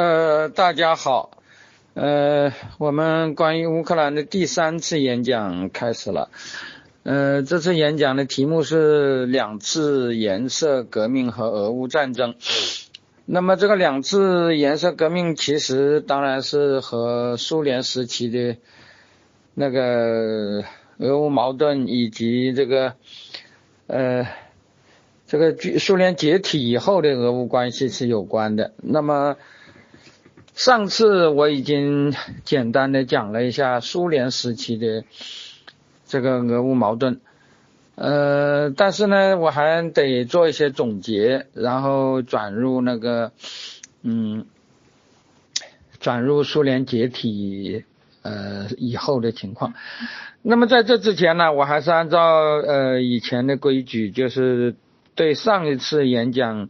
呃，大家好，呃，我们关于乌克兰的第三次演讲开始了。呃，这次演讲的题目是两次颜色革命和俄乌战争。那么这个两次颜色革命其实当然是和苏联时期的那个俄乌矛盾以及这个呃这个苏联解体以后的俄乌关系是有关的。那么上次我已经简单的讲了一下苏联时期的这个俄乌矛盾，呃，但是呢，我还得做一些总结，然后转入那个，嗯，转入苏联解体呃以后的情况。那么在这之前呢，我还是按照呃以前的规矩，就是对上一次演讲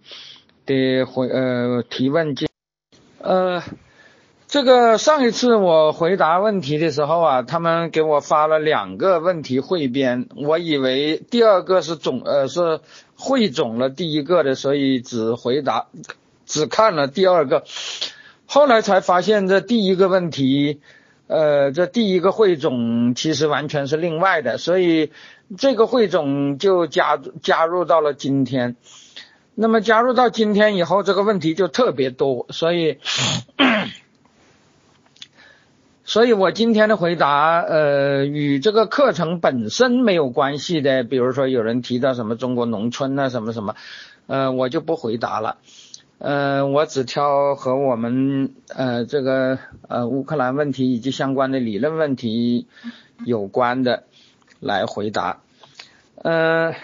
的回呃提问进。呃，这个上一次我回答问题的时候啊，他们给我发了两个问题汇编，我以为第二个是总呃是汇总了第一个的，所以只回答只看了第二个，后来才发现这第一个问题，呃，这第一个汇总其实完全是另外的，所以这个汇总就加加入到了今天。那么加入到今天以后，这个问题就特别多，所以，所以我今天的回答，呃，与这个课程本身没有关系的，比如说有人提到什么中国农村啊，什么什么，呃，我就不回答了，呃，我只挑和我们呃这个呃乌克兰问题以及相关的理论问题有关的来回答，呃。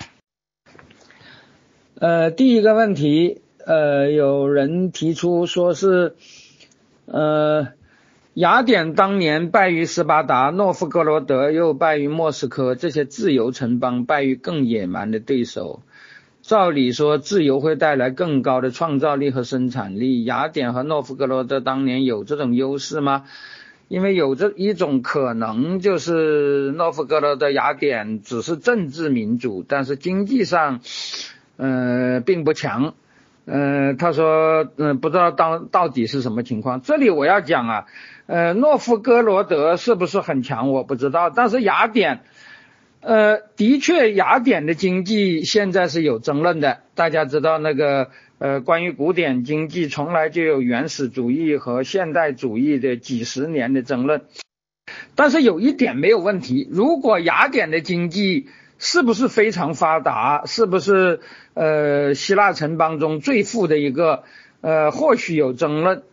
呃，第一个问题，呃，有人提出说是，呃，雅典当年败于斯巴达，诺夫哥罗德又败于莫斯科，这些自由城邦败于更野蛮的对手。照理说，自由会带来更高的创造力和生产力。雅典和诺夫哥罗德当年有这种优势吗？因为有这一种可能，就是诺夫哥罗德、雅典只是政治民主，但是经济上。呃，并不强，呃，他说，嗯，不知道当到底是什么情况。这里我要讲啊，呃，诺夫哥罗德是不是很强，我不知道。但是雅典，呃，的确，雅典的经济现在是有争论的。大家知道那个，呃，关于古典经济，从来就有原始主义和现代主义的几十年的争论。但是有一点没有问题，如果雅典的经济，是不是非常发达？是不是呃希腊城邦中最富的一个？呃，或许有争论，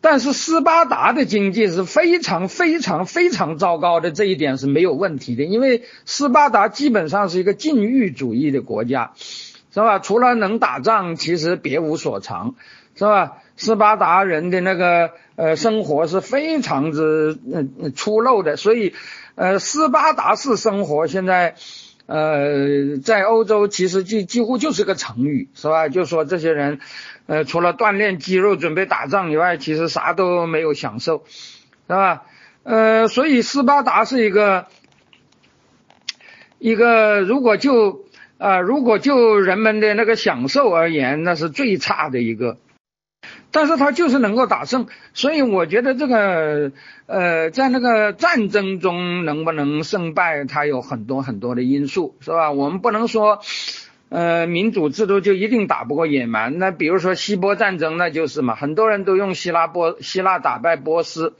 但是斯巴达的经济是非常非常非常糟糕的，这一点是没有问题的。因为斯巴达基本上是一个禁欲主义的国家，是吧？除了能打仗，其实别无所长，是吧？斯巴达人的那个呃生活是非常之嗯粗陋的，所以呃斯巴达式生活现在。呃，在欧洲其实几几乎就是个成语，是吧？就说这些人，呃，除了锻炼肌肉准备打仗以外，其实啥都没有享受，是吧？呃，所以斯巴达是一个一个，如果就啊，如果就人们的那个享受而言，那是最差的一个。但是他就是能够打胜，所以我觉得这个呃，在那个战争中能不能胜败，它有很多很多的因素，是吧？我们不能说呃民主制度就一定打不过野蛮。那比如说希波战争，那就是嘛，很多人都用希腊波希腊打败波斯，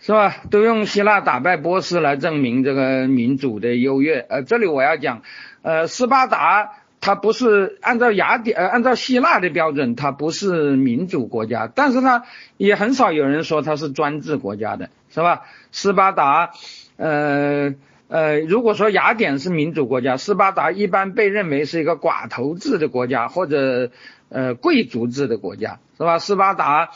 是吧？都用希腊打败波斯来证明这个民主的优越。呃，这里我要讲，呃，斯巴达。它不是按照雅典呃按照希腊的标准，它不是民主国家，但是呢，也很少有人说它是专制国家的，是吧？斯巴达，呃呃，如果说雅典是民主国家，斯巴达一般被认为是一个寡头制的国家或者呃贵族制的国家，是吧？斯巴达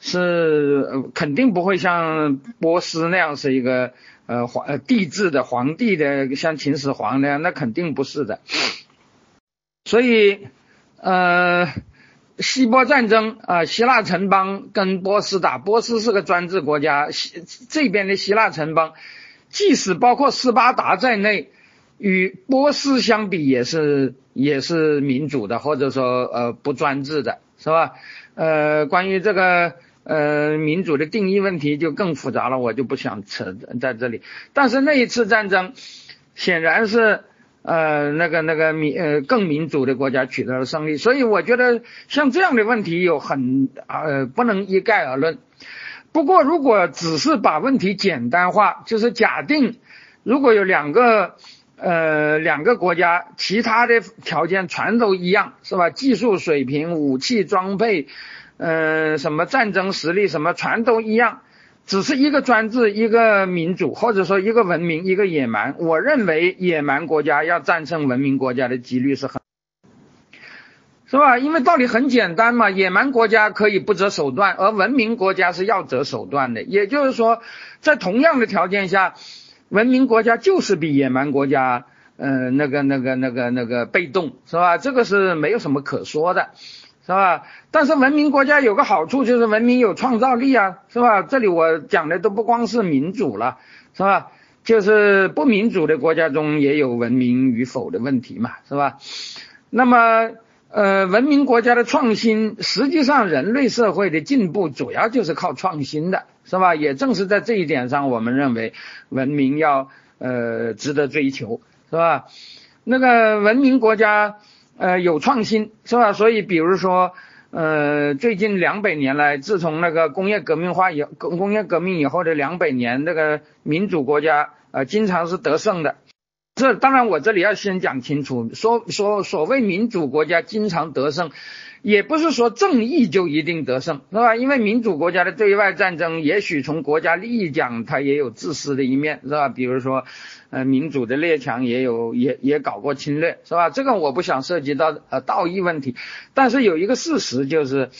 是肯定不会像波斯那样是一个呃皇帝制的皇帝的，像秦始皇那样，那肯定不是的。所以，呃，希波战争啊，希腊城邦跟波斯打，波斯是个专制国家，希这边的希腊城邦，即使包括斯巴达在内，与波斯相比也是也是民主的，或者说呃不专制的，是吧？呃，关于这个呃民主的定义问题就更复杂了，我就不想扯在这里。但是那一次战争显然是呃那个那个民呃更民主的国家取得了胜利，所以我觉得像这样的问题有很呃不能一概而论。不过如果只是把问题简单化，就是假定如果有两个。呃，两个国家其他的条件全都一样，是吧？技术水平、武器装备，呃，什么战争实力，什么全都一样，只是一个专制，一个民主，或者说一个文明，一个野蛮。我认为野蛮国家要战胜文明国家的几率是很，是吧？因为道理很简单嘛，野蛮国家可以不择手段，而文明国家是要择手段的。也就是说，在同样的条件下。文明国家就是比野蛮国家，呃，那个、那个、那个、那个被动，是吧？这个是没有什么可说的，是吧？但是文明国家有个好处就是文明有创造力啊，是吧？这里我讲的都不光是民主了，是吧？就是不民主的国家中也有文明与否的问题嘛，是吧？那么。呃，文明国家的创新，实际上人类社会的进步主要就是靠创新的，是吧？也正是在这一点上，我们认为文明要呃值得追求，是吧？那个文明国家呃有创新，是吧？所以比如说呃最近两百年来，自从那个工业革命化以工工业革命以后的两百年，那个民主国家呃经常是得胜的。这当然，我这里要先讲清楚，说说所谓民主国家经常得胜，也不是说正义就一定得胜，是吧？因为民主国家的对外战争，也许从国家利益讲，它也有自私的一面，是吧？比如说，呃，民主的列强也有也也搞过侵略，是吧？这个我不想涉及到呃道义问题，但是有一个事实就是，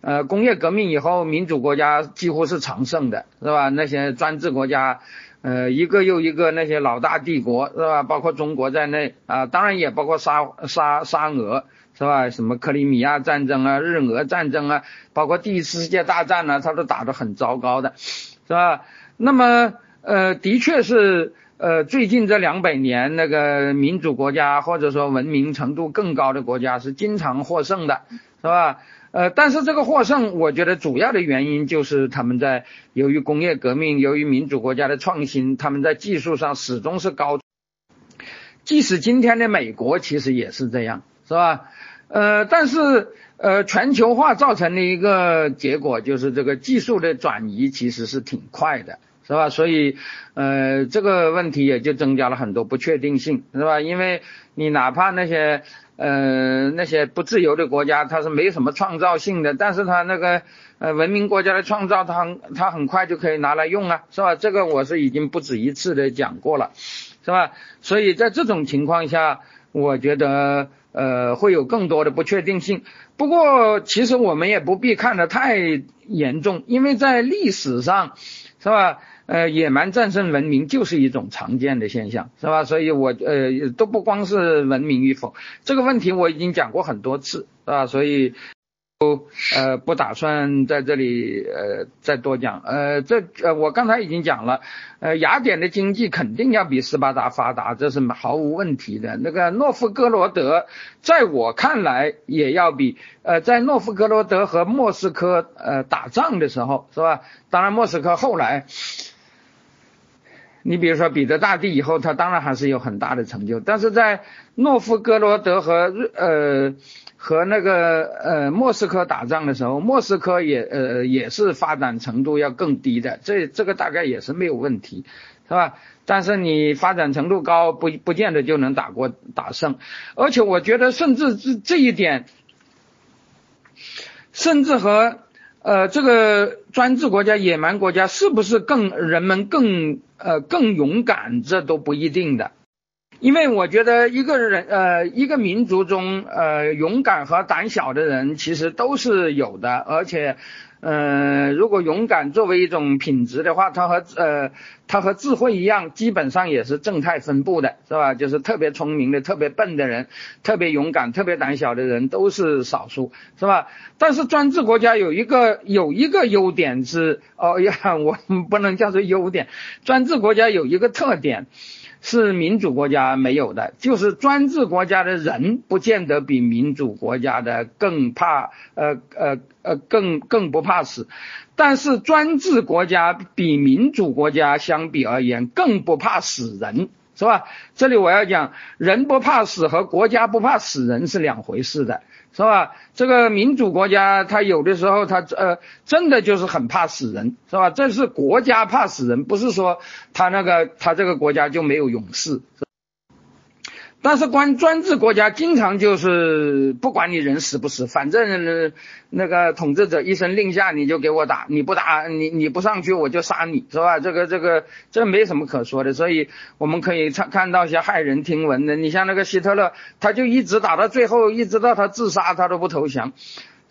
呃，工业革命以后，民主国家几乎是常胜的，是吧？那些专制国家。呃，一个又一个那些老大帝国是吧？包括中国在内啊，当然也包括沙沙沙俄是吧？什么克里米亚战争啊、日俄战争啊，包括第一次世界大战呢，他都打得很糟糕的，是吧？那么呃，的确是呃，最近这两百年那个民主国家或者说文明程度更高的国家是经常获胜的，是吧？呃，但是这个获胜，我觉得主要的原因就是他们在由于工业革命，由于民主国家的创新，他们在技术上始终是高。即使今天的美国其实也是这样，是吧？呃，但是呃，全球化造成的一个结果就是这个技术的转移其实是挺快的，是吧？所以呃，这个问题也就增加了很多不确定性，是吧？因为你哪怕那些。呃，那些不自由的国家，它是没什么创造性的，但是它那个呃文明国家的创造，它它很快就可以拿来用啊，是吧？这个我是已经不止一次的讲过了，是吧？所以在这种情况下，我觉得呃会有更多的不确定性。不过其实我们也不必看得太严重，因为在历史上，是吧？呃，野蛮战胜文明就是一种常见的现象，是吧？所以，我呃都不光是文明与否这个问题，我已经讲过很多次，是吧？所以。不呃不打算在这里呃再多讲呃这呃我刚才已经讲了呃雅典的经济肯定要比斯巴达发达这是毫无问题的那个诺夫哥罗德在我看来也要比呃在诺夫哥罗德和莫斯科呃打仗的时候是吧当然莫斯科后来你比如说彼得大帝以后他当然还是有很大的成就但是在诺夫哥罗德和呃。和那个呃莫斯科打仗的时候，莫斯科也呃也是发展程度要更低的，这这个大概也是没有问题，是吧？但是你发展程度高，不不见得就能打过打胜，而且我觉得甚至这这一点，甚至和呃这个专制国家、野蛮国家是不是更人们更呃更勇敢，这都不一定的。因为我觉得一个人，呃，一个民族中，呃，勇敢和胆小的人其实都是有的，而且，呃，如果勇敢作为一种品质的话，它和呃，它和智慧一样，基本上也是正态分布的，是吧？就是特别聪明的、特别笨的人，特别勇敢、特别胆小的人都是少数，是吧？但是专制国家有一个有一个优点是，哦呀，我不能叫做优点，专制国家有一个特点。是民主国家没有的，就是专制国家的人不见得比民主国家的更怕，呃呃呃更更不怕死，但是专制国家比民主国家相比而言更不怕死人。是吧？这里我要讲，人不怕死和国家不怕死人是两回事的，是吧？这个民主国家，他有的时候他呃，真的就是很怕死人，是吧？这是国家怕死人，不是说他那个他这个国家就没有勇士。但是关专制国家经常就是不管你人死不死，反正那个统治者一声令下你就给我打，你不打你你不上去我就杀你，是吧？这个这个这没什么可说的，所以我们可以看看到一些骇人听闻的，你像那个希特勒，他就一直打到最后，一直到他自杀他都不投降。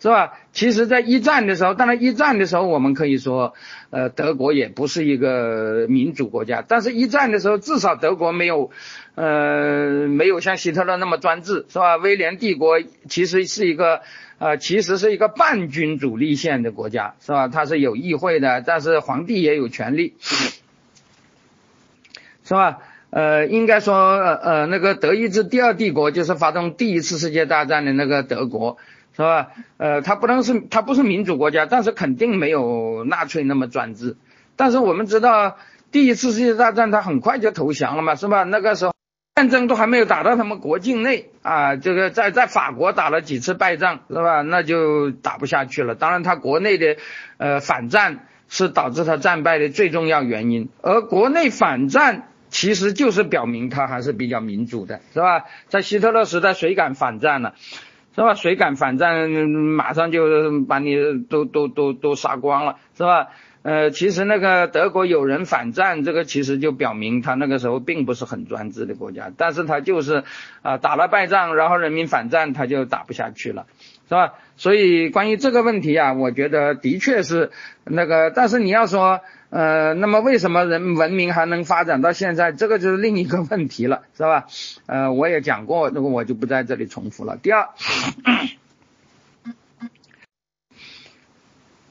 是吧？其实，在一战的时候，当然一战的时候，我们可以说，呃，德国也不是一个民主国家。但是，一战的时候，至少德国没有，呃，没有像希特勒那么专制，是吧？威廉帝国其实是一个，呃，其实是一个半君主立宪的国家，是吧？它是有议会的，但是皇帝也有权利，是吧？呃，应该说，呃，那个德意志第二帝国就是发动第一次世界大战的那个德国。是吧？呃，它不能是，它不是民主国家，但是肯定没有纳粹那么专制。但是我们知道，第一次世界大战它很快就投降了嘛，是吧？那个时候战争都还没有打到他们国境内啊，这个在在法国打了几次败仗，是吧？那就打不下去了。当然，他国内的呃反战是导致他战败的最重要原因，而国内反战其实就是表明他还是比较民主的，是吧？在希特勒时代，谁敢反战呢？是吧？谁敢反战，马上就把你都都都都杀光了，是吧？呃，其实那个德国有人反战，这个其实就表明他那个时候并不是很专制的国家，但是他就是啊打了败仗，然后人民反战，他就打不下去了，是吧？所以关于这个问题啊，我觉得的确是那个，但是你要说。呃，那么为什么人文明还能发展到现在？这个就是另一个问题了，是吧？呃，我也讲过，那个我就不在这里重复了。第二，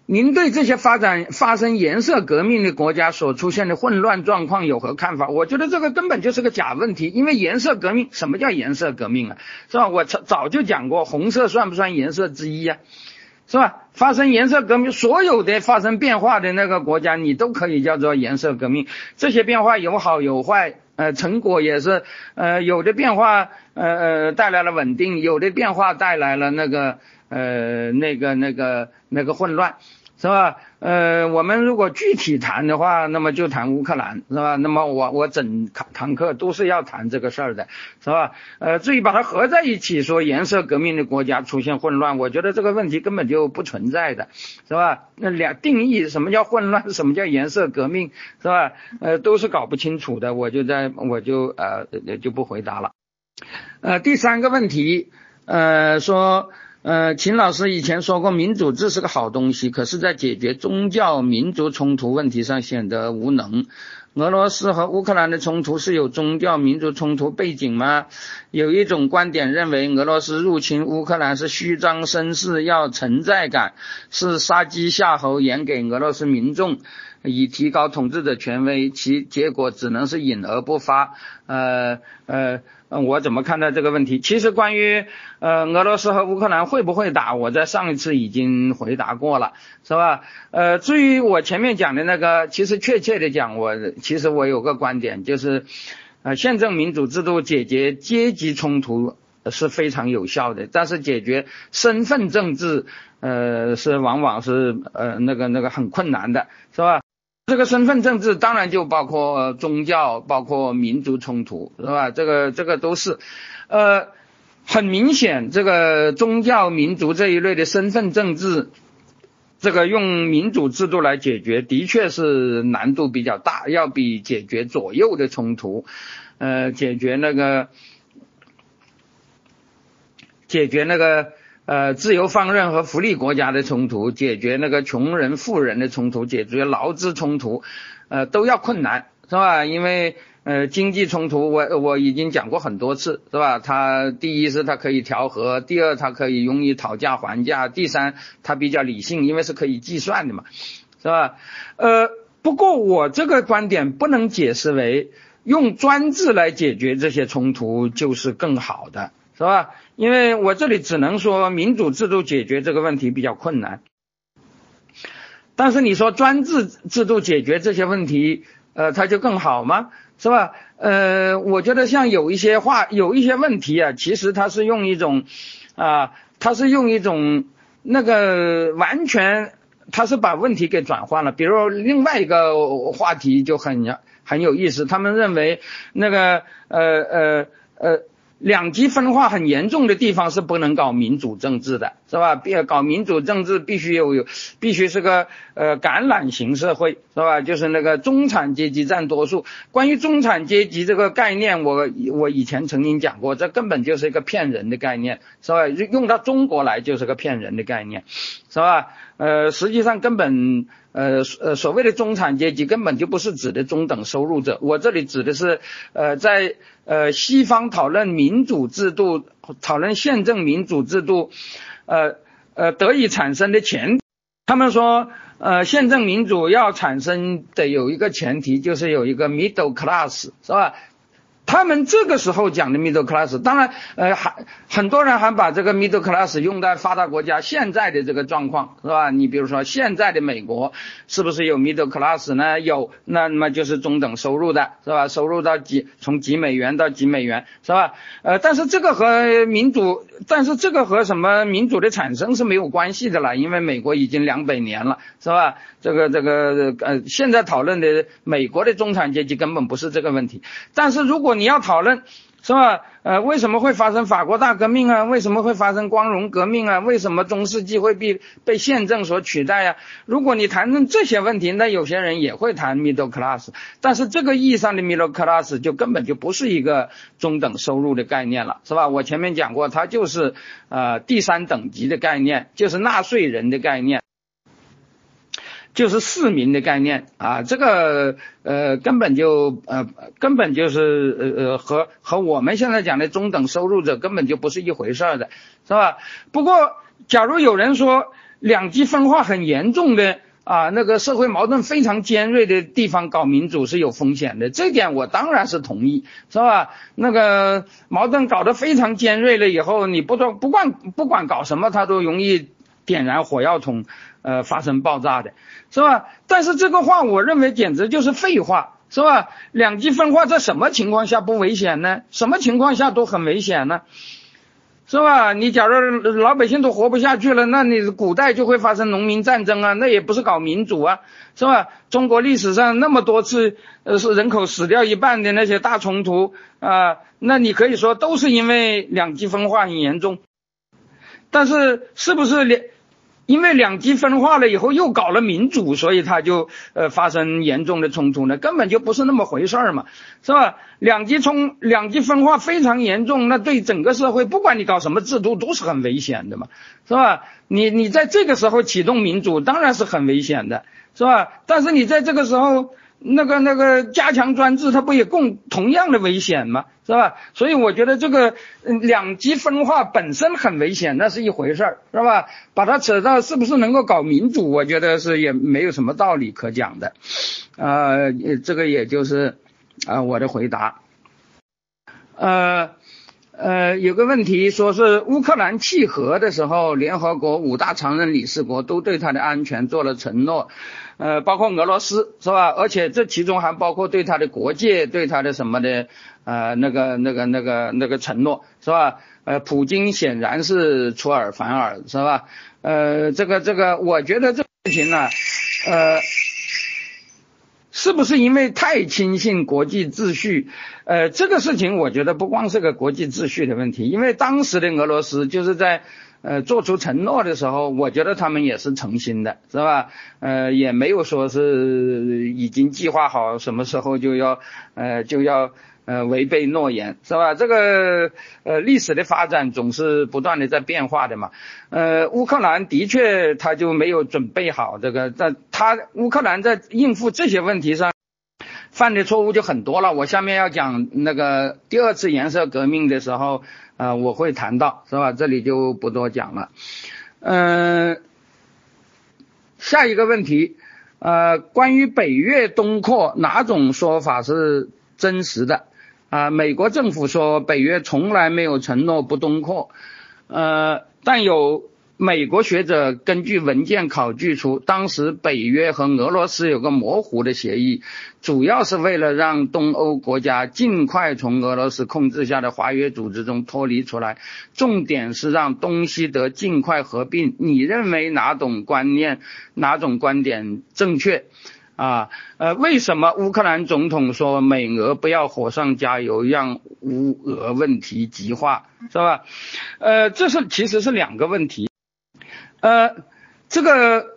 您对这些发展发生颜色革命的国家所出现的混乱状况有何看法？我觉得这个根本就是个假问题，因为颜色革命，什么叫颜色革命啊？是吧？我早早就讲过，红色算不算颜色之一呀？是吧？发生颜色革命，所有的发生变化的那个国家，你都可以叫做颜色革命。这些变化有好有坏，呃，成果也是，呃，有的变化，呃呃，带来了稳定，有的变化带来了那个，呃，那个那个那个混乱。是吧？呃，我们如果具体谈的话，那么就谈乌克兰，是吧？那么我我整堂课都是要谈这个事儿的，是吧？呃，至于把它合在一起说颜色革命的国家出现混乱，我觉得这个问题根本就不存在的，是吧？那两定义什么叫混乱，什么叫颜色革命，是吧？呃，都是搞不清楚的，我就在我就呃就不回答了。呃，第三个问题，呃，说。呃，秦老师以前说过，民主制是个好东西，可是，在解决宗教民族冲突问题上显得无能。俄罗斯和乌克兰的冲突是有宗教民族冲突背景吗？有一种观点认为，俄罗斯入侵乌克兰是虚张声势，要存在感，是杀鸡夏猴，演给俄罗斯民众，以提高统治者权威，其结果只能是隐而不发。呃呃。我怎么看待这个问题？其实关于呃俄罗斯和乌克兰会不会打，我在上一次已经回答过了，是吧？呃，至于我前面讲的那个，其实确切的讲，我其实我有个观点，就是呃宪政民主制度解决阶级冲突是非常有效的，但是解决身份政治呃是往往是呃那个那个很困难的，是吧？这个身份政治当然就包括宗教，包括民族冲突，是吧？这个这个都是，呃，很明显，这个宗教、民族这一类的身份政治，这个用民主制度来解决，的确是难度比较大，要比解决左右的冲突，呃，解决那个，解决那个。呃，自由放任和福利国家的冲突，解决那个穷人富人的冲突，解决劳资冲突，呃，都要困难，是吧？因为呃，经济冲突，我我已经讲过很多次，是吧？它第一是它可以调和，第二它可以容易讨价还价，第三它比较理性，因为是可以计算的嘛，是吧？呃，不过我这个观点不能解释为。用专制来解决这些冲突就是更好的，是吧？因为我这里只能说民主制度解决这个问题比较困难，但是你说专制制度解决这些问题，呃，它就更好吗？是吧？呃，我觉得像有一些话，有一些问题啊，其实它是用一种啊，它是用一种那个完全，它是把问题给转换了。比如另外一个话题就很很有意思，他们认为那个呃呃呃。两极分化很严重的地方是不能搞民主政治的，是吧？必搞民主政治必须有有，必须是个呃橄榄型社会，是吧？就是那个中产阶级占多数。关于中产阶级这个概念，我我以前曾经讲过，这根本就是一个骗人的概念，是吧？用到中国来就是个骗人的概念，是吧？呃，实际上根本。呃呃，所谓的中产阶级根本就不是指的中等收入者，我这里指的是，呃，在呃西方讨论民主制度、讨论宪政民主制度，呃呃得以产生的前，他们说，呃，宪政民主要产生的有一个前提，就是有一个 middle class，是吧？他们这个时候讲的 middle class，当然，呃，还很多人还把这个 middle class 用在发达国家现在的这个状况，是吧？你比如说现在的美国，是不是有 middle class 呢？有，那么就是中等收入的，是吧？收入到几，从几美元到几美元，是吧？呃，但是这个和民主，但是这个和什么民主的产生是没有关系的了，因为美国已经两百年了，是吧？这个这个呃，现在讨论的美国的中产阶级根本不是这个问题，但是如果你要讨论，是吧？呃，为什么会发生法国大革命啊？为什么会发生光荣革命啊？为什么中世纪会被被宪政所取代呀？如果你谈论这些问题，那有些人也会谈 middle class，但是这个意义上的 middle class 就根本就不是一个中等收入的概念了，是吧？我前面讲过，它就是呃第三等级的概念，就是纳税人的概念。就是市民的概念啊，这个呃根本就呃根本就是呃呃和和我们现在讲的中等收入者根本就不是一回事儿的，是吧？不过假如有人说两极分化很严重的啊，那个社会矛盾非常尖锐的地方搞民主是有风险的，这点我当然是同意，是吧？那个矛盾搞得非常尖锐了以后，你不不不管不管搞什么，它都容易点燃火药桶，呃发生爆炸的。是吧？但是这个话，我认为简直就是废话，是吧？两极分化在什么情况下不危险呢？什么情况下都很危险呢？是吧？你假如老百姓都活不下去了，那你古代就会发生农民战争啊，那也不是搞民主啊，是吧？中国历史上那么多次，呃，是人口死掉一半的那些大冲突啊，那你可以说都是因为两极分化很严重，但是是不是两？因为两极分化了以后，又搞了民主，所以他就呃发生严重的冲突呢，根本就不是那么回事儿嘛，是吧？两极冲两极分化非常严重，那对整个社会，不管你搞什么制度，都是很危险的嘛，是吧？你你在这个时候启动民主，当然是很危险的，是吧？但是你在这个时候。那个那个加强专制，它不也共同样的危险吗？是吧？所以我觉得这个两极分化本身很危险，那是一回事儿，是吧？把它扯到是不是能够搞民主，我觉得是也没有什么道理可讲的，呃，这个也就是啊我的回答。呃呃，有个问题说是乌克兰契合的时候，联合国五大常任理事国都对它的安全做了承诺。呃，包括俄罗斯是吧？而且这其中还包括对他的国界、对他的什么的呃那个那个那个那个承诺是吧？呃，普京显然是出尔反尔是吧？呃，这个这个，我觉得这事情呢，呃，是不是因为太轻信国际秩序？呃，这个事情我觉得不光是个国际秩序的问题，因为当时的俄罗斯就是在。呃，做出承诺的时候，我觉得他们也是诚心的，是吧？呃，也没有说是已经计划好什么时候就要，呃，就要呃违背诺言，是吧？这个呃历史的发展总是不断的在变化的嘛。呃，乌克兰的确他就没有准备好这个，在他乌克兰在应付这些问题上犯的错误就很多了。我下面要讲那个第二次颜色革命的时候。啊，我会谈到是吧？这里就不多讲了。嗯，下一个问题，呃，关于北越东扩，哪种说法是真实的。啊，美国政府说北约从来没有承诺不东扩，呃，但有。美国学者根据文件考据出，当时北约和俄罗斯有个模糊的协议，主要是为了让东欧国家尽快从俄罗斯控制下的华约组织中脱离出来，重点是让东西德尽快合并。你认为哪种观念、哪种观点正确？啊，呃，为什么乌克兰总统说美俄不要火上加油，让乌俄问题激化，是吧？呃，这是其实是两个问题。呃，这个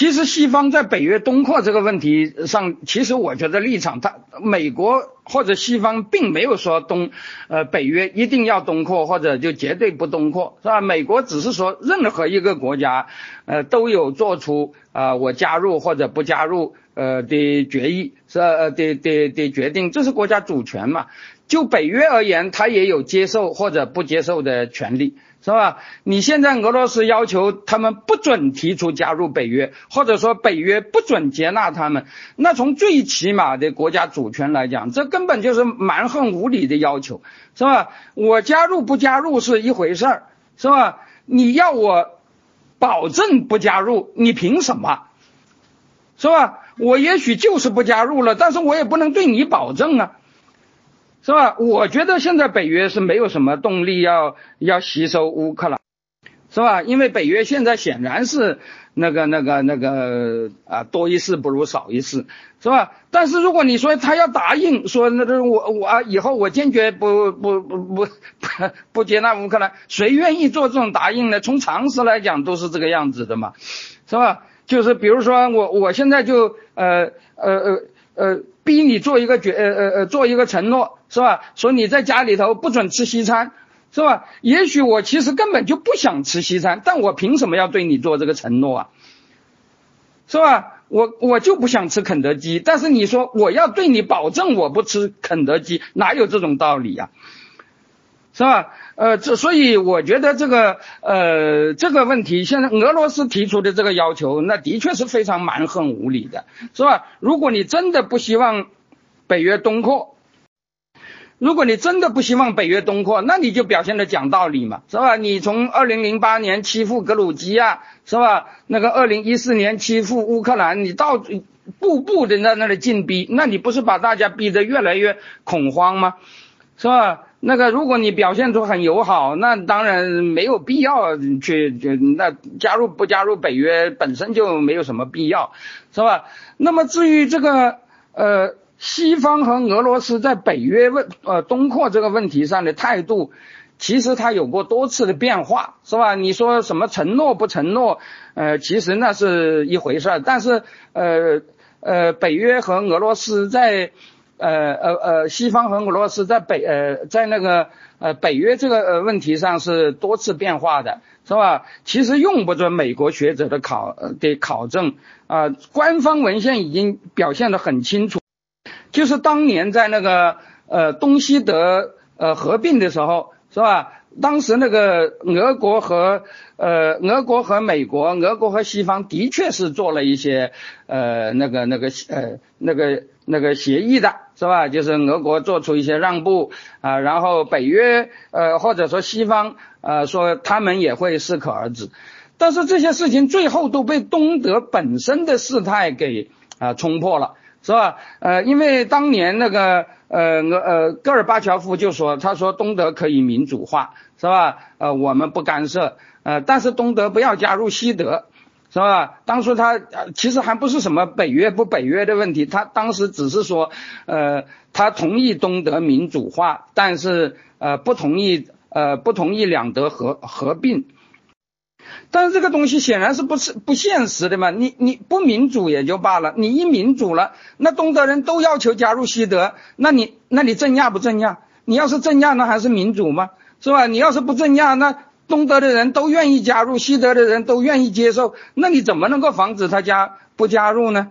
其实西方在北约东扩这个问题上，其实我觉得立场，他美国或者西方并没有说东，呃，北约一定要东扩或者就绝对不东扩，是吧？美国只是说任何一个国家，呃，都有做出啊我加入或者不加入呃的决议，是呃的的的决定，这是国家主权嘛。就北约而言，他也有接受或者不接受的权利。是吧？你现在俄罗斯要求他们不准提出加入北约，或者说北约不准接纳他们，那从最起码的国家主权来讲，这根本就是蛮横无理的要求，是吧？我加入不加入是一回事儿，是吧？你要我保证不加入，你凭什么？是吧？我也许就是不加入了，但是我也不能对你保证啊。是吧？我觉得现在北约是没有什么动力要要吸收乌克兰，是吧？因为北约现在显然是那个那个那个啊，多一事不如少一事，是吧？但是如果你说他要答应说那个我我以后我坚决不不不不不 不接纳乌克兰，谁愿意做这种答应呢？从常识来讲都是这个样子的嘛，是吧？就是比如说我我现在就呃呃呃呃。逼你做一个决呃呃呃做一个承诺是吧？说你在家里头不准吃西餐是吧？也许我其实根本就不想吃西餐，但我凭什么要对你做这个承诺啊？是吧？我我就不想吃肯德基，但是你说我要对你保证我不吃肯德基，哪有这种道理呀？是吧？呃，这所以我觉得这个呃这个问题，现在俄罗斯提出的这个要求，那的确是非常蛮横无理的，是吧？如果你真的不希望北约东扩，如果你真的不希望北约东扩，那你就表现的讲道理嘛，是吧？你从二零零八年欺负格鲁吉亚，是吧？那个二零一四年欺负乌克兰，你到步步的在那里进逼，那你不是把大家逼得越来越恐慌吗？是吧？那个，如果你表现出很友好，那当然没有必要去，去那加入不加入北约本身就没有什么必要，是吧？那么至于这个呃，西方和俄罗斯在北约问呃东扩这个问题上的态度，其实它有过多次的变化，是吧？你说什么承诺不承诺，呃，其实那是一回事儿，但是呃呃，北约和俄罗斯在。呃呃呃，西方和俄罗斯在北呃在那个呃北约这个呃问题上是多次变化的，是吧？其实用不着美国学者的考的考证啊，官方文献已经表现得很清楚，就是当年在那个呃东西德呃合并的时候，是吧？当时那个俄国和呃俄国和美国，俄国和西方的确是做了一些呃那个那个呃那个那个协议的，是吧？就是俄国做出一些让步啊，然后北约呃或者说西方呃说他们也会适可而止，但是这些事情最后都被东德本身的事态给啊冲破了，是吧？呃，因为当年那个。呃，呃呃，戈尔巴乔夫就说，他说东德可以民主化，是吧？呃，我们不干涉，呃，但是东德不要加入西德，是吧？当初他其实还不是什么北约不北约的问题，他当时只是说，呃，他同意东德民主化，但是呃不同意呃不同意两德合合并。但是这个东西显然是不是不现实的嘛？你你不民主也就罢了，你一民主了，那东德人都要求加入西德，那你那你镇压不镇压？你要是镇压，那还是民主吗？是吧？你要是不镇压，那东德的人都愿意加入，西德的人都愿意接受，那你怎么能够防止他加不加入呢？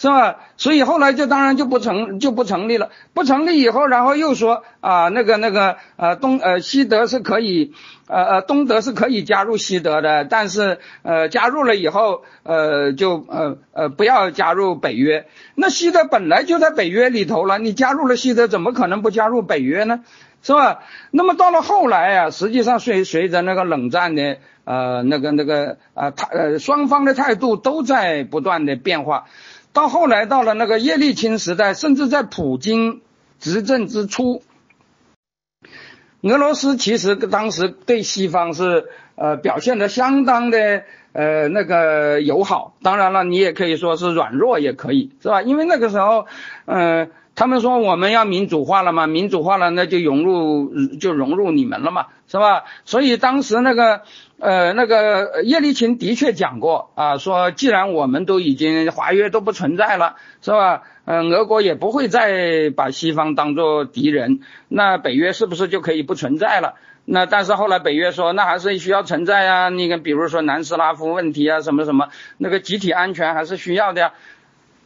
是吧？所以后来就当然就不成就不成立了，不成立以后，然后又说啊那个那个呃东呃西德是可以呃呃东德是可以加入西德的，但是呃加入了以后呃就呃呃不要加入北约。那西德本来就在北约里头了，你加入了西德，怎么可能不加入北约呢？是吧？那么到了后来啊，实际上随随着那个冷战的呃那个那个啊态呃双方的态度都在不断的变化。到后来，到了那个叶利钦时代，甚至在普京执政之初，俄罗斯其实当时对西方是呃表现的相当的呃那个友好。当然了，你也可以说是软弱，也可以是吧？因为那个时候，呃，他们说我们要民主化了嘛，民主化了，那就融入就融入你们了嘛，是吧？所以当时那个。呃，那个叶利钦的确讲过啊，说既然我们都已经华约都不存在了，是吧？嗯，俄国也不会再把西方当做敌人，那北约是不是就可以不存在了？那但是后来北约说，那还是需要存在啊。那个比如说南斯拉夫问题啊，什么什么，那个集体安全还是需要的呀。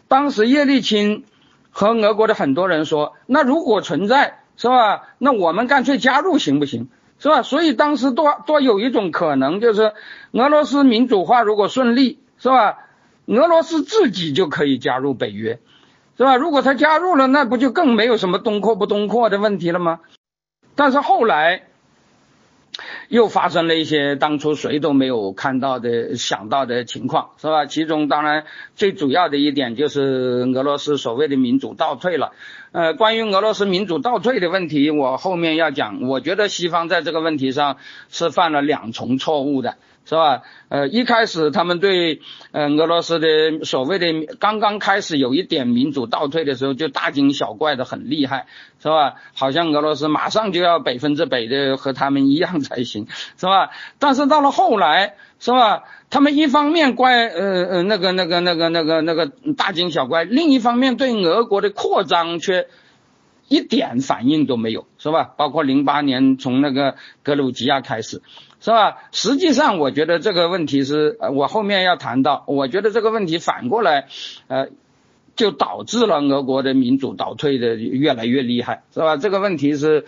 当时叶利钦和俄国的很多人说，那如果存在，是吧？那我们干脆加入行不行？是吧？所以当时多多有一种可能，就是俄罗斯民主化如果顺利，是吧？俄罗斯自己就可以加入北约，是吧？如果他加入了，那不就更没有什么东扩不东扩的问题了吗？但是后来。又发生了一些当初谁都没有看到的、想到的情况，是吧？其中当然最主要的一点就是俄罗斯所谓的民主倒退了。呃，关于俄罗斯民主倒退的问题，我后面要讲。我觉得西方在这个问题上是犯了两重错误的。是吧？呃，一开始他们对呃俄罗斯的所谓的刚刚开始有一点民主倒退的时候，就大惊小怪的很厉害，是吧？好像俄罗斯马上就要百分之百的和他们一样才行，是吧？但是到了后来，是吧？他们一方面怪呃呃那个那个那个那个那个大惊小怪，另一方面对俄国的扩张却一点反应都没有，是吧？包括零八年从那个格鲁吉亚开始。是吧？实际上，我觉得这个问题是，我后面要谈到。我觉得这个问题反过来，呃，就导致了俄国的民主倒退的越来越厉害，是吧？这个问题是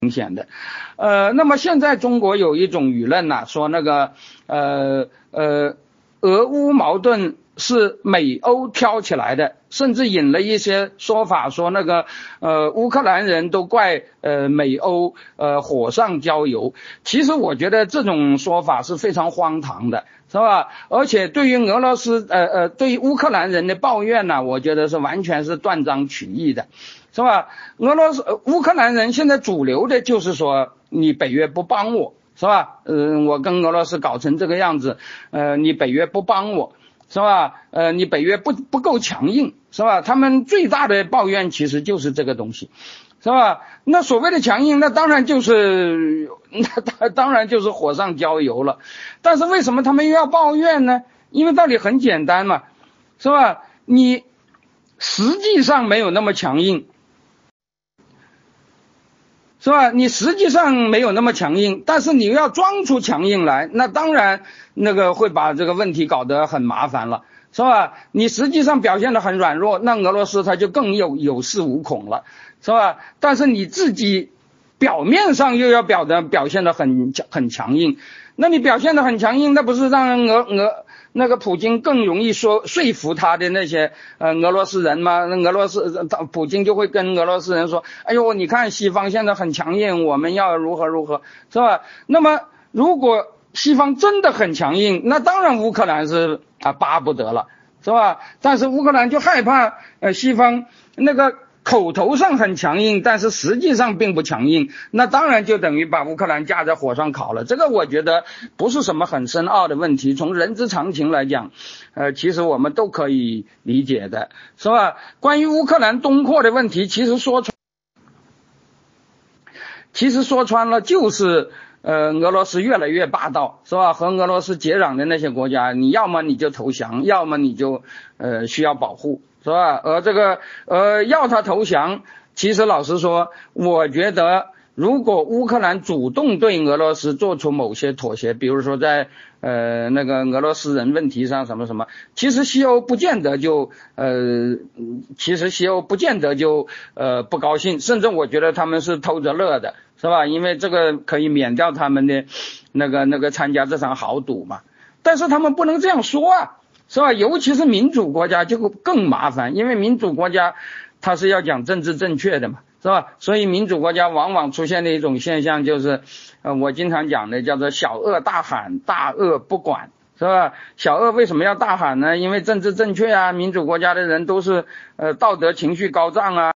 明显的。呃，那么现在中国有一种舆论呐，说那个，呃呃，俄乌矛盾。是美欧挑起来的，甚至引了一些说法，说那个呃乌克兰人都怪呃美欧呃火上浇油。其实我觉得这种说法是非常荒唐的，是吧？而且对于俄罗斯呃呃对于乌克兰人的抱怨呢，我觉得是完全是断章取义的，是吧？俄罗斯乌克兰人现在主流的就是说你北约不帮我，是吧？嗯，我跟俄罗斯搞成这个样子，呃，你北约不帮我。是吧？呃，你北约不不够强硬，是吧？他们最大的抱怨其实就是这个东西，是吧？那所谓的强硬，那当然就是，那当当然就是火上浇油了。但是为什么他们又要抱怨呢？因为道理很简单嘛，是吧？你实际上没有那么强硬。是吧？你实际上没有那么强硬，但是你要装出强硬来，那当然那个会把这个问题搞得很麻烦了，是吧？你实际上表现的很软弱，那俄罗斯他就更有有恃无恐了，是吧？但是你自己表面上又要表的表现的很强很强硬，那你表现的很强硬，那不是让俄俄？那个普京更容易说说服他的那些呃俄罗斯人吗？那俄罗斯他普京就会跟俄罗斯人说：“哎呦，你看西方现在很强硬，我们要如何如何，是吧？”那么如果西方真的很强硬，那当然乌克兰是啊巴不得了，是吧？但是乌克兰就害怕呃西方那个。口头上很强硬，但是实际上并不强硬，那当然就等于把乌克兰架在火上烤了。这个我觉得不是什么很深奥的问题，从人之常情来讲，呃，其实我们都可以理解的，是吧？关于乌克兰东扩的问题，其实说穿，其实说穿了就是，呃，俄罗斯越来越霸道，是吧？和俄罗斯接壤的那些国家，你要么你就投降，要么你就呃需要保护。是吧？而这个，呃，要他投降，其实老实说，我觉得如果乌克兰主动对俄罗斯做出某些妥协，比如说在呃那个俄罗斯人问题上什么什么，其实西欧不见得就呃，其实西欧不见得就呃不高兴，甚至我觉得他们是偷着乐的，是吧？因为这个可以免掉他们的那个那个参加这场豪赌嘛。但是他们不能这样说啊，是吧？尤其是民主国家就更麻烦，因为民主国家它是要讲政治正确的嘛。是吧？所以民主国家往往出现的一种现象就是，呃，我经常讲的叫做小恶大喊，大恶不管，是吧？小恶为什么要大喊呢？因为政治正确啊，民主国家的人都是呃道德情绪高涨啊，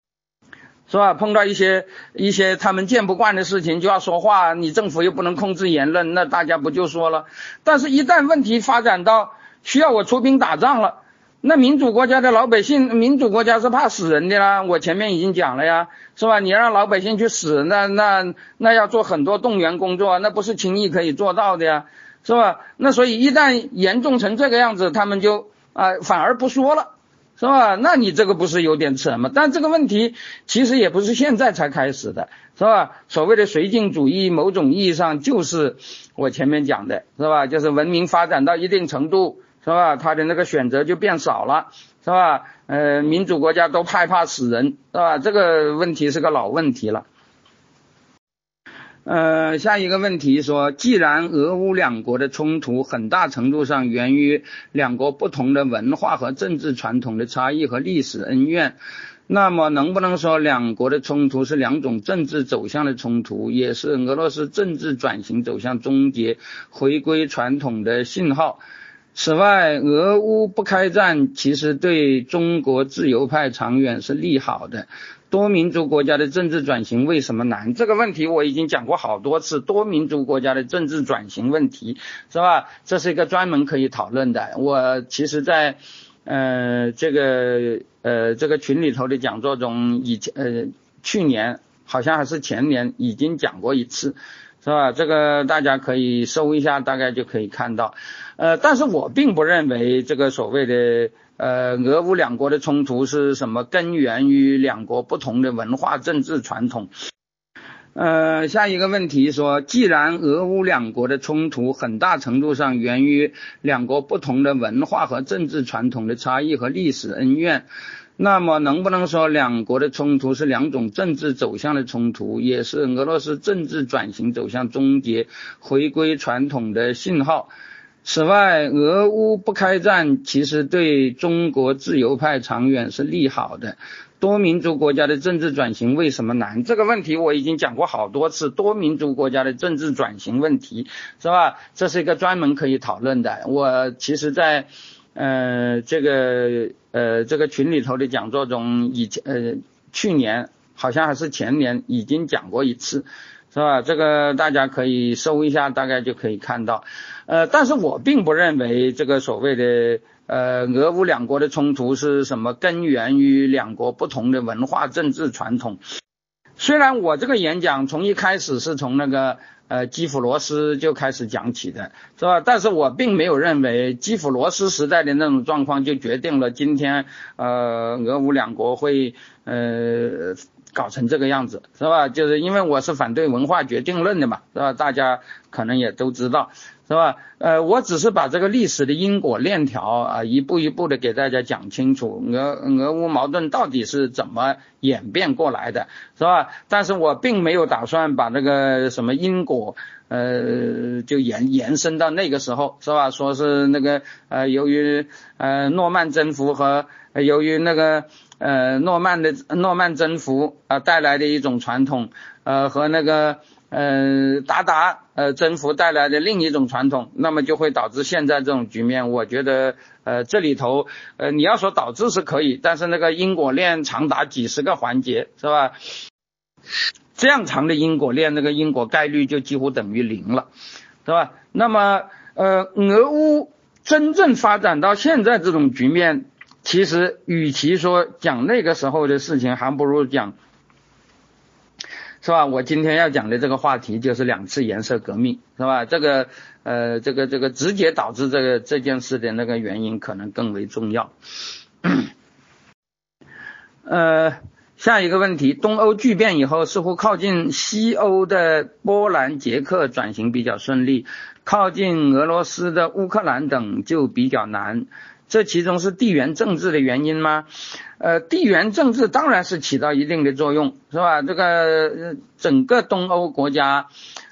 是吧？碰到一些一些他们见不惯的事情就要说话，你政府又不能控制言论，那大家不就说了？但是，一旦问题发展到需要我出兵打仗了。那民主国家的老百姓，民主国家是怕死人的啦。我前面已经讲了呀，是吧？你让老百姓去死，那那那要做很多动员工作，那不是轻易可以做到的呀，是吧？那所以一旦严重成这个样子，他们就啊反而不说了，是吧？那你这个不是有点扯吗？但这个问题其实也不是现在才开始的，是吧？所谓的绥靖主义，某种意义上就是我前面讲的，是吧？就是文明发展到一定程度。是吧？他的那个选择就变少了，是吧？呃，民主国家都害怕死人，是吧？这个问题是个老问题了。呃，下一个问题说，既然俄乌两国的冲突很大程度上源于两国不同的文化和政治传统的差异和历史恩怨，那么能不能说两国的冲突是两种政治走向的冲突，也是俄罗斯政治转型走向终结、回归传统的信号？此外，俄乌不开战其实对中国自由派长远是利好的。多民族国家的政治转型为什么难？这个问题我已经讲过好多次。多民族国家的政治转型问题是吧？这是一个专门可以讨论的。我其实，在呃这个呃这个群里头的讲座中，以前呃去年好像还是前年已经讲过一次。是吧？这个大家可以搜一下，大概就可以看到。呃，但是我并不认为这个所谓的呃俄乌两国的冲突是什么根源于两国不同的文化政治传统。呃，下一个问题说，既然俄乌两国的冲突很大程度上源于两国不同的文化和政治传统的差异和历史恩怨。那么能不能说两国的冲突是两种政治走向的冲突，也是俄罗斯政治转型走向终结、回归传统的信号？此外，俄乌不开战其实对中国自由派长远是利好的。多民族国家的政治转型为什么难？这个问题我已经讲过好多次。多民族国家的政治转型问题是吧？这是一个专门可以讨论的。我其实，在。呃，这个呃，这个群里头的讲座中，以前呃，去年好像还是前年已经讲过一次，是吧？这个大家可以搜一下，大概就可以看到。呃，但是我并不认为这个所谓的呃俄乌两国的冲突是什么根源于两国不同的文化政治传统。虽然我这个演讲从一开始是从那个。呃，基辅罗斯就开始讲起的，是吧？但是我并没有认为基辅罗斯时代的那种状况就决定了今天呃俄乌两国会呃搞成这个样子，是吧？就是因为我是反对文化决定论的嘛，是吧？大家可能也都知道。是吧？呃，我只是把这个历史的因果链条啊，一步一步的给大家讲清楚，俄俄乌矛盾到底是怎么演变过来的，是吧？但是我并没有打算把那个什么因果，呃，就延延伸到那个时候，是吧？说是那个呃，由于呃诺曼征服和由于那个呃诺曼的诺曼征服啊带来的一种传统，呃和那个。呃，达达呃征服带来的另一种传统，那么就会导致现在这种局面。我觉得呃这里头呃你要说导致是可以，但是那个因果链长达几十个环节，是吧？这样长的因果链，那个因果概率就几乎等于零了，是吧？那么呃俄乌真正发展到现在这种局面，其实与其说讲那个时候的事情，还不如讲。是吧？我今天要讲的这个话题就是两次颜色革命，是吧？这个呃，这个这个直接导致这个这件事的那个原因可能更为重要。呃，下一个问题，东欧剧变以后，似乎靠近西欧的波兰、捷克转型比较顺利，靠近俄罗斯的乌克兰等就比较难。这其中是地缘政治的原因吗？呃，地缘政治当然是起到一定的作用，是吧？这个整个东欧国家，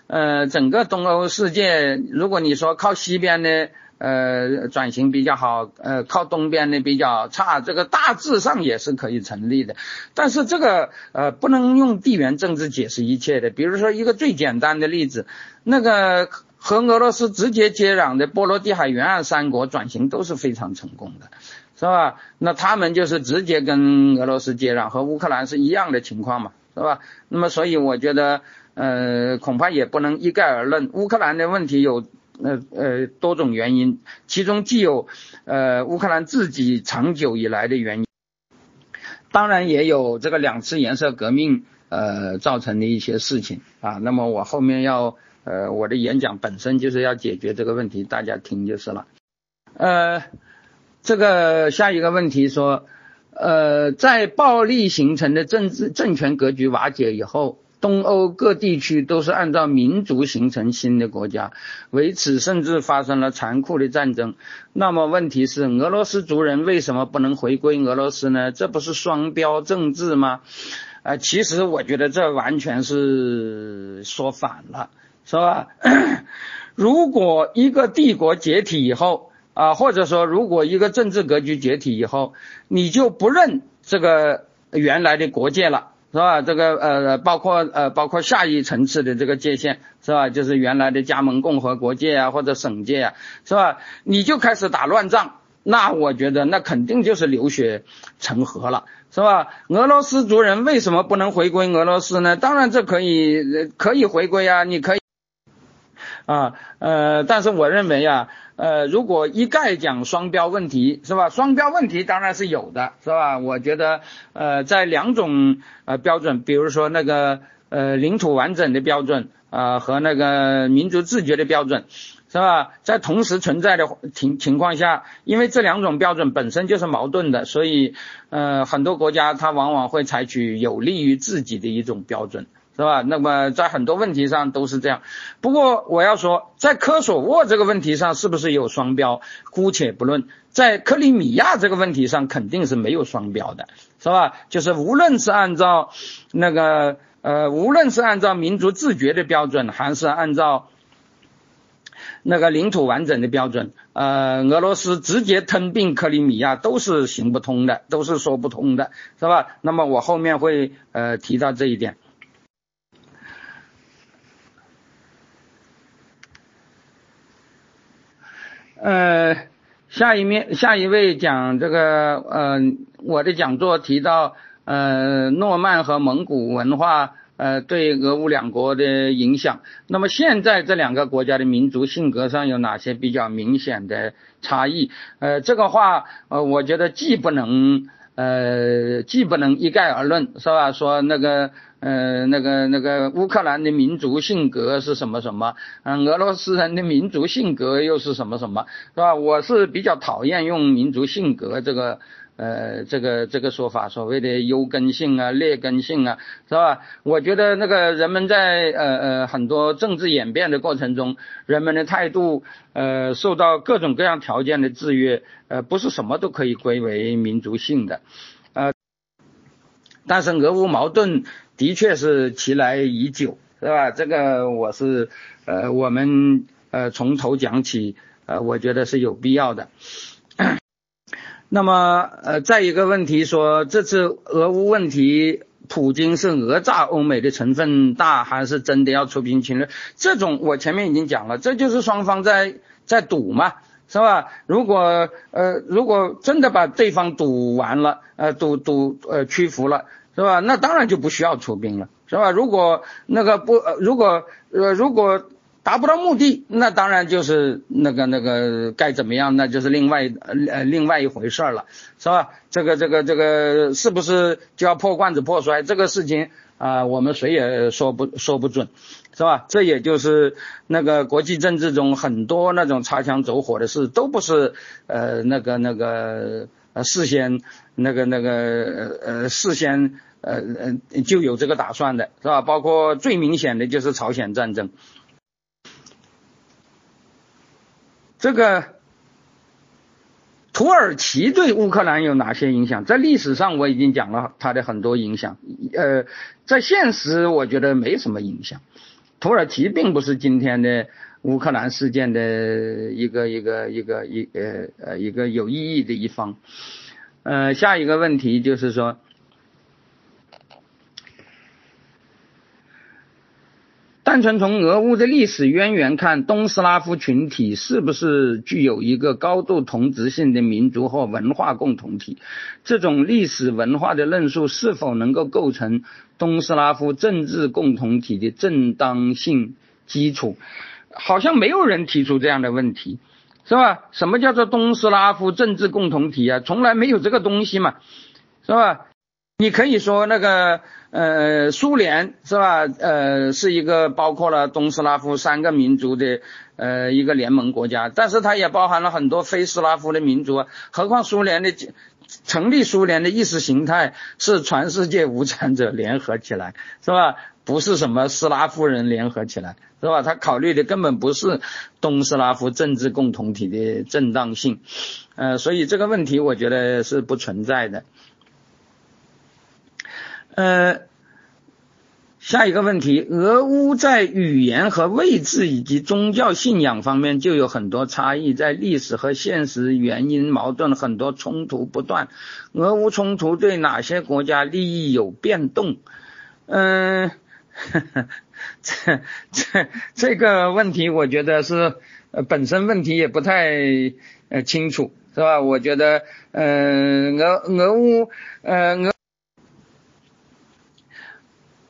呃，整个东欧世界，如果你说靠西边的。呃，转型比较好，呃，靠东边的比较差，这个大致上也是可以成立的。但是这个呃，不能用地缘政治解释一切的。比如说一个最简单的例子，那个和俄罗斯直接接壤的波罗的海沿岸三国转型都是非常成功的，是吧？那他们就是直接跟俄罗斯接壤，和乌克兰是一样的情况嘛，是吧？那么所以我觉得，呃，恐怕也不能一概而论。乌克兰的问题有。呃呃，多种原因，其中既有呃乌克兰自己长久以来的原因，当然也有这个两次颜色革命呃造成的一些事情啊。那么我后面要呃我的演讲本身就是要解决这个问题，大家听就是了。呃，这个下一个问题说，呃，在暴力形成的政治政权格局瓦解以后。东欧各地区都是按照民族形成新的国家，为此甚至发生了残酷的战争。那么问题是，俄罗斯族人为什么不能回归俄罗斯呢？这不是双标政治吗？啊，其实我觉得这完全是说反了，是吧？如果一个帝国解体以后啊，或者说如果一个政治格局解体以后，你就不认这个原来的国界了。是吧？这个呃，包括呃，包括下一层次的这个界限，是吧？就是原来的加盟共和国界啊，或者省界啊，是吧？你就开始打乱仗，那我觉得那肯定就是流血成河了，是吧？俄罗斯族人为什么不能回归俄罗斯呢？当然这可以可以回归啊，你可以啊呃，但是我认为啊。呃，如果一概讲双标问题是吧？双标问题当然是有的，是吧？我觉得，呃，在两种呃标准，比如说那个呃领土完整的标准啊和那个民族自觉的标准，是吧？在同时存在的情情况下，因为这两种标准本身就是矛盾的，所以呃很多国家它往往会采取有利于自己的一种标准。是吧？那么在很多问题上都是这样。不过我要说，在科索沃这个问题上是不是有双标，姑且不论。在克里米亚这个问题上肯定是没有双标的，是吧？就是无论是按照那个呃，无论是按照民族自觉的标准，还是按照那个领土完整的标准，呃，俄罗斯直接吞并克里米亚都是行不通的，都是说不通的，是吧？那么我后面会呃提到这一点。呃，下一面下一位讲这个，呃，我的讲座提到，呃，诺曼和蒙古文化，呃，对俄乌两国的影响。那么现在这两个国家的民族性格上有哪些比较明显的差异？呃，这个话，呃，我觉得既不能，呃，既不能一概而论，是吧？说那个。呃，那个那个乌克兰的民族性格是什么什么？嗯，俄罗斯人的民族性格又是什么什么？是吧？我是比较讨厌用民族性格这个呃这个这个说法，所谓的优根性啊、劣根性啊，是吧？我觉得那个人们在呃呃很多政治演变的过程中，人们的态度呃受到各种各样条件的制约，呃不是什么都可以归为民族性的，呃，但是俄乌矛盾。的确是其来已久，是吧？这个我是呃，我们呃从头讲起，呃，我觉得是有必要的。那么呃，再一个问题说，这次俄乌问题，普京是讹诈欧美的成分大，还是真的要出兵侵略？这种我前面已经讲了，这就是双方在在赌嘛，是吧？如果呃如果真的把对方赌完了，呃赌赌呃屈服了。是吧？那当然就不需要出兵了，是吧？如果那个不，如果呃，如果达不到目的，那当然就是那个那个该怎么样，那就是另外呃另外一回事了，是吧？这个这个这个是不是就要破罐子破摔？这个事情啊，我们谁也说不说不准，是吧？这也就是那个国际政治中很多那种擦枪走火的事，都不是呃那个那个。呃，事先那个那个呃呃，事先呃呃就有这个打算的，是吧？包括最明显的就是朝鲜战争，这个土耳其对乌克兰有哪些影响？在历史上我已经讲了它的很多影响，呃，在现实我觉得没什么影响。土耳其并不是今天的乌克兰事件的一个一个一个一呃呃一个有意义的一方。呃，下一个问题就是说，单纯从俄乌的历史渊源看，东斯拉夫群体是不是具有一个高度同质性的民族或文化共同体？这种历史文化的论述是否能够构成东斯拉夫政治共同体的正当性基础？好像没有人提出这样的问题。是吧？什么叫做东斯拉夫政治共同体啊？从来没有这个东西嘛，是吧？你可以说那个呃苏联是吧？呃是一个包括了东斯拉夫三个民族的呃一个联盟国家，但是它也包含了很多非斯拉夫的民族啊。何况苏联的成立，苏联的意识形态是全世界无产者联合起来，是吧？不是什么斯拉夫人联合起来。是吧？他考虑的根本不是东斯拉夫政治共同体的正当性，呃，所以这个问题我觉得是不存在的。呃，下一个问题，俄乌在语言和位置以及宗教信仰方面就有很多差异，在历史和现实原因矛盾，很多冲突不断。俄乌冲突对哪些国家利益有变动？嗯。这这这个问题，我觉得是呃本身问题也不太呃清楚，是吧？我觉得呃俄俄乌呃俄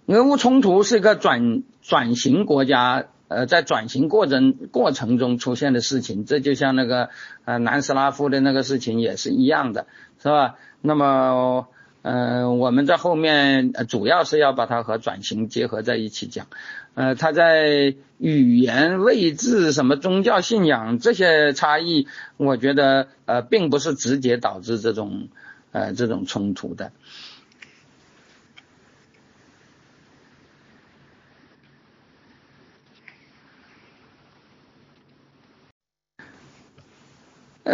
俄乌冲突是一个转转型国家呃在转型过程过程中出现的事情，这就像那个呃南斯拉夫的那个事情也是一样的，是吧？那么。嗯，我们在后面主要是要把它和转型结合在一起讲。呃，它在语言、位置、什么宗教信仰这些差异，我觉得呃并不是直接导致这种呃这种冲突的。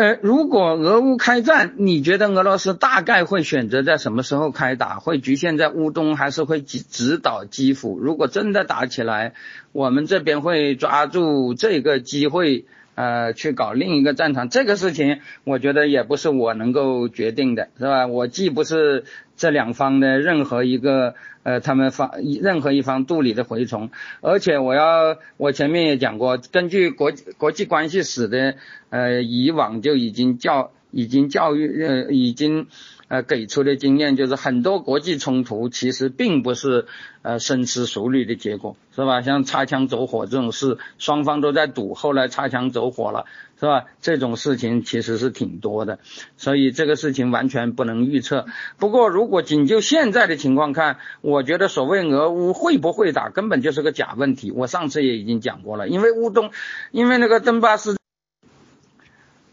呃，如果俄乌开战，你觉得俄罗斯大概会选择在什么时候开打？会局限在乌东，还是会直直捣基辅？如果真的打起来，我们这边会抓住这个机会，呃，去搞另一个战场。这个事情，我觉得也不是我能够决定的，是吧？我既不是这两方的任何一个。呃，他们方任何一方肚里的蛔虫，而且我要，我前面也讲过，根据国国际关系史的呃以往就已经教已经教育呃已经呃给出的经验，就是很多国际冲突其实并不是呃深思熟虑的结果，是吧？像擦枪走火这种事，双方都在赌，后来擦枪走火了。是吧？这种事情其实是挺多的，所以这个事情完全不能预测。不过，如果仅就现在的情况看，我觉得所谓俄乌会不会打，根本就是个假问题。我上次也已经讲过了，因为乌东，因为那个登巴斯，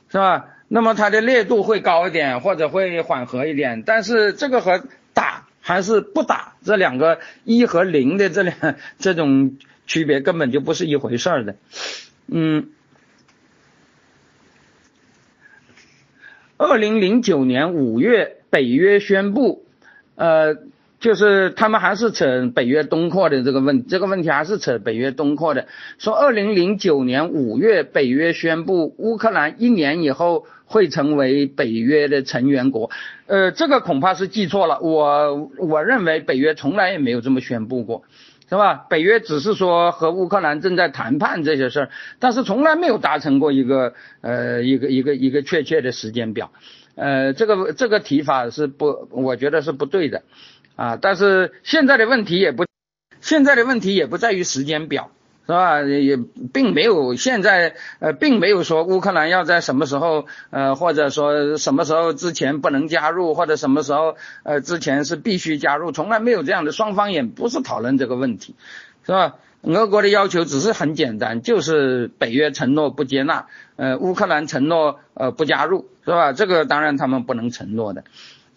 是吧？那么它的烈度会高一点，或者会缓和一点。但是这个和打还是不打这两个一和零的这两这种区别根本就不是一回事儿的。嗯。二零零九年五月，北约宣布，呃，就是他们还是扯北约东扩的这个问，这个问题还是扯北约东扩的。说二零零九年五月，北约宣布乌克兰一年以后会成为北约的成员国，呃，这个恐怕是记错了。我我认为北约从来也没有这么宣布过。是吧？北约只是说和乌克兰正在谈判这些事儿，但是从来没有达成过一个呃一个一个一个确切的时间表，呃，这个这个提法是不，我觉得是不对的，啊，但是现在的问题也不，现在的问题也不在于时间表。是吧？也并没有现在呃，并没有说乌克兰要在什么时候呃，或者说什么时候之前不能加入，或者什么时候呃之前是必须加入，从来没有这样的。双方也不是讨论这个问题，是吧？俄国的要求只是很简单，就是北约承诺不接纳，呃，乌克兰承诺呃不加入，是吧？这个当然他们不能承诺的。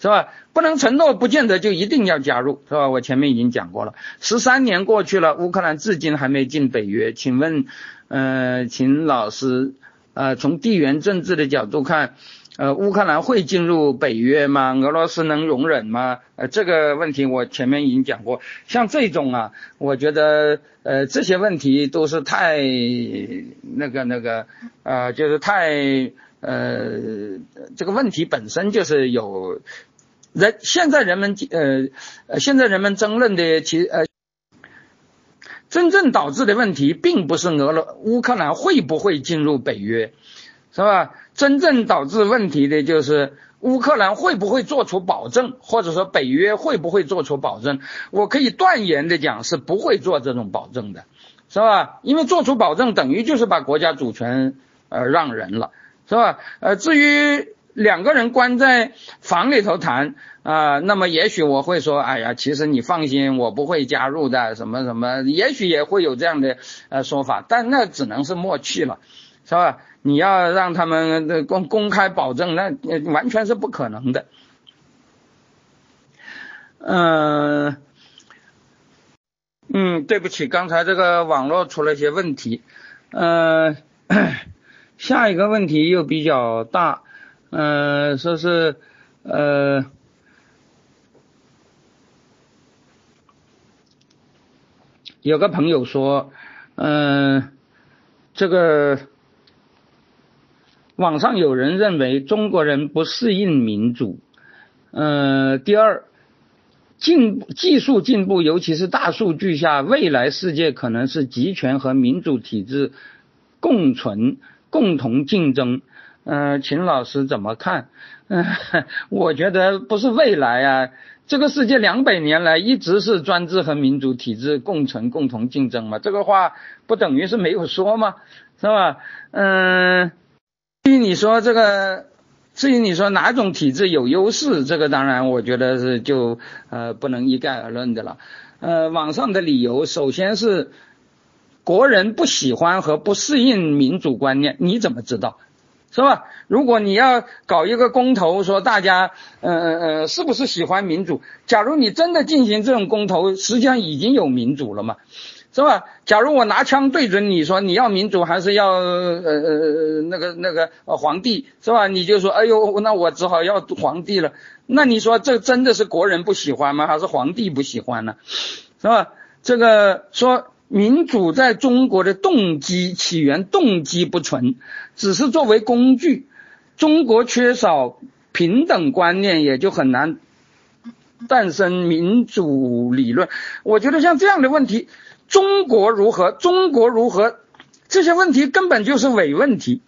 是吧？不能承诺，不见得就一定要加入，是吧？我前面已经讲过了，十三年过去了，乌克兰至今还没进北约，请问，呃，请老师，呃，从地缘政治的角度看。呃，乌克兰会进入北约吗？俄罗斯能容忍吗？呃，这个问题我前面已经讲过。像这种啊，我觉得呃这些问题都是太那个那个呃，就是太呃这个问题本身就是有人现在人们呃呃现在人们争论的其呃真正导致的问题，并不是俄罗乌克兰会不会进入北约，是吧？真正导致问题的就是乌克兰会不会做出保证，或者说北约会不会做出保证？我可以断言的讲，是不会做这种保证的，是吧？因为做出保证等于就是把国家主权呃让人了，是吧？呃，至于两个人关在房里头谈啊，那么也许我会说，哎呀，其实你放心，我不会加入的，什么什么，也许也会有这样的呃说法，但那只能是默契了，是吧？你要让他们公公开保证，那完全是不可能的。嗯嗯，对不起，刚才这个网络出了一些问题。嗯，下一个问题又比较大。嗯，说是呃，有个朋友说，嗯，这个。网上有人认为中国人不适应民主，呃，第二，进技术进步，尤其是大数据下，未来世界可能是集权和民主体制共存、共同竞争。呃，秦老师怎么看？嗯，我觉得不是未来啊，这个世界两百年来一直是专制和民主体制共存、共同竞争嘛，这个话不等于是没有说吗？是吧？嗯。至于你说这个，至于你说哪种体制有优势，这个当然我觉得是就呃不能一概而论的了。呃，网上的理由首先是国人不喜欢和不适应民主观念，你怎么知道？是吧？如果你要搞一个公投，说大家呃呃呃是不是喜欢民主？假如你真的进行这种公投，实际上已经有民主了嘛？是吧？假如我拿枪对准你说你要民主还是要呃呃那个那个呃皇帝是吧？你就说哎呦，那我只好要皇帝了。那你说这真的是国人不喜欢吗？还是皇帝不喜欢呢？是吧？这个说民主在中国的动机起源动机不纯，只是作为工具。中国缺少平等观念，也就很难诞生民主理论。我觉得像这样的问题。中国如何？中国如何？这些问题根本就是伪问题。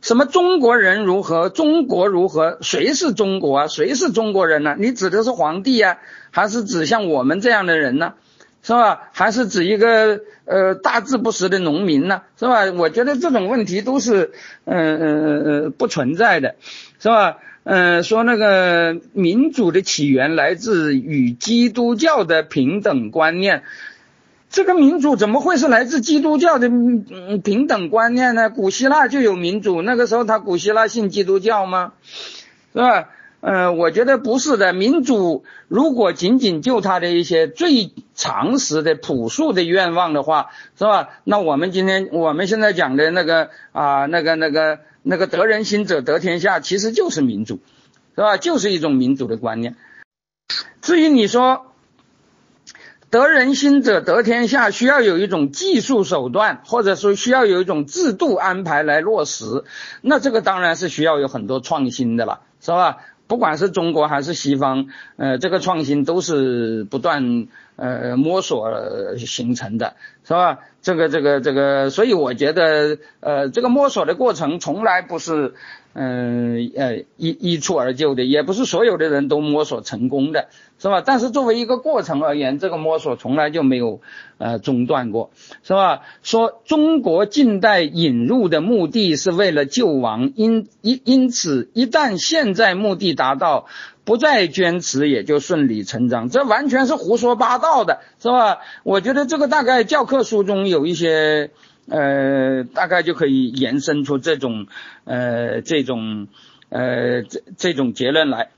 什么中国人如何？中国如何？谁是中国啊？谁是中国人呢？你指的是皇帝呀，还是指像我们这样的人呢？是吧？还是指一个呃大字不识的农民呢？是吧？我觉得这种问题都是嗯嗯嗯不存在的，是吧？嗯，说那个民主的起源来自与基督教的平等观念。这个民主怎么会是来自基督教的嗯平等观念呢？古希腊就有民主，那个时候他古希腊信基督教吗？是吧？呃，我觉得不是的。民主如果仅仅就他的一些最常识的朴素的愿望的话，是吧？那我们今天我们现在讲的那个啊，那个那个那个得人心者得天下，其实就是民主，是吧？就是一种民主的观念。至于你说。得人心者得天下，需要有一种技术手段，或者说需要有一种制度安排来落实。那这个当然是需要有很多创新的了，是吧？不管是中国还是西方，呃，这个创新都是不断呃摸索形成的，是吧？这个这个这个，所以我觉得，呃，这个摸索的过程从来不是。嗯呃一一蹴而就的，也不是所有的人都摸索成功的，是吧？但是作为一个过程而言，这个摸索从来就没有呃中断过，是吧？说中国近代引入的目的是为了救亡，因因因此一旦现在目的达到，不再坚持也就顺理成章，这完全是胡说八道的，是吧？我觉得这个大概教科书中有一些。呃，大概就可以延伸出这种呃这种呃这这种结论来。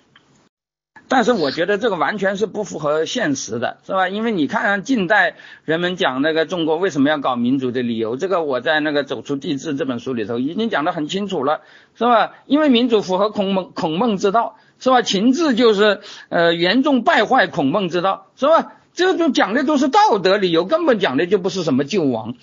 但是我觉得这个完全是不符合现实的，是吧？因为你看近代人们讲那个中国为什么要搞民主的理由，这个我在那个《走出帝制》这本书里头已经讲得很清楚了，是吧？因为民主符合孔孟孔孟之道，是吧？秦制就是呃严重败坏孔孟之道，是吧？这种讲的都是道德理由，根本讲的就不是什么救亡。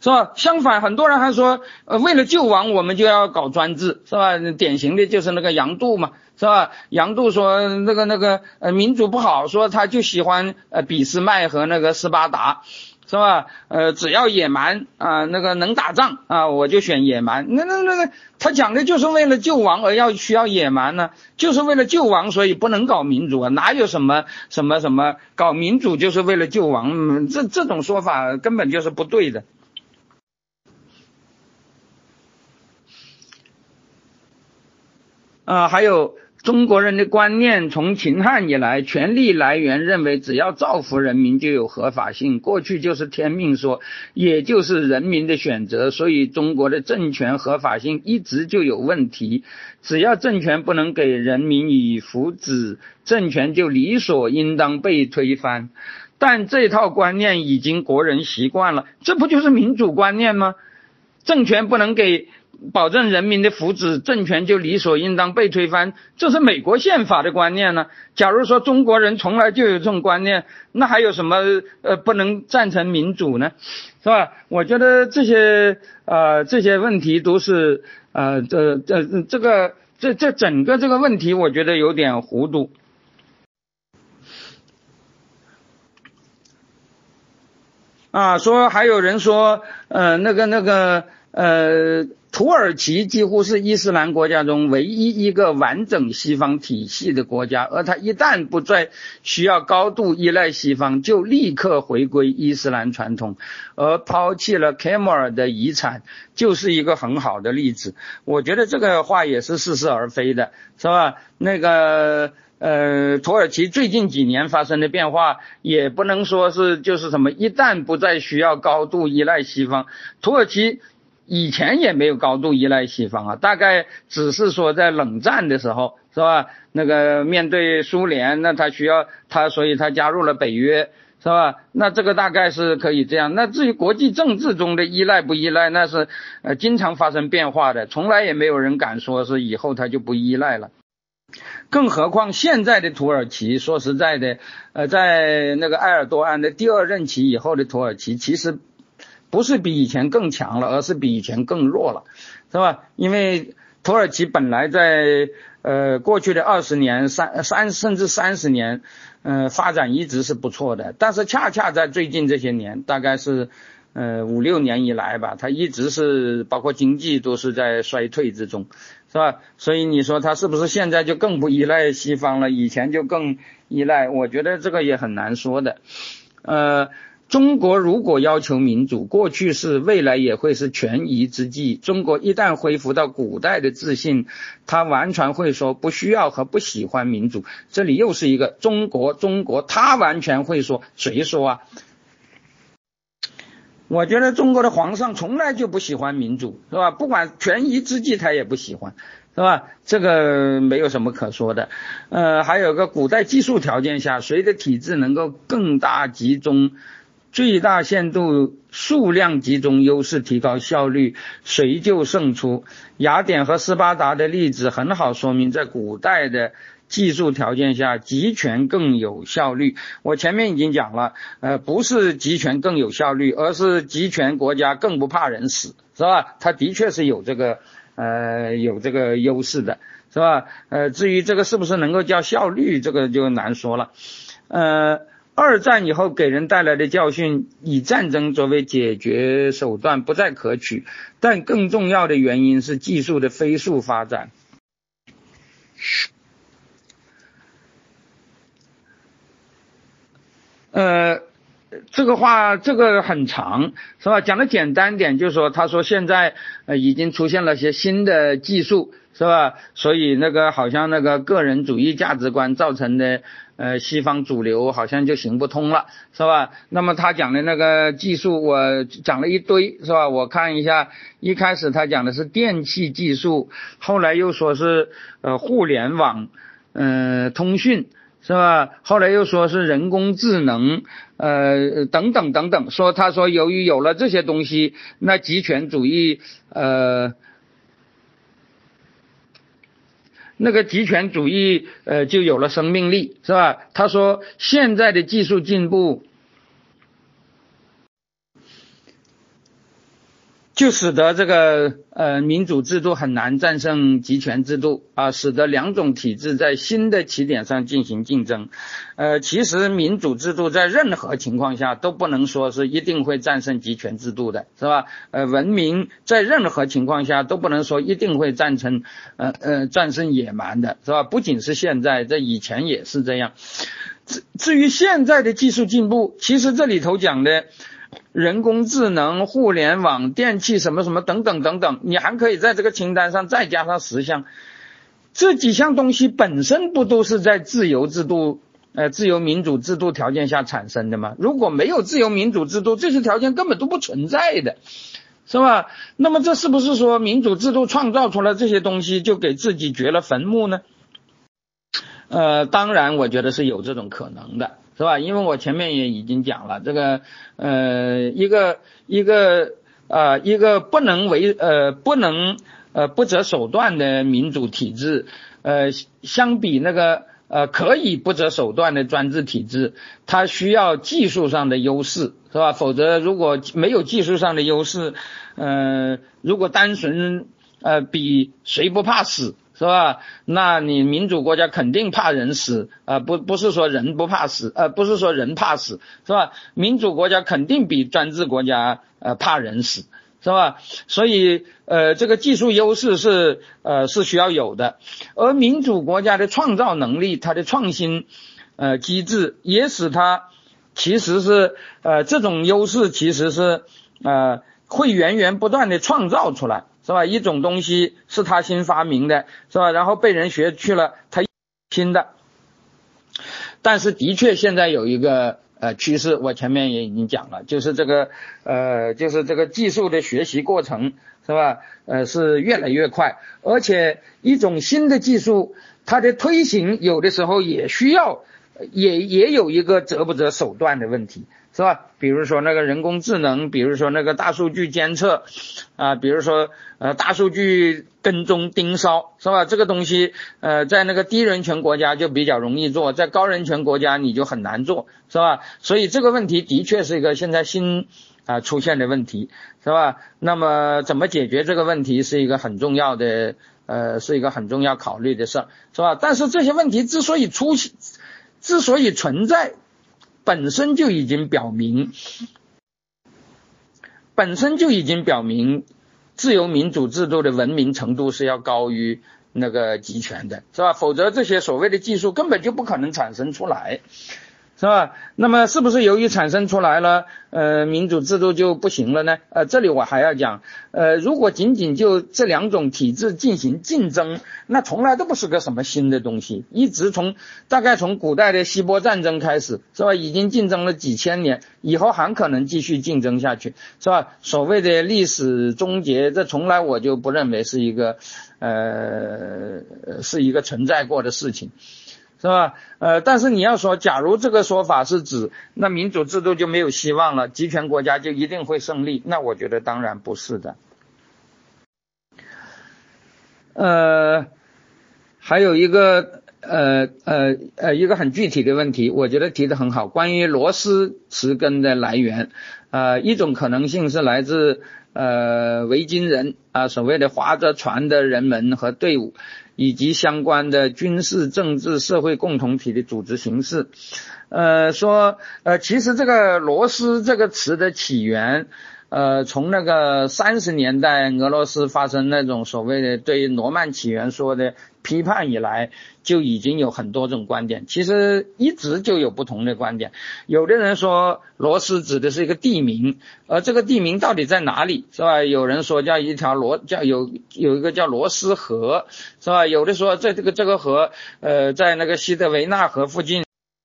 是吧？相反，很多人还说，呃，为了救亡，我们就要搞专制，是吧？典型的就是那个杨度嘛，是吧？杨度说那个那个呃民主不好，说他就喜欢呃俾斯麦和那个斯巴达，是吧？呃，只要野蛮啊，那个能打仗啊，我就选野蛮。那那那个他讲的就是为了救亡而要需要野蛮呢？就是为了救亡，所以不能搞民主啊？哪有什么什么什么搞民主就是为了救亡？这这种说法根本就是不对的。啊，还有中国人的观念，从秦汉以来，权力来源认为只要造福人民就有合法性，过去就是天命说，也就是人民的选择，所以中国的政权合法性一直就有问题。只要政权不能给人民以福祉，政权就理所应当被推翻。但这套观念已经国人习惯了，这不就是民主观念吗？政权不能给。保证人民的福祉，政权就理所应当被推翻，这是美国宪法的观念呢。假如说中国人从来就有这种观念，那还有什么呃不能赞成民主呢？是吧？我觉得这些呃这些问题都是呃这这这个这这整个这个问题，我觉得有点糊涂。啊，说还有人说呃那个那个呃。土耳其几乎是伊斯兰国家中唯一一个完整西方体系的国家，而它一旦不再需要高度依赖西方，就立刻回归伊斯兰传统，而抛弃了凯末尔的遗产，就是一个很好的例子。我觉得这个话也是似是而非的，是吧？那个呃，土耳其最近几年发生的变化，也不能说是就是什么，一旦不再需要高度依赖西方，土耳其。以前也没有高度依赖西方啊，大概只是说在冷战的时候，是吧？那个面对苏联，那他需要他，所以他加入了北约，是吧？那这个大概是可以这样。那至于国际政治中的依赖不依赖，那是呃经常发生变化的，从来也没有人敢说是以后他就不依赖了。更何况现在的土耳其，说实在的，呃，在那个埃尔多安的第二任期以后的土耳其，其实。不是比以前更强了，而是比以前更弱了，是吧？因为土耳其本来在呃过去的二十年、三三甚至三十年，呃发展一直是不错的，但是恰恰在最近这些年，大概是呃五六年以来吧，它一直是包括经济都是在衰退之中，是吧？所以你说它是不是现在就更不依赖西方了？以前就更依赖？我觉得这个也很难说的，呃。中国如果要求民主，过去是，未来也会是权宜之计。中国一旦恢复到古代的自信，他完全会说不需要和不喜欢民主。这里又是一个中国，中国他完全会说，谁说啊？我觉得中国的皇上从来就不喜欢民主，是吧？不管权宜之计，他也不喜欢，是吧？这个没有什么可说的。呃，还有个古代技术条件下，谁的体制能够更大集中？最大限度数量集中优势提高效率，谁就胜出。雅典和斯巴达的例子很好说明，在古代的技术条件下，集权更有效率。我前面已经讲了，呃，不是集权更有效率，而是集权国家更不怕人死，是吧？它的确是有这个呃有这个优势的，是吧？呃，至于这个是不是能够叫效率，这个就难说了，呃。二战以后给人带来的教训，以战争作为解决手段不再可取。但更重要的原因是技术的飞速发展。呃，这个话这个很长，是吧？讲的简单点，就是说，他说现在呃已经出现了些新的技术。是吧？所以那个好像那个个人主义价值观造成的，呃，西方主流好像就行不通了，是吧？那么他讲的那个技术，我讲了一堆，是吧？我看一下，一开始他讲的是电气技术，后来又说是呃互联网，嗯通讯。是吧？后来又说是人工智能，呃，等等等等，说他说由于有了这些东西，那极权主义，呃，那个极权主义，呃，就有了生命力，是吧？他说现在的技术进步。就使得这个呃民主制度很难战胜集权制度啊，使得两种体制在新的起点上进行竞争。呃，其实民主制度在任何情况下都不能说是一定会战胜集权制度的，是吧？呃，文明在任何情况下都不能说一定会战胜呃呃战胜野蛮的，是吧？不仅是现在，在以前也是这样。至至于现在的技术进步，其实这里头讲的。人工智能、互联网、电器什么什么等等等等，你还可以在这个清单上再加上十项，这几项东西本身不都是在自由制度、呃自由民主制度条件下产生的吗？如果没有自由民主制度，这些条件根本都不存在的，是吧？那么这是不是说民主制度创造出来这些东西就给自己掘了坟墓呢？呃，当然，我觉得是有这种可能的。是吧？因为我前面也已经讲了，这个呃一个一个啊一个不能为呃不能呃不择手段的民主体制，呃相比那个呃可以不择手段的专制体制，它需要技术上的优势，是吧？否则如果没有技术上的优势，呃如果单纯呃比谁不怕死。是吧？那你民主国家肯定怕人死啊，不不是说人不怕死，呃，不是说人怕死，是吧？民主国家肯定比专制国家呃怕人死，是吧？所以呃，这个技术优势是呃是需要有的，而民主国家的创造能力，它的创新呃机制也使它其实是呃这种优势其实是呃会源源不断的创造出来。是吧？一种东西是他新发明的，是吧？然后被人学去了，他新的。但是的确现在有一个呃趋势，我前面也已经讲了，就是这个呃，就是这个技术的学习过程，是吧？呃，是越来越快，而且一种新的技术，它的推行有的时候也需要，也也有一个择不择手段的问题。是吧？比如说那个人工智能，比如说那个大数据监测，啊，比如说呃大数据跟踪盯梢，是吧？这个东西呃在那个低人权国家就比较容易做，在高人权国家你就很难做，是吧？所以这个问题的确是一个现在新啊出现的问题，是吧？那么怎么解决这个问题是一个很重要的呃是一个很重要考虑的事儿，是吧？但是这些问题之所以出现，之所以存在。本身就已经表明，本身就已经表明，自由民主制度的文明程度是要高于那个集权的，是吧？否则这些所谓的技术根本就不可能产生出来。是吧？那么是不是由于产生出来了，呃，民主制度就不行了呢？呃，这里我还要讲，呃，如果仅仅就这两种体制进行竞争，那从来都不是个什么新的东西，一直从大概从古代的希波战争开始，是吧？已经竞争了几千年，以后还可能继续竞争下去，是吧？所谓的历史终结，这从来我就不认为是一个，呃，是一个存在过的事情。是吧？呃，但是你要说，假如这个说法是指那民主制度就没有希望了，集权国家就一定会胜利，那我觉得当然不是的。呃，还有一个呃呃呃一个很具体的问题，我觉得提的很好，关于螺丝词根的来源，呃，一种可能性是来自呃维京人啊，所谓的划着船的人们和队伍。以及相关的军事、政治、社会共同体的组织形式，呃，说，呃，其实这个“罗斯”这个词的起源。呃，从那个三十年代俄罗斯发生那种所谓的对罗曼起源说的批判以来，就已经有很多种观点。其实一直就有不同的观点。有的人说罗斯指的是一个地名，而这个地名到底在哪里，是吧？有人说叫一条罗，叫有有一个叫罗斯河，是吧？有的说在这个这个河，呃，在那个西德维纳河附近。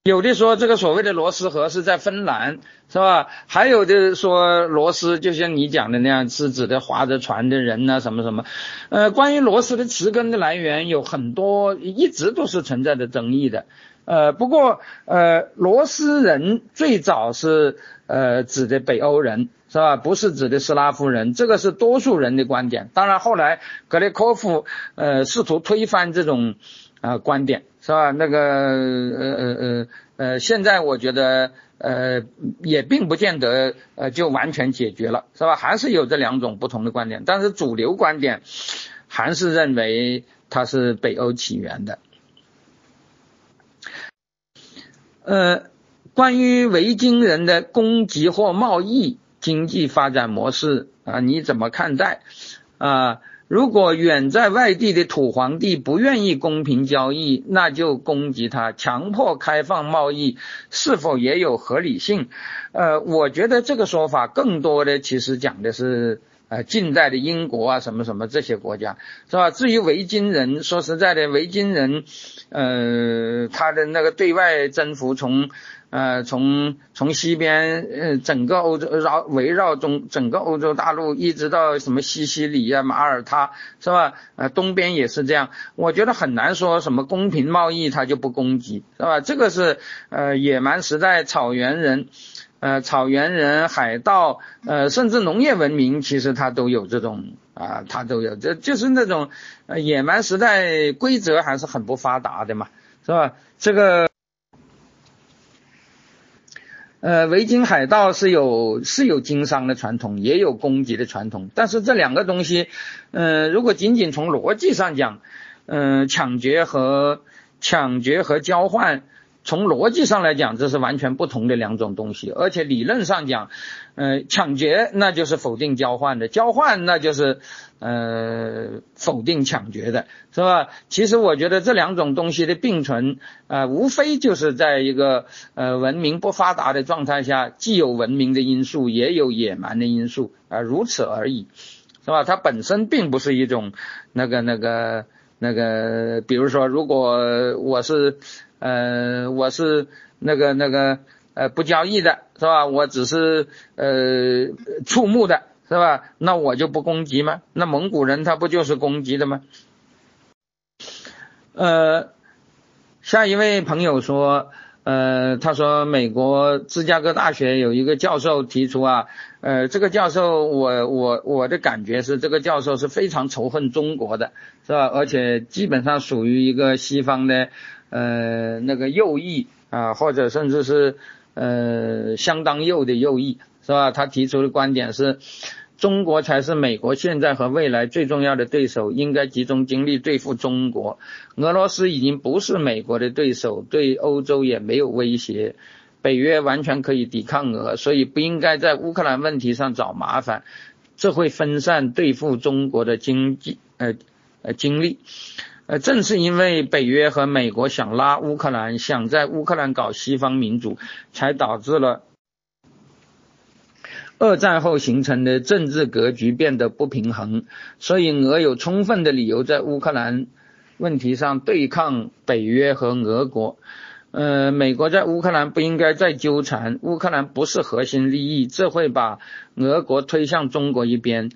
有的说这个所谓的罗斯河是在芬兰，是吧？还有的说罗斯就像你讲的那样，是指的划着船的人呐，什么什么。呃，关于罗斯的词根的来源，有很多一直都是存在的争议的。呃，不过呃，罗斯人最早是呃指的北欧人，是吧？不是指的斯拉夫人，这个是多数人的观点。当然后来格列科夫呃试图推翻这种啊观点。是吧？那个呃呃呃呃，现在我觉得呃也并不见得呃就完全解决了，是吧？还是有这两种不同的观点，但是主流观点还是认为它是北欧起源的。呃，关于维京人的攻击或贸易经济发展模式啊，你怎么看待啊？如果远在外地的土皇帝不愿意公平交易，那就攻击他，强迫开放贸易，是否也有合理性？呃，我觉得这个说法更多的其实讲的是呃近代的英国啊什么什么这些国家，是吧？至于维京人，说实在的，维京人，呃，他的那个对外征服从。呃，从从西边，呃，整个欧洲绕围绕中整个欧洲大陆，一直到什么西西里呀、马耳他，是吧？呃，东边也是这样。我觉得很难说什么公平贸易，他就不攻击，是吧？这个是呃野蛮时代草原人，呃草原人、海盗，呃甚至农业文明，其实他都有这种啊，他都有，这就是那种呃野蛮时代规则还是很不发达的嘛，是吧？这个。呃，维京海盗是有是有经商的传统，也有攻击的传统，但是这两个东西，呃，如果仅仅从逻辑上讲，嗯，抢劫和抢劫和交换。从逻辑上来讲，这是完全不同的两种东西，而且理论上讲，呃，抢劫那就是否定交换的，交换那就是呃否定抢劫的，是吧？其实我觉得这两种东西的并存，呃，无非就是在一个呃文明不发达的状态下，既有文明的因素，也有野蛮的因素，啊，如此而已，是吧？它本身并不是一种那个那个那个，比如说，如果我是。呃，我是那个那个呃不交易的是吧？我只是呃触目的是吧？那我就不攻击吗？那蒙古人他不就是攻击的吗？呃，下一位朋友说，呃，他说美国芝加哥大学有一个教授提出啊，呃，这个教授我我我的感觉是这个教授是非常仇恨中国的，是吧？而且基本上属于一个西方的。呃，那个右翼啊，或者甚至是呃相当右的右翼，是吧？他提出的观点是，中国才是美国现在和未来最重要的对手，应该集中精力对付中国。俄罗斯已经不是美国的对手，对欧洲也没有威胁，北约完全可以抵抗俄，所以不应该在乌克兰问题上找麻烦，这会分散对付中国的经济呃呃精力。呃，正是因为北约和美国想拉乌克兰，想在乌克兰搞西方民主，才导致了二战后形成的政治格局变得不平衡。所以，俄有充分的理由在乌克兰问题上对抗北约和俄国。呃，美国在乌克兰不应该再纠缠，乌克兰不是核心利益，这会把俄国推向中国一边。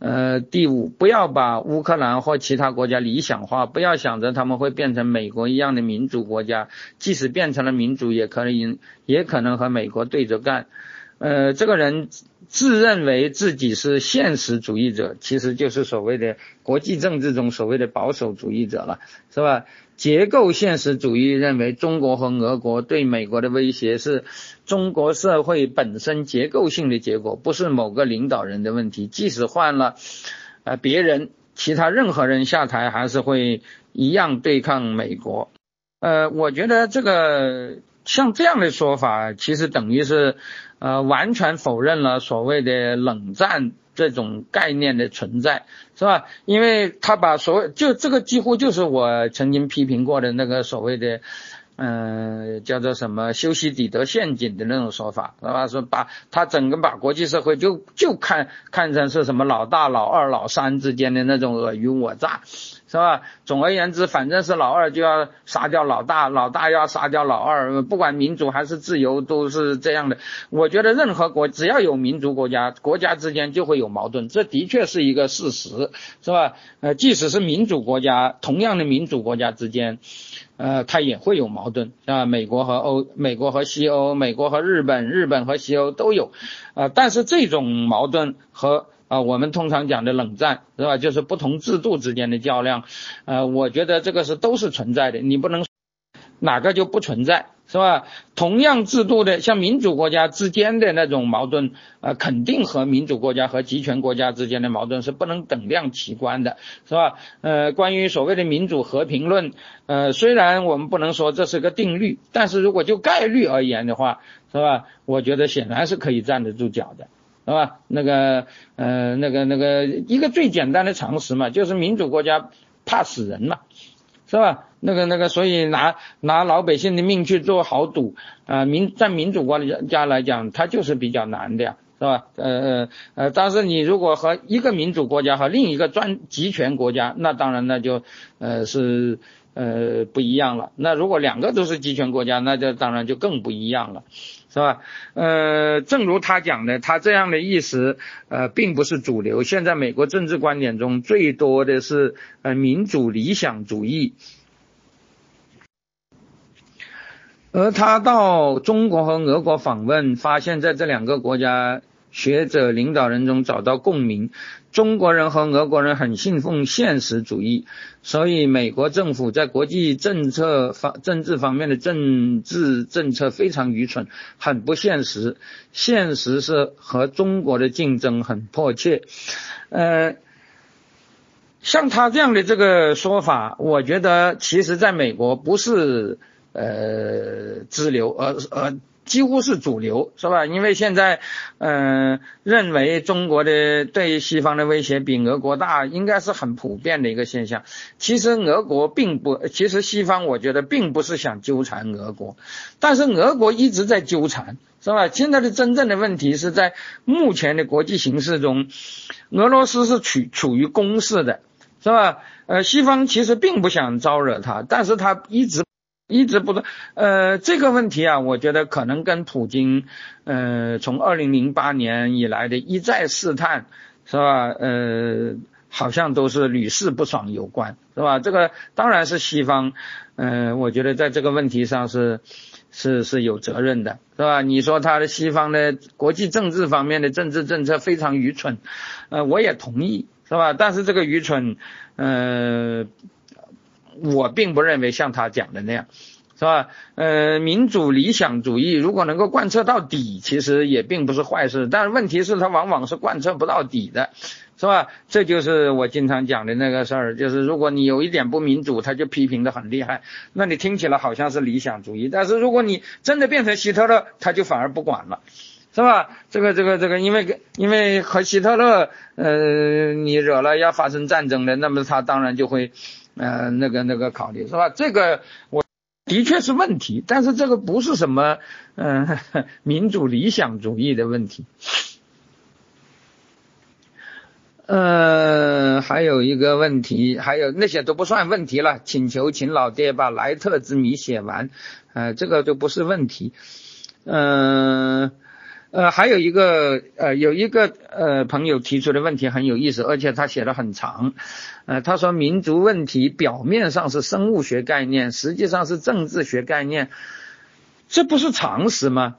呃，第五，不要把乌克兰或其他国家理想化，不要想着他们会变成美国一样的民主国家，即使变成了民主，也可能也可能和美国对着干。呃，这个人自认为自己是现实主义者，其实就是所谓的国际政治中所谓的保守主义者了，是吧？结构现实主义认为，中国和俄国对美国的威胁是中国社会本身结构性的结果，不是某个领导人的问题。即使换了呃别人，其他任何人下台，还是会一样对抗美国。呃，我觉得这个像这样的说法，其实等于是呃完全否认了所谓的冷战。这种概念的存在是吧？因为他把所谓就这个几乎就是我曾经批评过的那个所谓的，嗯，叫做什么修昔底德陷阱的那种说法，是吧？说把他整个把国际社会就就看看成是什么老大、老二、老三之间的那种尔虞我诈，是吧？总而言之，反正是老二就要杀掉老大，老大要杀掉老二，不管民主还是自由都是这样的。我觉得任何国只要有民族国家，国家之间就会有矛盾，这的确是一个事实，是吧？呃，即使是民主国家，同样的民主国家之间，呃，它也会有矛盾，啊，美国和欧，美国和西欧，美国和日本，日本和西欧都有，啊，但是这种矛盾和啊，我们通常讲的冷战是吧？就是不同制度之间的较量，呃，我觉得这个是都是存在的，你不能哪个就不存在是吧？同样制度的，像民主国家之间的那种矛盾，呃，肯定和民主国家和集权国家之间的矛盾是不能等量齐观的，是吧？呃，关于所谓的民主和平论，呃，虽然我们不能说这是个定律，但是如果就概率而言的话，是吧？我觉得显然是可以站得住脚的。是吧？那个，呃，那个，那个，一个最简单的常识嘛，就是民主国家怕死人嘛，是吧？那个，那个，所以拿拿老百姓的命去做豪赌啊，民在民主国家来讲，它就是比较难的呀，是吧？呃呃呃，但是你如果和一个民主国家和另一个专集权国家，那当然那就呃是呃不一样了。那如果两个都是集权国家，那就当然就更不一样了。是吧？呃，正如他讲的，他这样的意识，呃，并不是主流。现在美国政治观点中最多的是呃民主理想主义，而他到中国和俄国访问，发现在这两个国家。学者领导人中找到共鸣，中国人和俄国人很信奉现实主义，所以美国政府在国际政策方政治方面的政治政策非常愚蠢，很不现实。现实是和中国的竞争很迫切。呃，像他这样的这个说法，我觉得其实在美国不是呃支流，而而。几乎是主流，是吧？因为现在，嗯，认为中国的对西方的威胁比俄国大，应该是很普遍的一个现象。其实俄国并不，其实西方我觉得并不是想纠缠俄国，但是俄国一直在纠缠，是吧？现在的真正的问题是在目前的国际形势中，俄罗斯是处处于攻势的，是吧？呃，西方其实并不想招惹他，但是他一直。一直不断，呃，这个问题啊，我觉得可能跟普京，呃，从二零零八年以来的一再试探，是吧？呃，好像都是屡试不爽有关，是吧？这个当然是西方，呃，我觉得在这个问题上是是是有责任的，是吧？你说他的西方的国际政治方面的政治政策非常愚蠢，呃，我也同意，是吧？但是这个愚蠢，呃。我并不认为像他讲的那样，是吧？呃，民主理想主义如果能够贯彻到底，其实也并不是坏事。但是问题是，它往往是贯彻不到底的，是吧？这就是我经常讲的那个事儿，就是如果你有一点不民主，他就批评的很厉害，那你听起来好像是理想主义。但是如果你真的变成希特勒，他就反而不管了，是吧？这个这个这个，因为因为和希特勒，呃，你惹了要发生战争的，那么他当然就会。呃，那个那个考虑是吧？这个我的确是问题，但是这个不是什么嗯 民主理想主义的问题。呃，还有一个问题，还有那些都不算问题了。请求请老爹把莱特之谜写完，呃，这个就不是问题。嗯。呃还有一个呃，有一个呃朋友提出的问题很有意思，而且他写的很长。呃，他说民族问题表面上是生物学概念，实际上是政治学概念，这不是常识吗？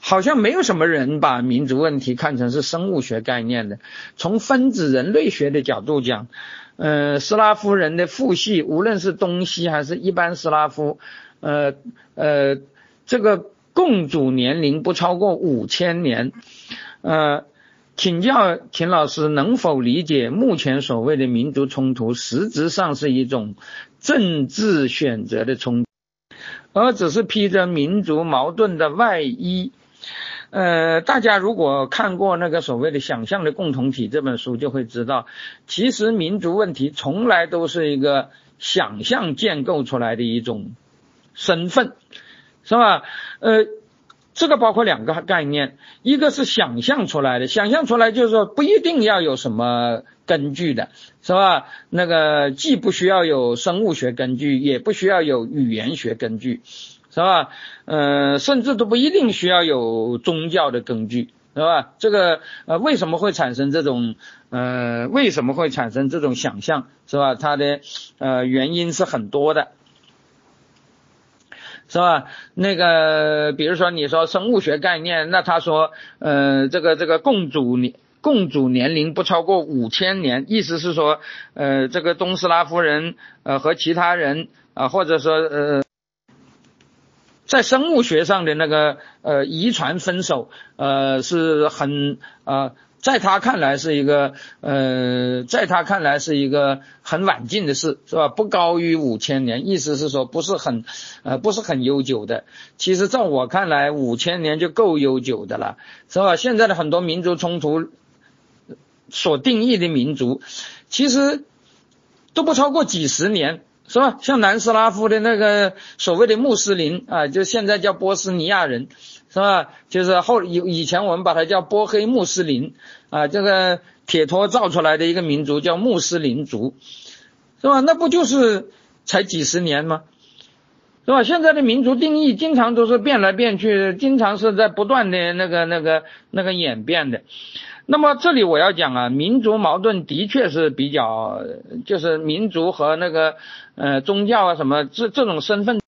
好像没有什么人把民族问题看成是生物学概念的。从分子人类学的角度讲，呃，斯拉夫人的父系，无论是东西还是一般斯拉夫，呃呃，这个。共主年龄不超过五千年，呃，请教秦老师能否理解目前所谓的民族冲突，实质上是一种政治选择的冲突，而只是披着民族矛盾的外衣。呃，大家如果看过那个所谓的《想象的共同体》这本书，就会知道，其实民族问题从来都是一个想象建构出来的一种身份。是吧？呃，这个包括两个概念，一个是想象出来的，想象出来就是说不一定要有什么根据的，是吧？那个既不需要有生物学根据，也不需要有语言学根据，是吧？呃，甚至都不一定需要有宗教的根据，是吧？这个呃，为什么会产生这种呃，为什么会产生这种想象，是吧？它的呃原因是很多的。是吧？那个，比如说你说生物学概念，那他说，呃，这个这个共主年共主年龄不超过五千年，意思是说，呃，这个东斯拉夫人呃和其他人啊，或者说呃，在生物学上的那个呃遗传分手呃是很啊。在他看来是一个，呃，在他看来是一个很晚近的事，是吧？不高于五千年，意思是说不是很，呃，不是很悠久的。其实在我看来，五千年就够悠久的了，是吧？现在的很多民族冲突所定义的民族，其实都不超过几十年，是吧？像南斯拉夫的那个所谓的穆斯林啊，就现在叫波斯尼亚人。是吧？就是后以以前我们把它叫波黑穆斯林啊，这个铁托造出来的一个民族叫穆斯林族，是吧？那不就是才几十年吗？是吧？现在的民族定义经常都是变来变去，经常是在不断的那个那个那个演变的。那么这里我要讲啊，民族矛盾的确是比较，就是民族和那个呃宗教啊什么这这种身份。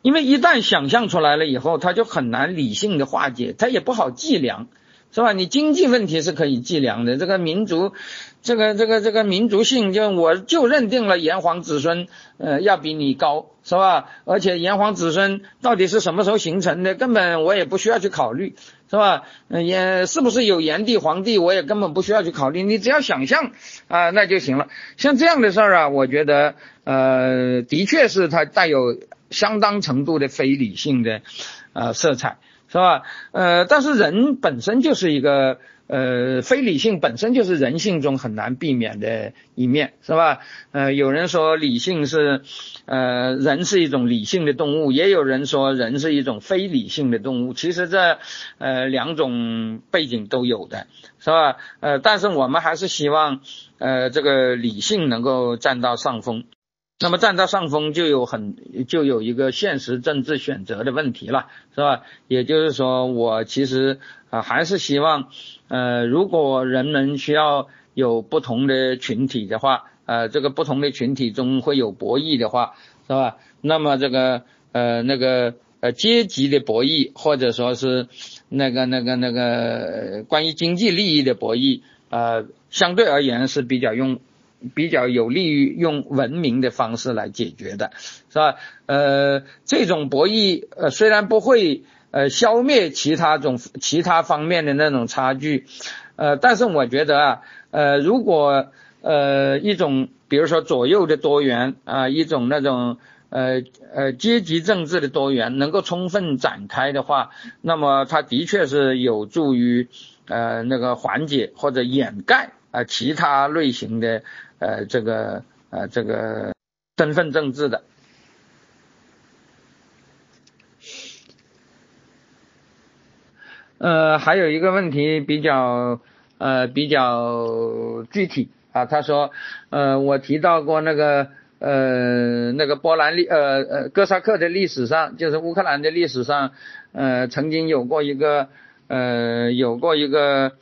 因为一旦想象出来了以后，他就很难理性的化解，他也不好计量，是吧？你经济问题是可以计量的，这个民族，这个这个这个民族性，就我就认定了炎黄子孙，呃，要比你高，是吧？而且炎黄子孙到底是什么时候形成的，根本我也不需要去考虑，是吧？也是不是有炎帝黄帝，我也根本不需要去考虑，你只要想象啊，那就行了。像这样的事儿啊，我觉得，呃，的确是它带有。相当程度的非理性的呃色彩是吧？呃，但是人本身就是一个呃非理性，本身就是人性中很难避免的一面是吧？呃，有人说理性是呃人是一种理性的动物，也有人说人是一种非理性的动物。其实这呃两种背景都有的是吧？呃，但是我们还是希望呃这个理性能够占到上风。那么占到上风就有很就有一个现实政治选择的问题了，是吧？也就是说，我其实啊还是希望，呃，如果人们需要有不同的群体的话，呃，这个不同的群体中会有博弈的话，是吧？那么这个呃那个呃阶级的博弈，或者说是那个那个那个关于经济利益的博弈，呃，相对而言是比较用。比较有利于用文明的方式来解决的，是吧？呃，这种博弈，呃，虽然不会呃消灭其他种其他方面的那种差距，呃，但是我觉得啊，呃，如果呃一种比如说左右的多元啊，一种那种呃呃阶级政治的多元能够充分展开的话，那么它的确是有助于呃那个缓解或者掩盖啊其他类型的。呃，这个呃，这个身份政治的，呃，还有一个问题比较呃比较具体啊，他说呃，我提到过那个呃那个波兰历呃呃哥萨克的历史上，就是乌克兰的历史上，呃曾经有过一个呃有过一个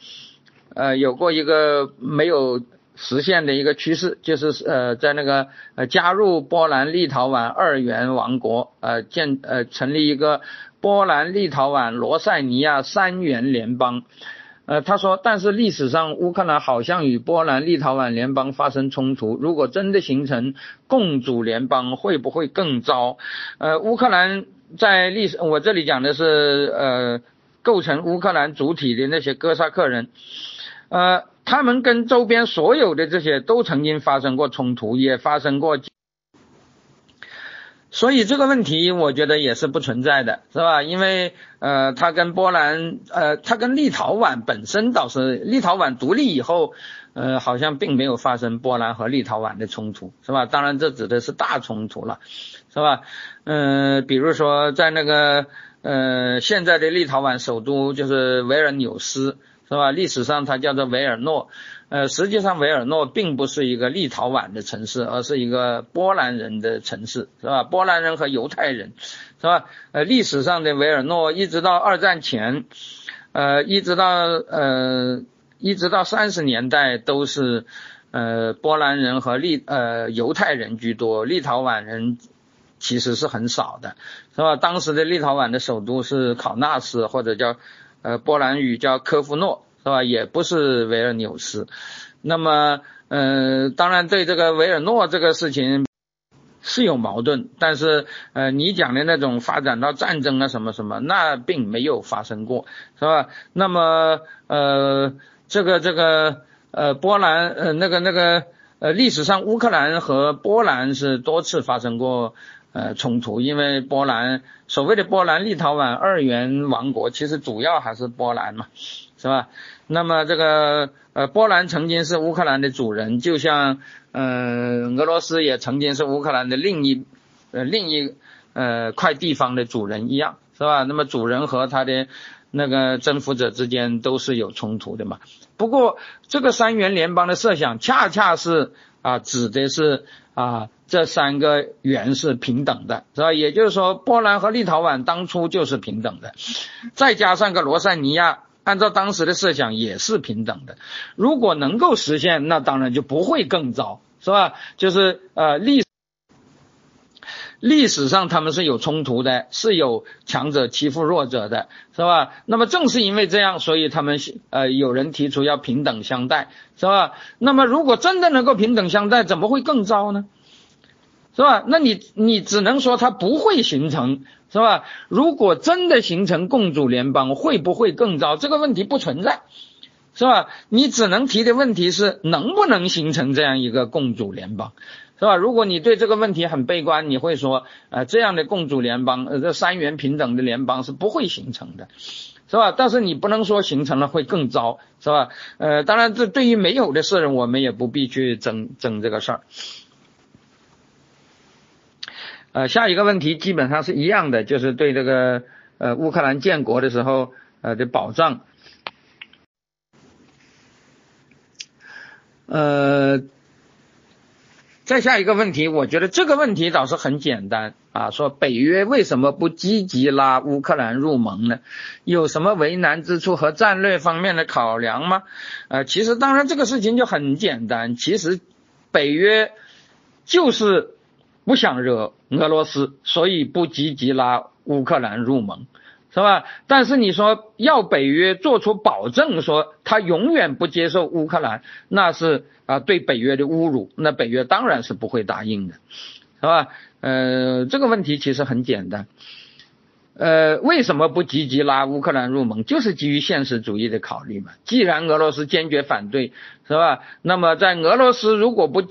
呃有过一个没有。实现的一个趋势就是呃，在那个呃加入波兰立陶宛二元王国，呃建呃成立一个波兰立陶宛罗塞尼亚三元联邦。呃，他说，但是历史上乌克兰好像与波兰立陶宛联邦发生冲突。如果真的形成共主联邦，会不会更糟？呃，乌克兰在历史，我这里讲的是呃构成乌克兰主体的那些哥萨克人，呃。他们跟周边所有的这些都曾经发生过冲突，也发生过，所以这个问题我觉得也是不存在的，是吧？因为呃，他跟波兰，呃，他跟立陶宛本身倒是立陶宛独立以后，呃，好像并没有发生波兰和立陶宛的冲突，是吧？当然这指的是大冲突了，是吧？嗯，比如说在那个呃现在的立陶宛首都就是维尔纽斯。是吧？历史上它叫做维尔诺，呃，实际上维尔诺并不是一个立陶宛的城市，而是一个波兰人的城市，是吧？波兰人和犹太人，是吧？呃，历史上的维尔诺一直到二战前，呃，一直到呃，一直到三十年代都是呃波兰人和立呃犹太人居多，立陶宛人其实是很少的，是吧？当时的立陶宛的首都是考纳斯，或者叫。呃，波兰语叫科夫诺，是吧？也不是维尔纽斯。那么，呃，当然对这个维尔诺这个事情是有矛盾，但是，呃，你讲的那种发展到战争啊什么什么，那并没有发生过，是吧？那么，呃，这个这个，呃，波兰，呃，那个那个，呃，历史上乌克兰和波兰是多次发生过。呃，冲突，因为波兰所谓的波兰立陶宛二元王国，其实主要还是波兰嘛，是吧？那么这个呃，波兰曾经是乌克兰的主人，就像呃，俄罗斯也曾经是乌克兰的另一呃另一呃块地方的主人一样，是吧？那么主人和他的那个征服者之间都是有冲突的嘛。不过这个三元联邦的设想，恰恰是啊，指的是啊。这三个元是平等的，是吧？也就是说，波兰和立陶宛当初就是平等的，再加上个罗塞尼亚，按照当时的设想也是平等的。如果能够实现，那当然就不会更糟，是吧？就是呃历历史上他们是有冲突的，是有强者欺负弱者的，是吧？那么正是因为这样，所以他们呃有人提出要平等相待，是吧？那么如果真的能够平等相待，怎么会更糟呢？是吧？那你你只能说它不会形成，是吧？如果真的形成共主联邦，会不会更糟？这个问题不存在，是吧？你只能提的问题是能不能形成这样一个共主联邦，是吧？如果你对这个问题很悲观，你会说，呃，这样的共主联邦，呃，这三元平等的联邦是不会形成的，是吧？但是你不能说形成了会更糟，是吧？呃，当然，这对于没有的事，我们也不必去争争这个事儿。呃，下一个问题基本上是一样的，就是对这个呃乌克兰建国的时候呃的保障。呃，再下一个问题，我觉得这个问题倒是很简单啊，说北约为什么不积极拉乌克兰入盟呢？有什么为难之处和战略方面的考量吗？呃，其实当然这个事情就很简单，其实北约就是。不想惹俄罗斯，所以不积极拉乌克兰入盟，是吧？但是你说要北约做出保证，说他永远不接受乌克兰，那是啊对北约的侮辱，那北约当然是不会答应的，是吧？呃，这个问题其实很简单，呃，为什么不积极拉乌克兰入盟？就是基于现实主义的考虑嘛。既然俄罗斯坚决反对，是吧？那么在俄罗斯如果不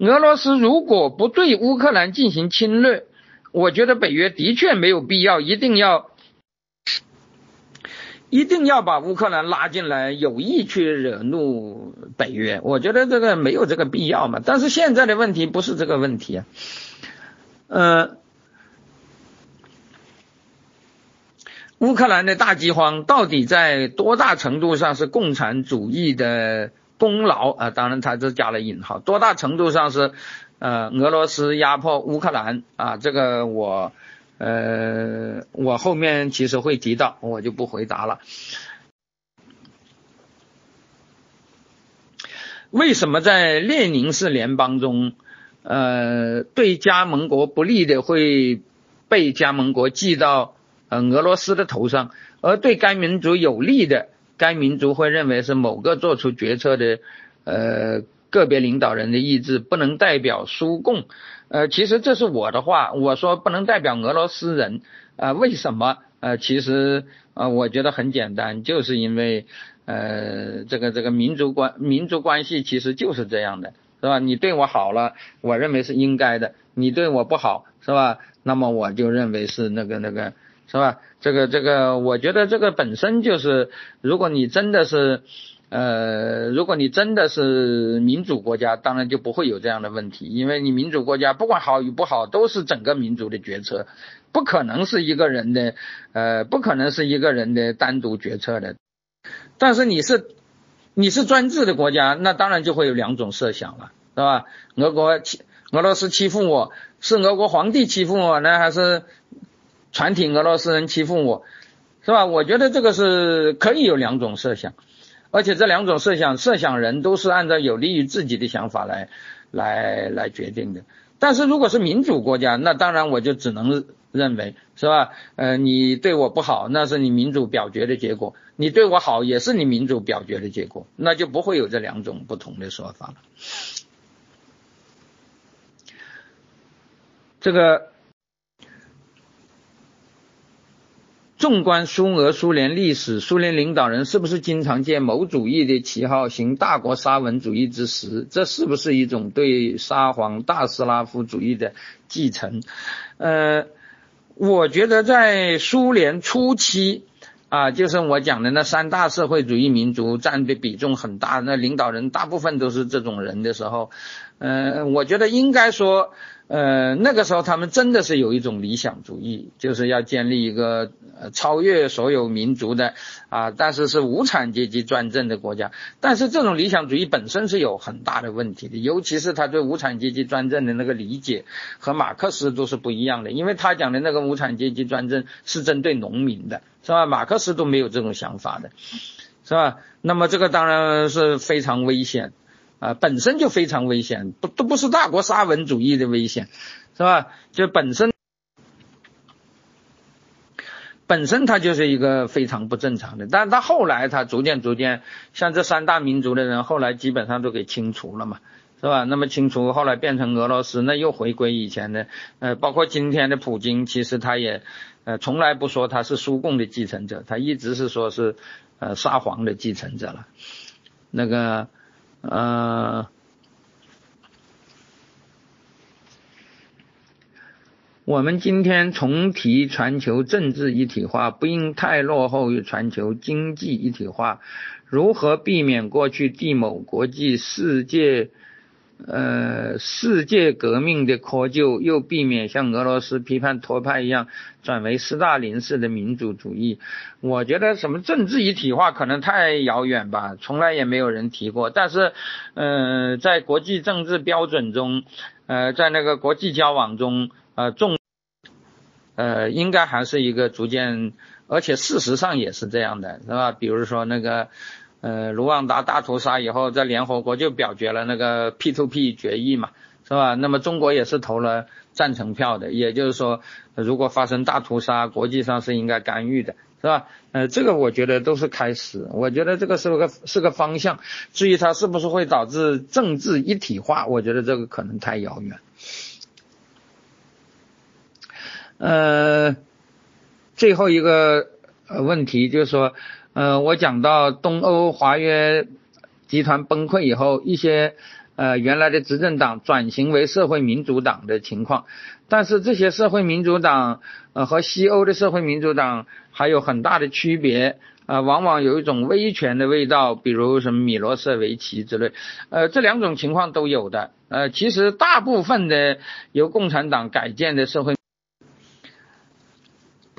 俄罗斯如果不对乌克兰进行侵略，我觉得北约的确没有必要一定要一定要把乌克兰拉进来，有意去惹怒北约。我觉得这个没有这个必要嘛。但是现在的问题不是这个问题啊，呃，乌克兰的大饥荒到底在多大程度上是共产主义的？功劳啊，当然他这加了引号，多大程度上是呃俄罗斯压迫乌克兰啊？这个我呃我后面其实会提到，我就不回答了。为什么在列宁式联邦中，呃对加盟国不利的会被加盟国记到呃俄罗斯的头上，而对该民族有利的？该民族会认为是某个做出决策的，呃，个别领导人的意志不能代表苏共，呃，其实这是我的话，我说不能代表俄罗斯人，啊，为什么？呃，其实呃，我觉得很简单，就是因为，呃，这个这个民族关民族关系其实就是这样的，是吧？你对我好了，我认为是应该的；你对我不好，是吧？那么我就认为是那个那个。是吧？这个这个，我觉得这个本身就是，如果你真的是，呃，如果你真的是民主国家，当然就不会有这样的问题，因为你民主国家不管好与不好，都是整个民族的决策，不可能是一个人的，呃，不可能是一个人的单独决策的。但是你是你是专制的国家，那当然就会有两种设想了，是吧？俄国欺俄罗斯欺负我，是俄国皇帝欺负我呢，还是全体俄罗斯人欺负我，是吧？我觉得这个是可以有两种设想，而且这两种设想，设想人都是按照有利于自己的想法来来来决定的。但是如果是民主国家，那当然我就只能认为，是吧？呃，你对我不好，那是你民主表决的结果；你对我好，也是你民主表决的结果，那就不会有这两种不同的说法了。这个，纵观苏俄苏联历史，苏联领导人是不是经常借某主义的旗号行大国沙文主义之实？这是不是一种对沙皇大斯拉夫主义的继承？呃，我觉得在苏联初期啊，就是我讲的那三大社会主义民族占的比重很大，那领导人大部分都是这种人的时候，呃，我觉得应该说。呃，那个时候他们真的是有一种理想主义，就是要建立一个呃超越所有民族的啊，但是是无产阶级专政的国家。但是这种理想主义本身是有很大的问题的，尤其是他对无产阶级专政的那个理解和马克思都是不一样的，因为他讲的那个无产阶级专政是针对农民的，是吧？马克思都没有这种想法的，是吧？那么这个当然是非常危险。啊，本身就非常危险，不都不是大国沙文主义的危险，是吧？就本身，本身它就是一个非常不正常的。但是他后来他逐渐逐渐，像这三大民族的人，后来基本上都给清除了嘛，是吧？那么清除后来变成俄罗斯，那又回归以前的，呃，包括今天的普京，其实他也，呃，从来不说他是苏共的继承者，他一直是说是，呃，沙皇的继承者了，那个。呃，我们今天重提全球政治一体化，不应太落后于全球经济一体化。如何避免过去地某国际世界？呃，世界革命的窠臼，又避免像俄罗斯批判托派一样转为斯大林式的民主主义。我觉得什么政治一体化可能太遥远吧，从来也没有人提过。但是，呃，在国际政治标准中，呃，在那个国际交往中，呃，重，呃，应该还是一个逐渐，而且事实上也是这样的，是吧？比如说那个。呃，卢旺达大屠杀以后，在联合国就表决了那个 P to P 决议嘛，是吧？那么中国也是投了赞成票的，也就是说，如果发生大屠杀，国际上是应该干预的，是吧？呃，这个我觉得都是开始，我觉得这个是个是个方向。至于它是不是会导致政治一体化，我觉得这个可能太遥远。呃，最后一个问题就是说。呃，我讲到东欧华约集团崩溃以后，一些呃原来的执政党转型为社会民主党的情况，但是这些社会民主党呃和西欧的社会民主党还有很大的区别啊，往往有一种威权的味道，比如什么米罗舍维奇之类，呃这两种情况都有的，呃其实大部分的由共产党改建的社会。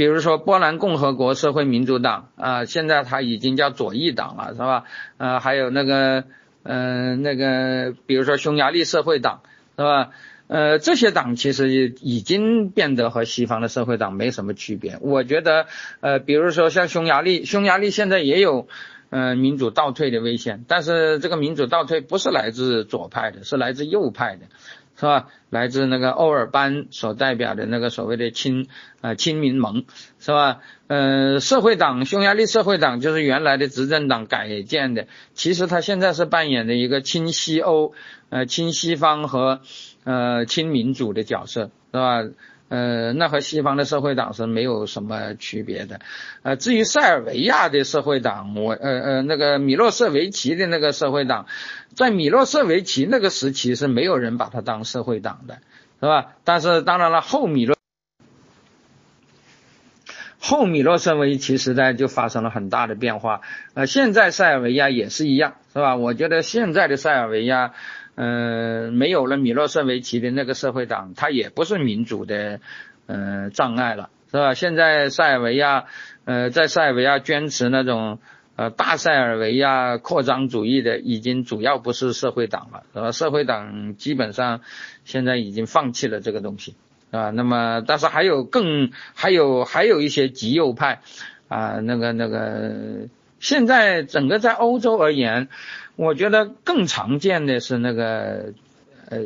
比如说波兰共和国社会民主党啊，现在它已经叫左翼党了，是吧？呃，还有那个，嗯，那个，比如说匈牙利社会党，是吧？呃，这些党其实已经变得和西方的社会党没什么区别。我觉得，呃，比如说像匈牙利，匈牙利现在也有，呃，民主倒退的危险，但是这个民主倒退不是来自左派的，是来自右派的。是吧？来自那个欧尔班所代表的那个所谓的亲啊亲民盟，是吧？呃，社会党，匈牙利社会党就是原来的执政党改建的，其实他现在是扮演的一个亲西欧、呃亲西方和呃亲民主的角色，是吧？呃，那和西方的社会党是没有什么区别的。呃，至于塞尔维亚的社会党，我呃呃那个米洛舍维奇的那个社会党，在米洛舍维奇那个时期是没有人把他当社会党的，是吧？但是当然了，后米洛后米洛舍维奇时代就发生了很大的变化。呃，现在塞尔维亚也是一样，是吧？我觉得现在的塞尔维亚。呃，没有了米洛舍维奇的那个社会党，它也不是民主的呃障碍了，是吧？现在塞尔维亚呃，在塞尔维亚坚持那种呃大塞尔维亚扩张主义的已经主要不是社会党了，是吧？社会党基本上现在已经放弃了这个东西啊。那么，但是还有更还有还有一些极右派啊，那个那个，现在整个在欧洲而言，我觉得更常见的是那个呃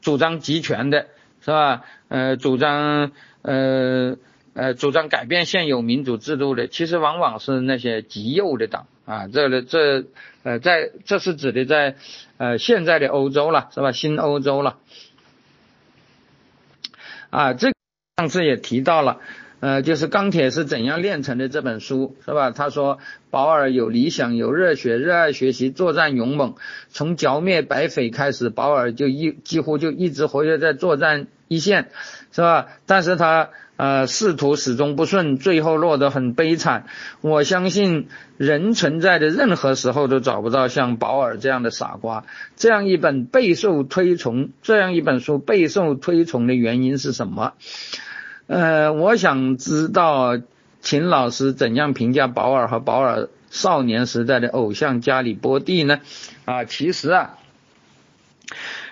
主张集权的，是吧？呃，主张呃。呃，主张改变现有民主制度的，其实往往是那些极右的党啊。这个这呃，在这是指的在呃现在的欧洲了，是吧？新欧洲了啊。这上次也提到了，呃，就是《钢铁是怎样炼成的》这本书，是吧？他说保尔有理想，有热血，热爱学习，作战勇猛。从剿灭白匪开始，保尔就一几乎就一直活跃在作战一线，是吧？但是他。呃，仕途始终不顺，最后落得很悲惨。我相信人存在的任何时候都找不到像保尔这样的傻瓜。这样一本备受推崇，这样一本书备受推崇的原因是什么？呃，我想知道秦老师怎样评价保尔和保尔少年时代的偶像加里波第呢？啊，其实啊，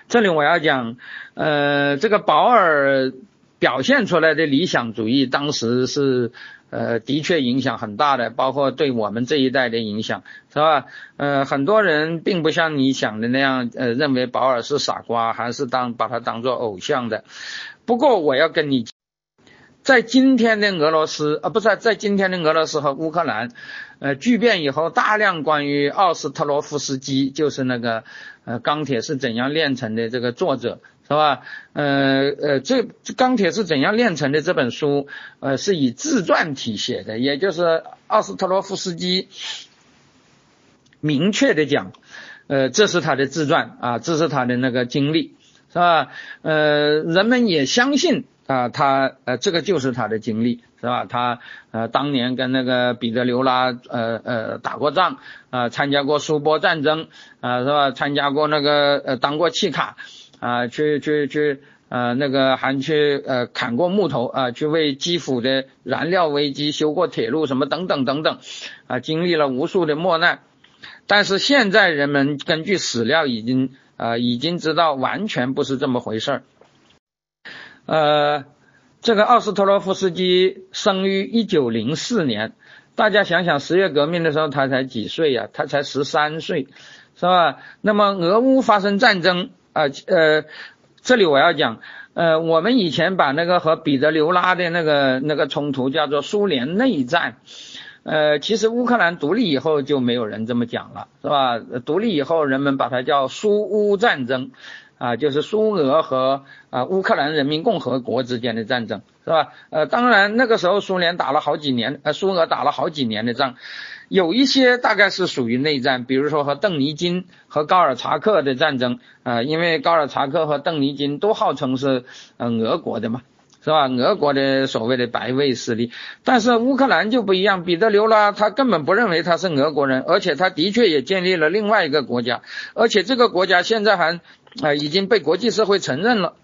这里我要讲，呃，这个保尔。表现出来的理想主义，当时是呃的确影响很大的，包括对我们这一代的影响，是吧？呃，很多人并不像你想的那样，呃，认为保尔是傻瓜，还是当把他当做偶像的。不过我要跟你，在今天的俄罗斯，啊，不是在今天的俄罗斯和乌克兰，呃，巨变以后，大量关于奥斯特洛夫斯基，就是那个呃钢铁是怎样炼成的这个作者。是吧？呃呃，这钢铁是怎样炼成的？这本书，呃，是以自传体写的，也就是奥斯特洛夫斯基明确的讲，呃，这是他的自传啊，这是他的那个经历，是吧？呃，人们也相信啊，他呃，这个就是他的经历，是吧？他呃，当年跟那个彼得刘拉呃呃打过仗啊，参加过苏波战争啊，是吧？参加过那个呃，当过契卡。啊，去去去，呃，那个还去呃砍过木头啊，去为基辅的燃料危机修过铁路什么等等等等，啊，经历了无数的磨难，但是现在人们根据史料已经啊已经知道完全不是这么回事儿。呃，这个奥斯特洛夫斯基生于一九零四年，大家想想十月革命的时候他才几岁呀？他才十三岁，是吧？那么俄乌发生战争。啊呃，这里我要讲，呃，我们以前把那个和彼得留拉的那个那个冲突叫做苏联内战，呃，其实乌克兰独立以后就没有人这么讲了，是吧？独立以后人们把它叫苏乌战争，啊，就是苏俄和啊乌克兰人民共和国之间的战争，是吧？呃，当然那个时候苏联打了好几年，呃，苏俄打了好几年的仗。有一些大概是属于内战，比如说和邓尼金和高尔察克的战争啊，因为高尔察克和邓尼金都号称是呃俄国的嘛，是吧？俄国的所谓的白卫势力，但是乌克兰就不一样，彼得留拉他根本不认为他是俄国人，而且他的确也建立了另外一个国家，而且这个国家现在还啊已经被国际社会承认了，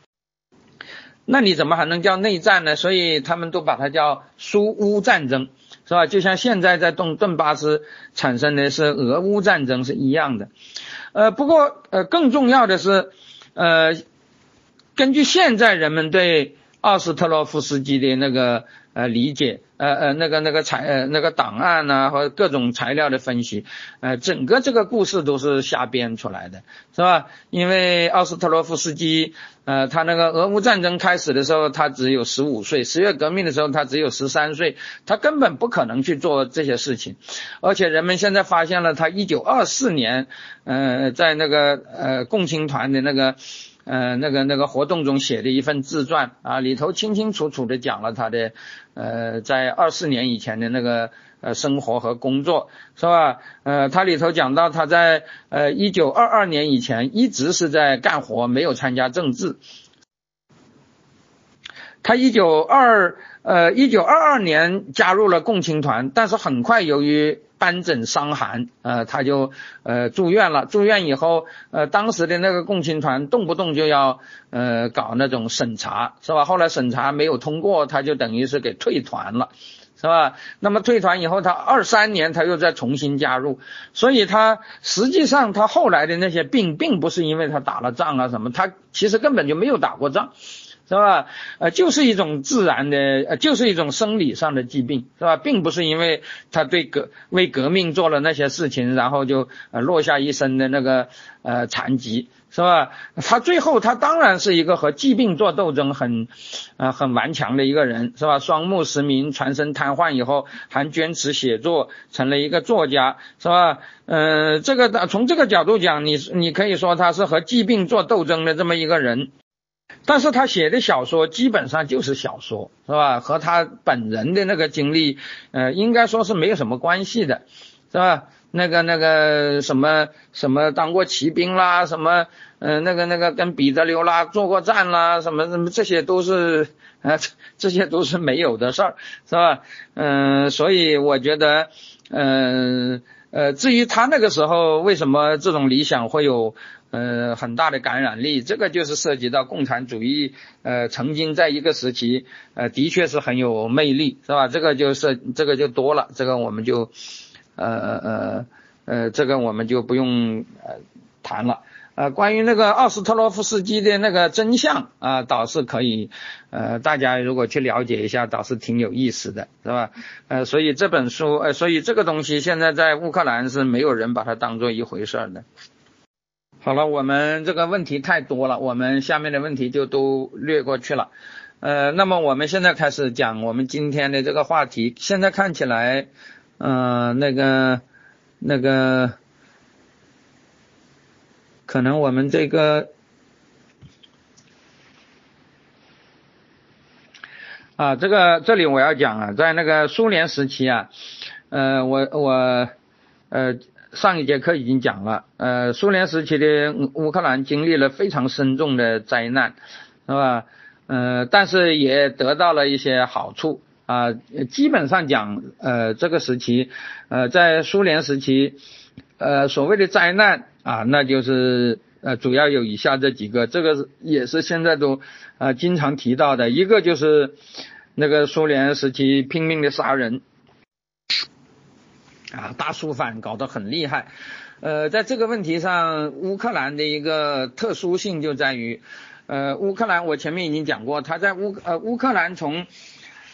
那你怎么还能叫内战呢？所以他们都把它叫苏乌战争。是吧？就像现在在东顿巴斯产生的是俄乌战争是一样的，呃，不过呃，更重要的是，呃，根据现在人们对奥斯特洛夫斯基的那个呃理解。呃呃，那个那个材呃那个档案呐，和各种材料的分析，呃，整个这个故事都是瞎编出来的，是吧？因为奥斯特洛夫斯基，呃，他那个俄乌战争开始的时候，他只有十五岁；十月革命的时候，他只有十三岁，他根本不可能去做这些事情。而且人们现在发现了，他一九二四年，呃，在那个呃共青团的那个。呃，那个那个活动中写的一份自传啊，里头清清楚楚的讲了他的呃，在二四年以前的那个呃生活和工作，是吧？呃，他里头讲到他在呃一九二二年以前一直是在干活，没有参加政治。他一九二呃一九二二年加入了共青团，但是很快由于斑疹伤寒，呃，他就呃住院了。住院以后，呃，当时的那个共青团动不动就要呃搞那种审查，是吧？后来审查没有通过，他就等于是给退团了，是吧？那么退团以后，他二三年他又再重新加入，所以他实际上他后来的那些病，并不是因为他打了仗啊什么，他其实根本就没有打过仗，是吧？呃，就是一种自然的，呃，就是一种生理上的疾病，是吧？并不是因为他对革为革命做了那些事情，然后就呃落下一身的那个呃残疾。是吧？他最后他当然是一个和疾病做斗争很，呃很顽强的一个人，是吧？双目失明，全身瘫痪以后还坚持写作，成了一个作家，是吧？嗯，这个从这个角度讲，你你可以说他是和疾病做斗争的这么一个人，但是他写的小说基本上就是小说，是吧？和他本人的那个经历，呃，应该说是没有什么关系的，是吧？那个那个什么什么当过骑兵啦，什么嗯那个那个跟彼得流啦做过战啦，什么什么这些都是啊 这些都是没有的事儿，是吧？嗯，所以我觉得嗯呃至于他那个时候为什么这种理想会有呃很大的感染力，这个就是涉及到共产主义呃曾经在一个时期呃的确是很有魅力，是吧？这个就是这个就多了，这个我们就。呃呃呃，这个我们就不用呃谈了。呃，关于那个奥斯特洛夫斯基的那个真相啊，倒是可以，呃，大家如果去了解一下，倒是挺有意思的，是吧？呃，所以这本书，呃，所以这个东西现在在乌克兰是没有人把它当做一回事儿的。好了，我们这个问题太多了，我们下面的问题就都略过去了。呃，那么我们现在开始讲我们今天的这个话题。现在看起来。嗯，那个，那个，可能我们这个啊，这个这里我要讲啊，在那个苏联时期啊，呃，我我呃上一节课已经讲了，呃，苏联时期的乌克兰经历了非常深重的灾难，是吧？呃，但是也得到了一些好处。啊，基本上讲，呃，这个时期，呃，在苏联时期，呃，所谓的灾难啊，那就是呃，主要有以下这几个，这个也是现在都啊经常提到的，一个就是那个苏联时期拼命的杀人，啊，大肃反搞得很厉害，呃，在这个问题上，乌克兰的一个特殊性就在于，呃，乌克兰我前面已经讲过，他在乌呃乌克兰从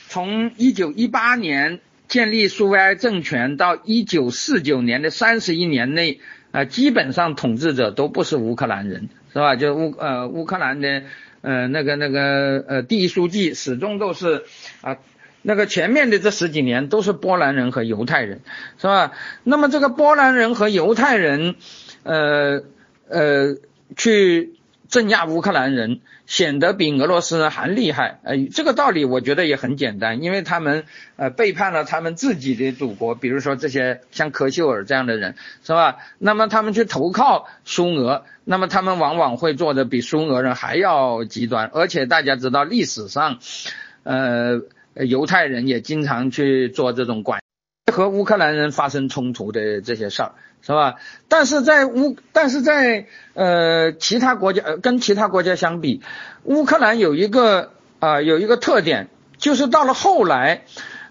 从一九一八年建立苏维埃政权到一九四九年的三十一年内，啊，基本上统治者都不是乌克兰人，是吧？就乌呃乌克兰的呃那个那个呃第一书记始终都是啊，那个前面的这十几年都是波兰人和犹太人，是吧？那么这个波兰人和犹太人，呃呃去。镇压乌克兰人显得比俄罗斯人还厉害，呃，这个道理我觉得也很简单，因为他们呃背叛了他们自己的祖国，比如说这些像科秀尔这样的人，是吧？那么他们去投靠苏俄，那么他们往往会做的比苏俄人还要极端，而且大家知道历史上，呃，犹太人也经常去做这种管和乌克兰人发生冲突的这些事儿。是吧？但是在乌，但是在呃其他国家，跟其他国家相比，乌克兰有一个啊有一个特点，就是到了后来，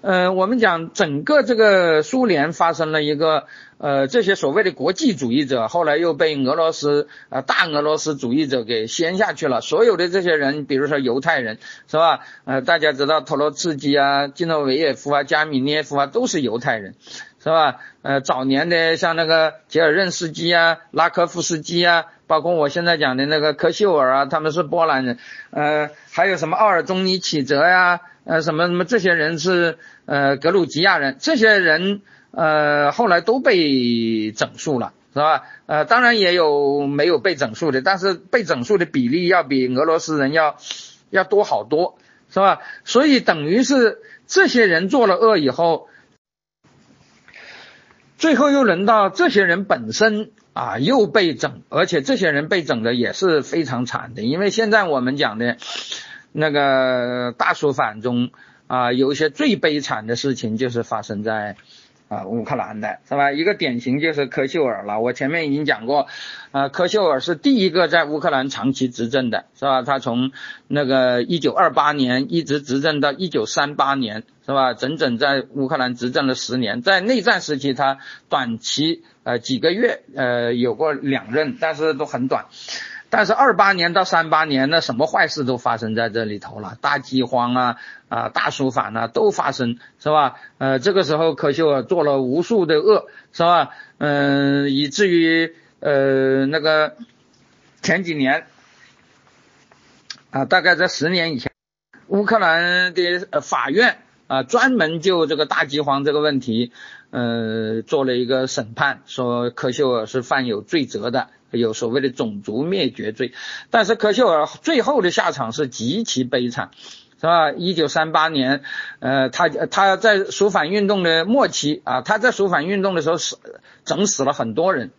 呃，我们讲整个这个苏联发生了一个呃这些所谓的国际主义者，后来又被俄罗斯啊大俄罗斯主义者给掀下去了。所有的这些人，比如说犹太人，是吧？呃，大家知道托洛茨基啊、基诺维耶夫啊、加米涅夫啊，都是犹太人。是吧？呃，早年的像那个杰尔任斯基啊、拉科夫斯基啊，包括我现在讲的那个科秀尔啊，他们是波兰人。呃，还有什么奥尔宗尼启泽呀，呃，什么什么这些人是呃格鲁吉亚人，这些人呃后来都被整肃了，是吧？呃，当然也有没有被整肃的，但是被整肃的比例要比俄罗斯人要要多好多，是吧？所以等于是这些人做了恶以后。最后又轮到这些人本身啊，又被整，而且这些人被整的也是非常惨的。因为现在我们讲的，那个大肃反中啊，有一些最悲惨的事情，就是发生在啊，乌克兰的是吧？一个典型就是科秀尔了。我前面已经讲过，啊，科秀尔是第一个在乌克兰长期执政的，是吧？他从那个一九二八年一直执政到一九三八年，是吧？整整在乌克兰执政了十年。在内战时期，他短期呃几个月呃有过两任，但是都很短。但是二八年到三八年，那什么坏事都发生在这里头了，大饥荒啊啊，大肃反啊都发生，是吧？呃，这个时候柯秀尔做了无数的恶，是吧？嗯，以至于呃那个前几年啊，大概在十年以前，乌克兰的法院啊专门就这个大饥荒这个问题，呃做了一个审判，说柯秀尔是犯有罪责的。有所谓的种族灭绝罪，但是柯秀尔最后的下场是极其悲惨，是吧？一九三八年，呃，他他在赎反运动的末期啊，他在赎反运动的时候死整死了很多人，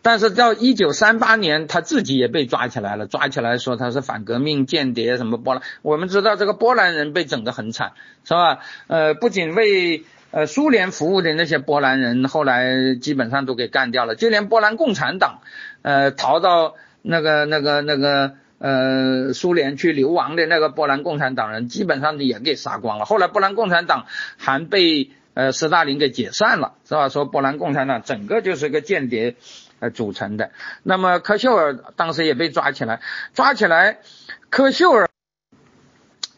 但是到一九三八年，他自己也被抓起来了，抓起来说他是反革命间谍，什么波兰？我们知道这个波兰人被整得很惨，是吧？呃，不仅为呃，苏联服务的那些波兰人后来基本上都给干掉了，就连波兰共产党，呃，逃到那个那个那个呃苏联去流亡的那个波兰共产党人，基本上也给杀光了。后来波兰共产党还被呃斯大林给解散了，是吧？说波兰共产党整个就是个间谍呃组成的。那么科秀尔当时也被抓起来，抓起来，科秀尔，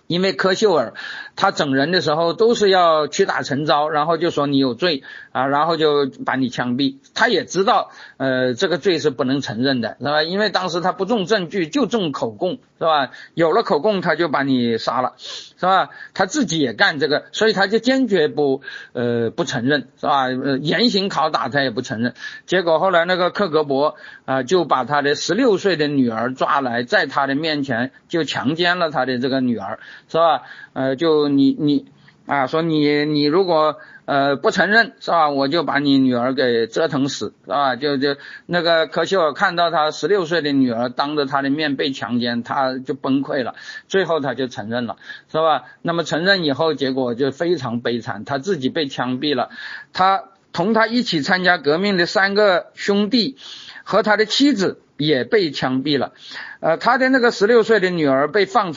因为科秀尔。他整人的时候都是要屈打成招，然后就说你有罪啊，然后就把你枪毙。他也知道，呃，这个罪是不能承认的，是吧？因为当时他不重证据，就重口供，是吧？有了口供，他就把你杀了，是吧？他自己也干这个，所以他就坚决不，呃，不承认，是吧？呃，严刑拷打他也不承认。结果后来那个克格勃啊，就把他的十六岁的女儿抓来，在他的面前就强奸了他的这个女儿，是吧？呃，就你你啊，说你你如果呃不承认是吧，我就把你女儿给折腾死是吧？就就那个柯秀尔看到他十六岁的女儿当着他的面被强奸，他就崩溃了，最后他就承认了是吧？那么承认以后，结果就非常悲惨，他自己被枪毙了，他同他一起参加革命的三个兄弟和他的妻子也被枪毙了，呃，他的那个十六岁的女儿被放。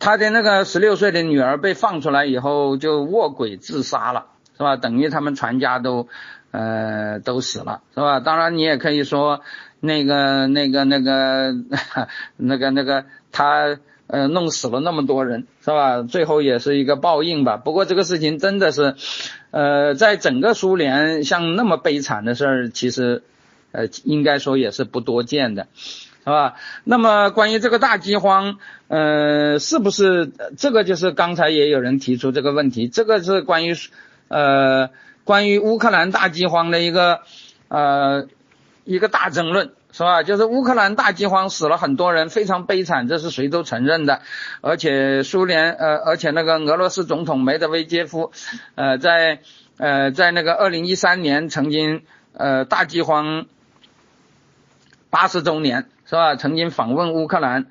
他的那个十六岁的女儿被放出来以后就卧轨自杀了，是吧？等于他们全家都，呃，都死了，是吧？当然你也可以说，那个、那个、那个、那个、那个，他呃弄死了那么多人，是吧？最后也是一个报应吧。不过这个事情真的是，呃，在整个苏联像那么悲惨的事儿，其实，呃，应该说也是不多见的。是吧？那么关于这个大饥荒，呃，是不是这个就是刚才也有人提出这个问题？这个是关于呃关于乌克兰大饥荒的一个呃一个大争论，是吧？就是乌克兰大饥荒死了很多人，非常悲惨，这是谁都承认的。而且苏联呃，而且那个俄罗斯总统梅德韦杰夫呃在呃在那个二零一三年曾经呃大饥荒八十周年。是吧？曾经访问乌克兰，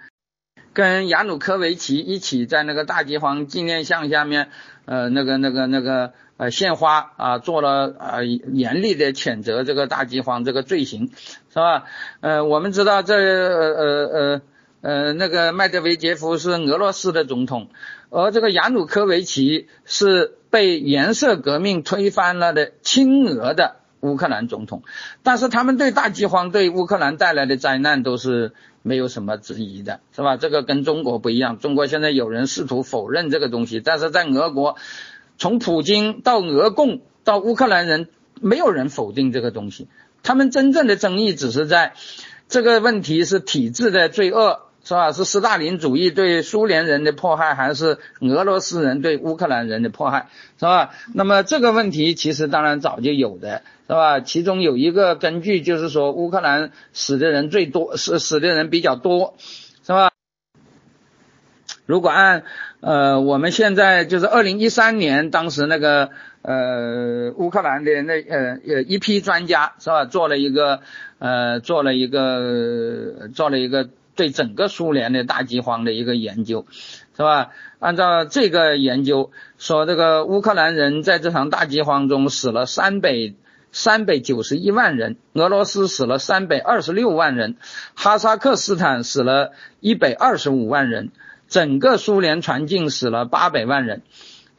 跟亚努科维奇一起在那个大饥荒纪念像下面，呃，那个、那个、那个，呃，献花啊，做了呃严厉的谴责这个大饥荒这个罪行，是吧？呃，我们知道这呃呃呃那个麦德韦杰夫是俄罗斯的总统，而这个亚努科维奇是被颜色革命推翻了的亲俄的。乌克兰总统，但是他们对大饥荒对乌克兰带来的灾难都是没有什么质疑的，是吧？这个跟中国不一样，中国现在有人试图否认这个东西，但是在俄国，从普京到俄共到乌克兰人，没有人否定这个东西。他们真正的争议只是在这个问题是体制的罪恶。是吧？是斯大林主义对苏联人的迫害，还是俄罗斯人对乌克兰人的迫害？是吧？那么这个问题其实当然早就有的，是吧？其中有一个根据就是说，乌克兰死的人最多，死死的人比较多，是吧？如果按呃我们现在就是二零一三年当时那个呃乌克兰的那呃呃一批专家是吧，做了一个呃做了一个做了一个。对整个苏联的大饥荒的一个研究，是吧？按照这个研究说，这个乌克兰人在这场大饥荒中死了三百三百九十一万人，俄罗斯死了三百二十六万人，哈萨克斯坦死了一百二十五万人，整个苏联全境死了八百万人，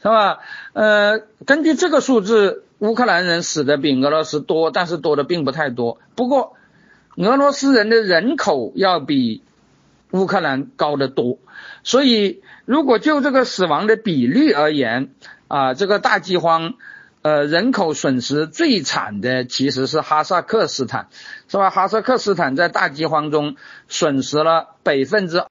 是吧？呃，根据这个数字，乌克兰人死的比俄罗斯多，但是多的并不太多。不过，俄罗斯人的人口要比乌克兰高得多，所以如果就这个死亡的比率而言，啊，这个大饥荒，呃，人口损失最惨的其实是哈萨克斯坦，是吧？哈萨克斯坦在大饥荒中损失了百分之，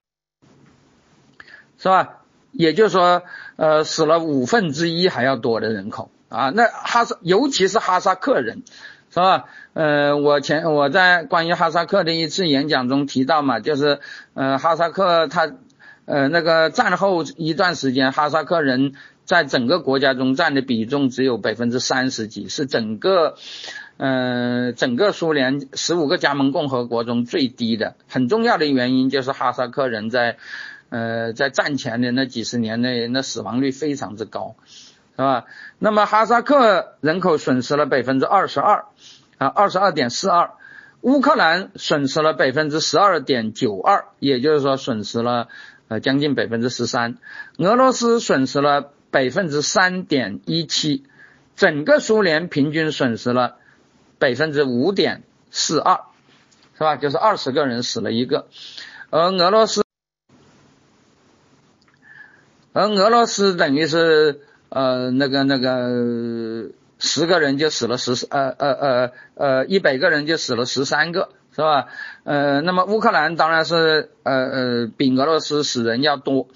是吧？也就是说，呃，死了五分之一还要多的人口啊。那哈萨，尤其是哈萨克人。是吧？呃，我前我在关于哈萨克的一次演讲中提到嘛，就是呃，哈萨克他呃那个战后一段时间，哈萨克人在整个国家中占的比重只有百分之三十几，是整个呃整个苏联十五个加盟共和国中最低的。很重要的原因就是哈萨克人在呃在战前的那几十年内，那死亡率非常之高。是吧？那么哈萨克人口损失了百分之二十二，啊，二十二点四二。乌克兰损失了百分之十二点九二，也就是说损失了呃将近百分之十三。俄罗斯损失了百分之三点一七，整个苏联平均损失了百分之五点四二，是吧？就是二十个人死了一个，而俄罗斯，而俄罗斯等于是。呃，那个那个，十个人就死了十呃呃呃呃，一百个人就死了十三个，是吧？呃，那么乌克兰当然是呃呃比俄罗斯死人要多，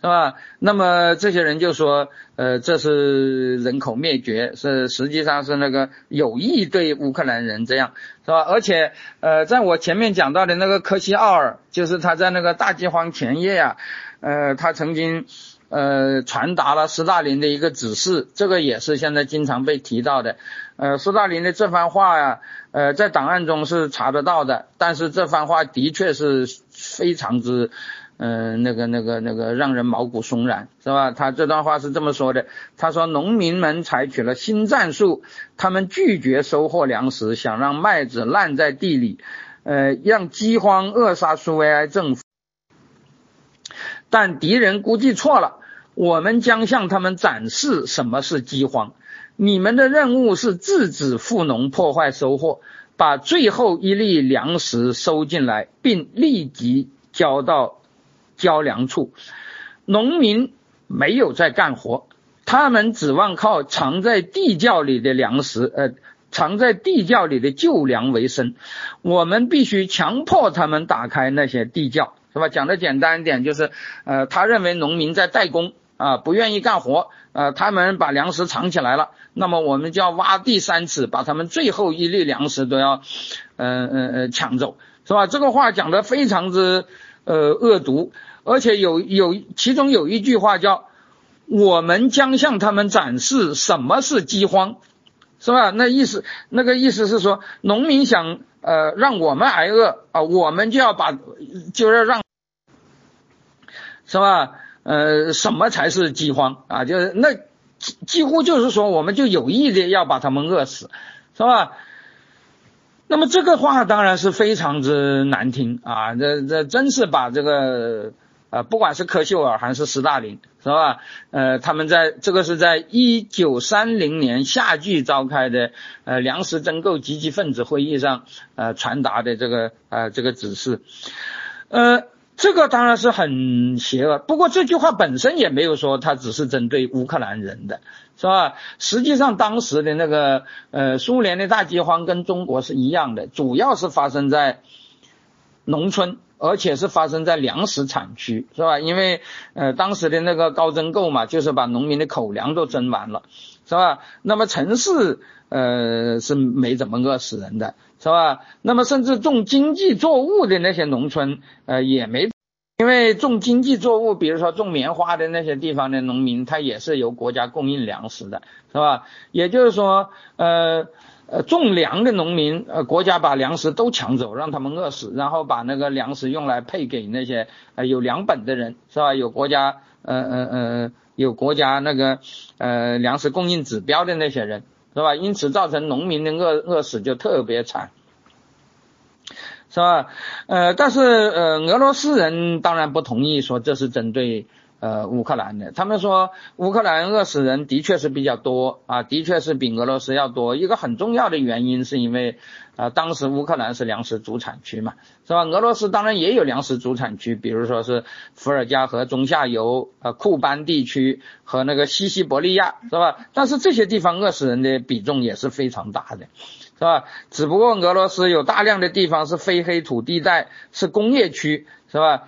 是吧？那么这些人就说，呃，这是人口灭绝，是实际上是那个有意对乌克兰人这样，是吧？而且呃，在我前面讲到的那个科西奥尔，就是他在那个大饥荒前夜呀，呃，他曾经。呃，传达了斯大林的一个指示，这个也是现在经常被提到的。呃，斯大林的这番话呀，呃，在档案中是查得到的，但是这番话的确是非常之，嗯，那个、那个、那个让人毛骨悚然，是吧？他这段话是这么说的：他说，农民们采取了新战术，他们拒绝收获粮食，想让麦子烂在地里，呃，让饥荒扼杀苏维埃政府。但敌人估计错了。我们将向他们展示什么是饥荒。你们的任务是制止富农破坏收获，把最后一粒粮食收进来，并立即交到交粮处。农民没有在干活，他们指望靠藏在地窖里的粮食，呃，藏在地窖里的旧粮为生。我们必须强迫他们打开那些地窖，是吧？讲的简单一点，就是呃，他认为农民在代工。啊，不愿意干活，呃，他们把粮食藏起来了，那么我们就要挖地三尺，把他们最后一粒粮食都要，嗯嗯呃抢走，是吧？这个话讲的非常之呃恶毒，而且有有其中有一句话叫“我们将向他们展示什么是饥荒”，是吧？那意思那个意思是说，农民想呃让我们挨饿啊，我们就要把就要让，是吧？呃，什么才是饥荒啊？就是那几几乎就是说，我们就有意的要把他们饿死，是吧？那么这个话当然是非常之难听啊！这这真是把这个呃，不管是柯秀尔还是斯大林，是吧？呃，他们在这个是在一九三零年夏季召开的呃粮食增购积极分子会议上呃传达的这个呃这个指示，呃。这个当然是很邪恶，不过这句话本身也没有说它只是针对乌克兰人的，是吧？实际上当时的那个呃苏联的大饥荒跟中国是一样的，主要是发生在农村，而且是发生在粮食产区，是吧？因为呃当时的那个高增购嘛，就是把农民的口粮都征完了，是吧？那么城市呃是没怎么饿死人的。是吧？那么甚至种经济作物的那些农村，呃，也没，因为种经济作物，比如说种棉花的那些地方的农民，他也是由国家供应粮食的，是吧？也就是说，呃呃，种粮的农民，呃，国家把粮食都抢走，让他们饿死，然后把那个粮食用来配给那些呃有粮本的人，是吧？有国家呃呃呃有国家那个呃粮食供应指标的那些人，是吧？因此造成农民的饿饿死就特别惨，是吧？呃，但是呃俄罗斯人当然不同意说这是针对。呃，乌克兰的，他们说乌克兰饿死人的确是比较多啊，的确是比俄罗斯要多。一个很重要的原因是因为啊，当时乌克兰是粮食主产区嘛，是吧？俄罗斯当然也有粮食主产区，比如说是伏尔加河中下游啊，库班地区和那个西西伯利亚，是吧？但是这些地方饿死人的比重也是非常大的，是吧？只不过俄罗斯有大量的地方是非黑土地带，是工业区，是吧？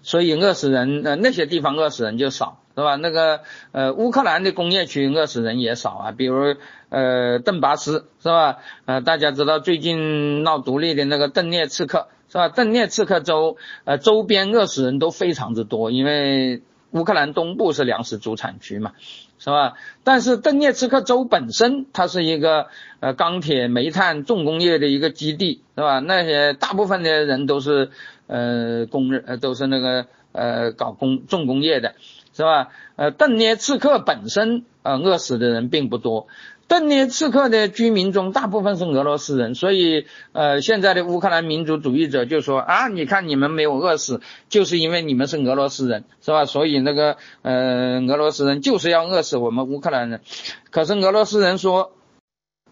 所以饿死人，呃，那些地方饿死人就少，是吧？那个，呃，乌克兰的工业区饿死人也少啊，比如，呃，顿巴斯，是吧？呃，大家知道最近闹独立的那个顿涅茨克，是吧？顿涅茨克州，呃，周边饿死人都非常之多，因为乌克兰东部是粮食主产区嘛，是吧？但是顿涅茨克州本身它是一个，呃，钢铁、煤炭重工业的一个基地，是吧？那些大部分的人都是。呃，工人呃都是那个呃搞工重工业的，是吧？呃，顿涅茨克本身呃饿死的人并不多，顿涅茨克的居民中大部分是俄罗斯人，所以呃现在的乌克兰民族主义者就说啊，你看你们没有饿死，就是因为你们是俄罗斯人，是吧？所以那个呃俄罗斯人就是要饿死我们乌克兰人，可是俄罗斯人说。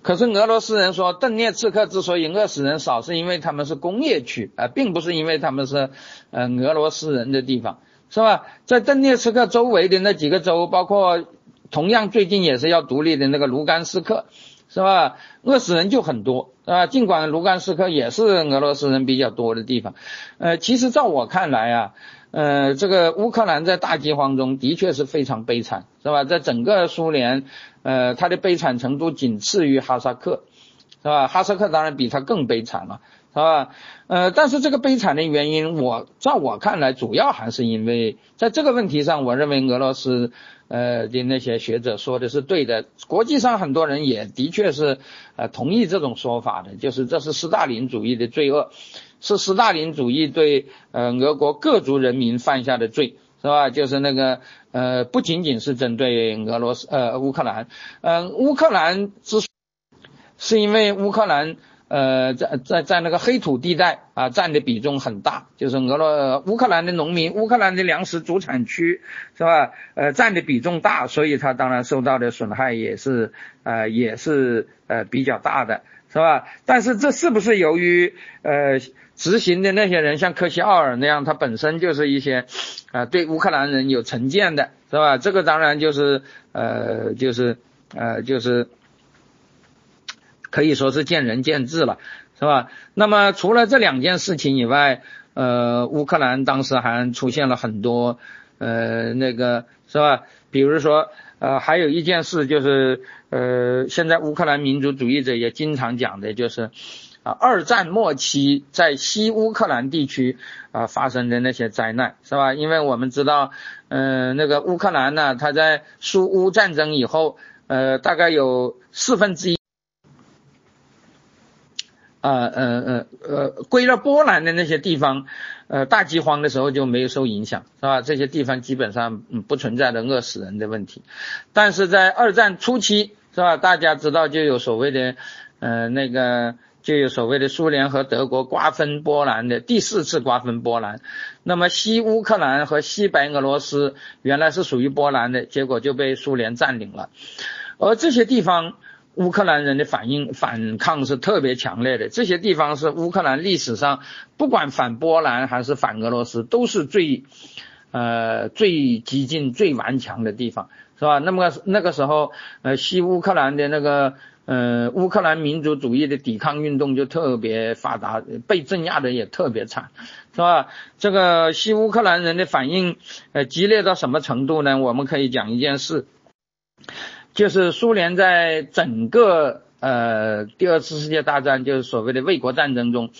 可是俄罗斯人说，顿涅茨克之所以饿死人少，是因为他们是工业区啊，并不是因为他们是呃俄罗斯人的地方，是吧？在顿涅茨克周围的那几个州，包括同样最近也是要独立的那个卢甘斯克，是吧？饿死人就很多，啊，尽管卢甘斯克也是俄罗斯人比较多的地方，呃，其实照我看来啊。呃，这个乌克兰在大饥荒中的确是非常悲惨，是吧？在整个苏联，呃，它的悲惨程度仅次于哈萨克，是吧？哈萨克当然比它更悲惨了，啊？呃，但是这个悲惨的原因，我照我看来，主要还是因为在这个问题上，我认为俄罗斯呃的那些学者说的是对的，国际上很多人也的确是呃同意这种说法的，就是这是斯大林主义的罪恶。是斯大林主义对呃俄国各族人民犯下的罪，是吧？就是那个呃不仅仅是针对俄罗斯呃乌克兰，嗯乌克兰之，是因为乌克兰呃在在在那个黑土地带啊占的比重很大，就是俄罗乌克兰的农民乌克兰的粮食主产区是吧？呃占的比重大，所以它当然受到的损害也是呃也是呃比较大的，是吧？但是这是不是由于呃？执行的那些人像科西奥尔那样，他本身就是一些，啊，对乌克兰人有成见的，是吧？这个当然就是，呃，就是，呃，就是可以说是见仁见智了，是吧？那么除了这两件事情以外，呃，乌克兰当时还出现了很多，呃，那个是吧？比如说，呃，还有一件事就是，呃，现在乌克兰民族主义者也经常讲的就是。啊，二战末期在西乌克兰地区啊发生的那些灾难，是吧？因为我们知道，嗯，那个乌克兰呢，它在苏乌战争以后，呃，大概有四分之一，啊，呃，呃，呃，归了波兰的那些地方，呃，大饥荒的时候就没有受影响，是吧？这些地方基本上嗯不存在的饿死人的问题，但是在二战初期，是吧？大家知道就有所谓的，呃，那个。就有所谓的苏联和德国瓜分波兰的第四次瓜分波兰，那么西乌克兰和西白俄罗斯原来是属于波兰的，结果就被苏联占领了。而这些地方乌克兰人的反应反抗是特别强烈的，这些地方是乌克兰历史上不管反波兰还是反俄罗斯都是最呃最激进最顽强的地方，是吧？那么那个时候呃西乌克兰的那个。呃，乌克兰民族主义的抵抗运动就特别发达，被镇压的也特别惨，是吧？这个西乌克兰人的反应，呃，激烈到什么程度呢？我们可以讲一件事，就是苏联在整个呃第二次世界大战，就是所谓的卫国战争中，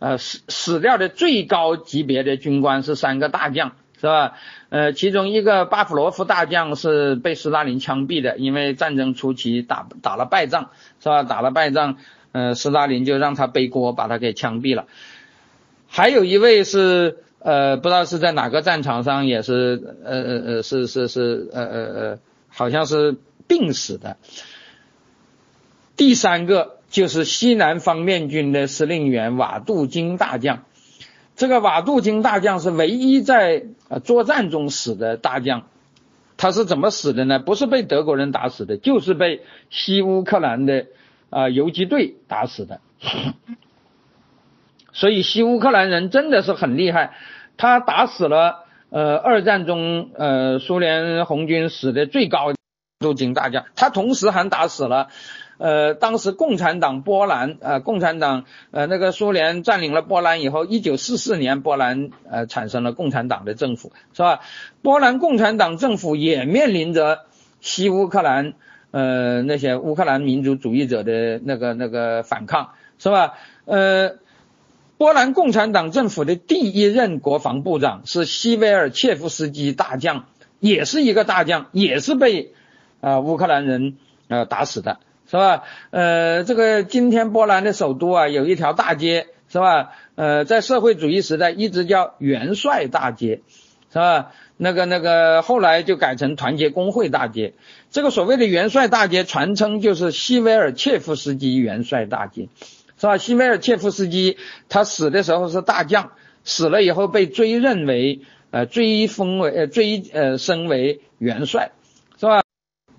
呃死死掉的最高级别的军官是三个大将。是吧？呃，其中一个巴甫洛夫大将是被斯大林枪毙的，因为战争初期打打了败仗，是吧？打了败仗，呃，斯大林就让他背锅，把他给枪毙了。还有一位是呃，不知道是在哪个战场上，也是呃呃呃，是是是呃呃呃，好像是病死的。第三个就是西南方面军的司令员瓦杜金大将，这个瓦杜金大将是唯一在作战中死的大将。他是怎么死的呢？不是被德国人打死的，就是被西乌克兰的啊游击队打死的。所以西乌克兰人真的是很厉害，他打死了呃二战中呃苏联红军死的最高陆军大将，他同时还打死了。呃，当时共产党波兰，呃，共产党，呃，那个苏联占领了波兰以后，一九四四年波兰呃产生了共产党的政府，是吧？波兰共产党政府也面临着西乌克兰呃那些乌克兰民族主义者的那个那个反抗，是吧？呃，波兰共产党政府的第一任国防部长是西维尔切夫斯基大将，也是一个大将，也是被啊乌克兰人呃打死的。是吧？呃，这个今天波兰的首都啊，有一条大街，是吧？呃，在社会主义时代一直叫元帅大街，是吧？那个那个后来就改成团结工会大街。这个所谓的元帅大街，传称就是西维尔切夫斯基元帅大街，是吧？西维尔切夫斯基他死的时候是大将，死了以后被追认为呃追封为呃追呃升为元帅，是吧？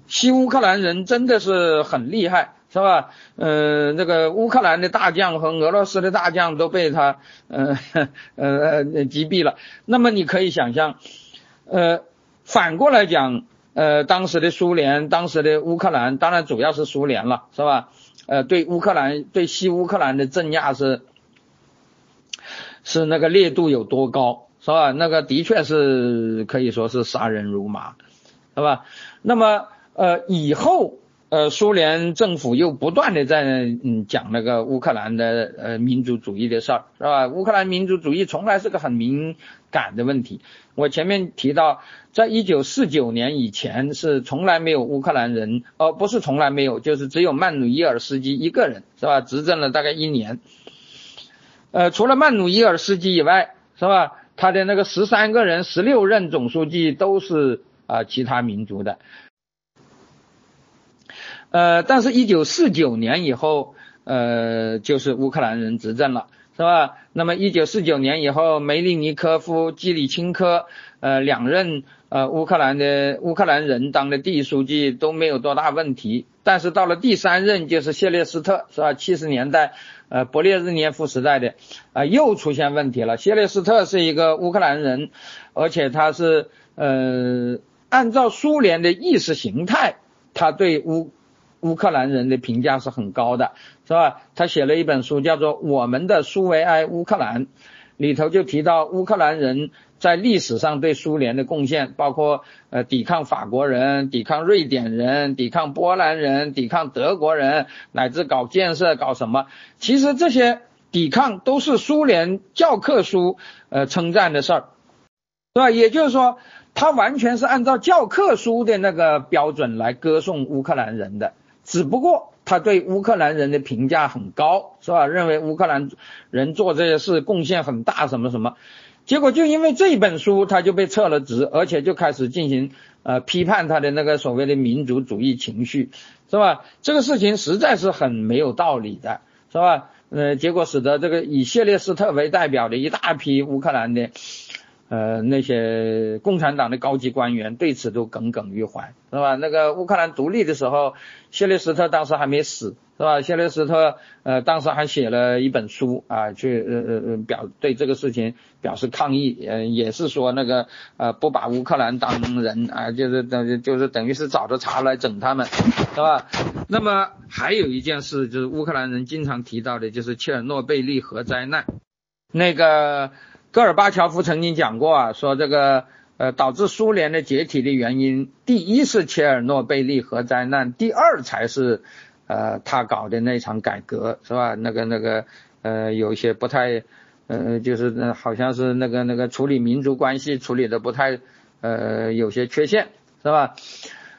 西乌克兰人真的是很厉害，是吧？嗯，这个乌克兰的大将和俄罗斯的大将都被他，嗯呃 呃击毙了。那么你可以想象，呃，反过来讲，呃，当时的苏联，当时的乌克兰，当然主要是苏联了，是吧？呃，对乌克兰，对西乌克兰的镇压是，是那个烈度有多高，是吧？那个的确是可以说是杀人如麻，是吧？那么。呃，以后呃，苏联政府又不断的在嗯讲那个乌克兰的呃民族主义的事儿，是吧？乌克兰民族主义从来是个很敏感的问题。我前面提到，在一九四九年以前是从来没有乌克兰人，哦，不是从来没有，就是只有曼努伊尔斯基一个人，是吧？执政了大概一年。呃，除了曼努伊尔斯基以外，是吧？他的那个十三个人，十六任总书记都是啊其他民族的。呃，但是，一九四九年以后，呃，就是乌克兰人执政了，是吧？那么，一九四九年以后，梅利尼科夫、基里钦科，呃，两任呃乌克兰的乌克兰人当的第一书记都没有多大问题。但是到了第三任，就是谢列斯特，是吧？七十年代，呃，勃列日涅夫时代的，啊，又出现问题了。谢列斯特是一个乌克兰人，而且他是呃，按照苏联的意识形态，他对乌乌克兰人的评价是很高的，是吧？他写了一本书，叫做《我们的苏维埃乌克兰》，里头就提到乌克兰人在历史上对苏联的贡献，包括呃抵抗法国人、抵抗瑞典人、抵抗波兰人、抵抗德国人，乃至搞建设、搞什么。其实这些抵抗都是苏联教科书呃称赞的事儿，是吧？也就是说，他完全是按照教科书的那个标准来歌颂乌克兰人的。只不过他对乌克兰人的评价很高，是吧？认为乌克兰人做这些事贡献很大，什么什么。结果就因为这一本书，他就被撤了职，而且就开始进行呃批判他的那个所谓的民族主义情绪，是吧？这个事情实在是很没有道理的，是吧？呃，结果使得这个以谢列斯特为代表的一大批乌克兰的。呃，那些共产党的高级官员对此都耿耿于怀，是吧？那个乌克兰独立的时候，谢列斯特当时还没死，是吧？谢列斯特呃，当时还写了一本书啊，去呃呃呃表对这个事情表示抗议，呃，也是说那个呃不把乌克兰当人啊，就是等就是等于是找着茬来整他们，是吧？那么还有一件事就是乌克兰人经常提到的，就是切尔诺贝利核灾难，那个。戈尔巴乔夫曾经讲过啊，说这个呃导致苏联的解体的原因，第一是切尔诺贝利核灾难，第二才是呃他搞的那场改革，是吧？那个那个呃有些不太呃就是好像是那个那个处理民族关系处理的不太呃有些缺陷，是吧？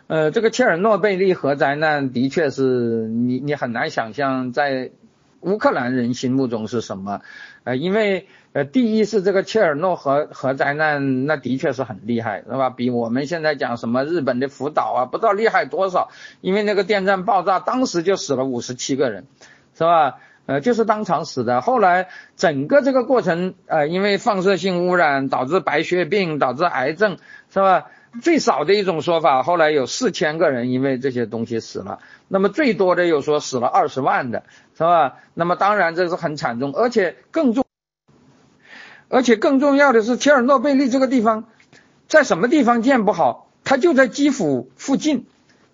呃这个切尔诺贝利核灾难的确是你你很难想象在乌克兰人心目中是什么，呃因为。呃，第一是这个切尔诺核核灾难，那的确是很厉害，是吧？比我们现在讲什么日本的福岛啊，不知道厉害多少。因为那个电站爆炸，当时就死了五十七个人，是吧？呃，就是当场死的。后来整个这个过程，呃，因为放射性污染导致白血病，导致癌症，是吧？最少的一种说法，后来有四千个人因为这些东西死了。那么最多的有说死了二十万的，是吧？那么当然这是很惨重，而且更重。而且更重要的是，切尔诺贝利这个地方，在什么地方建不好？它就在基辅附近，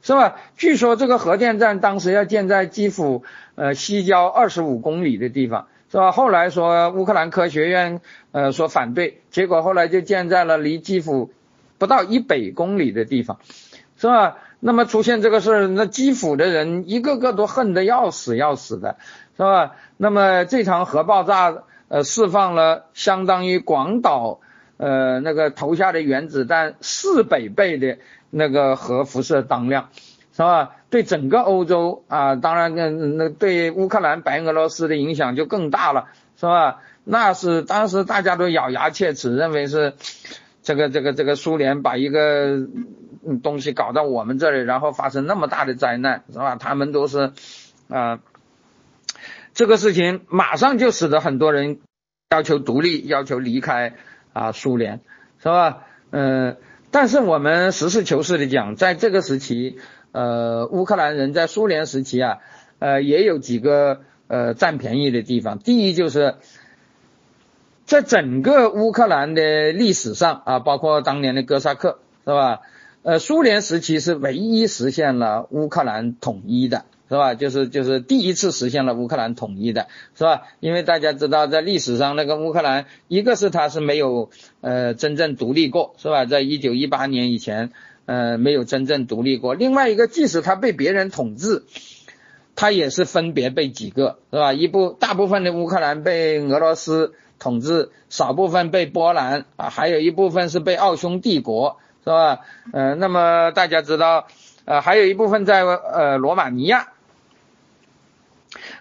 是吧？据说这个核电站当时要建在基辅呃西郊二十五公里的地方，是吧？后来说乌克兰科学院呃说反对，结果后来就建在了离基辅不到一百公里的地方，是吧？那么出现这个事儿，那基辅的人一个个都恨得要死要死的，是吧？那么这场核爆炸。呃，释放了相当于广岛呃那个投下的原子弹四百倍的那个核辐射当量，是吧？对整个欧洲啊，当然那那对乌克兰、白俄罗斯的影响就更大了，是吧？那是当时大家都咬牙切齿，认为是这个这个这个苏联把一个东西搞到我们这里，然后发生那么大的灾难，是吧？他们都是啊。这个事情马上就使得很多人要求独立，要求离开啊苏联，是吧？嗯，但是我们实事求是的讲，在这个时期，呃，乌克兰人在苏联时期啊，呃，也有几个呃占便宜的地方。第一就是，在整个乌克兰的历史上啊，包括当年的哥萨克，是吧？呃，苏联时期是唯一实现了乌克兰统一的。是吧？就是就是第一次实现了乌克兰统一的，是吧？因为大家知道，在历史上那个乌克兰，一个是它是没有呃真正独立过，是吧？在一九一八年以前，呃没有真正独立过。另外一个，即使它被别人统治，它也是分别被几个，是吧？一部大部分的乌克兰被俄罗斯统治，少部分被波兰啊，还有一部分是被奥匈帝国，是吧？呃，那么大家知道，呃，还有一部分在呃罗马尼亚。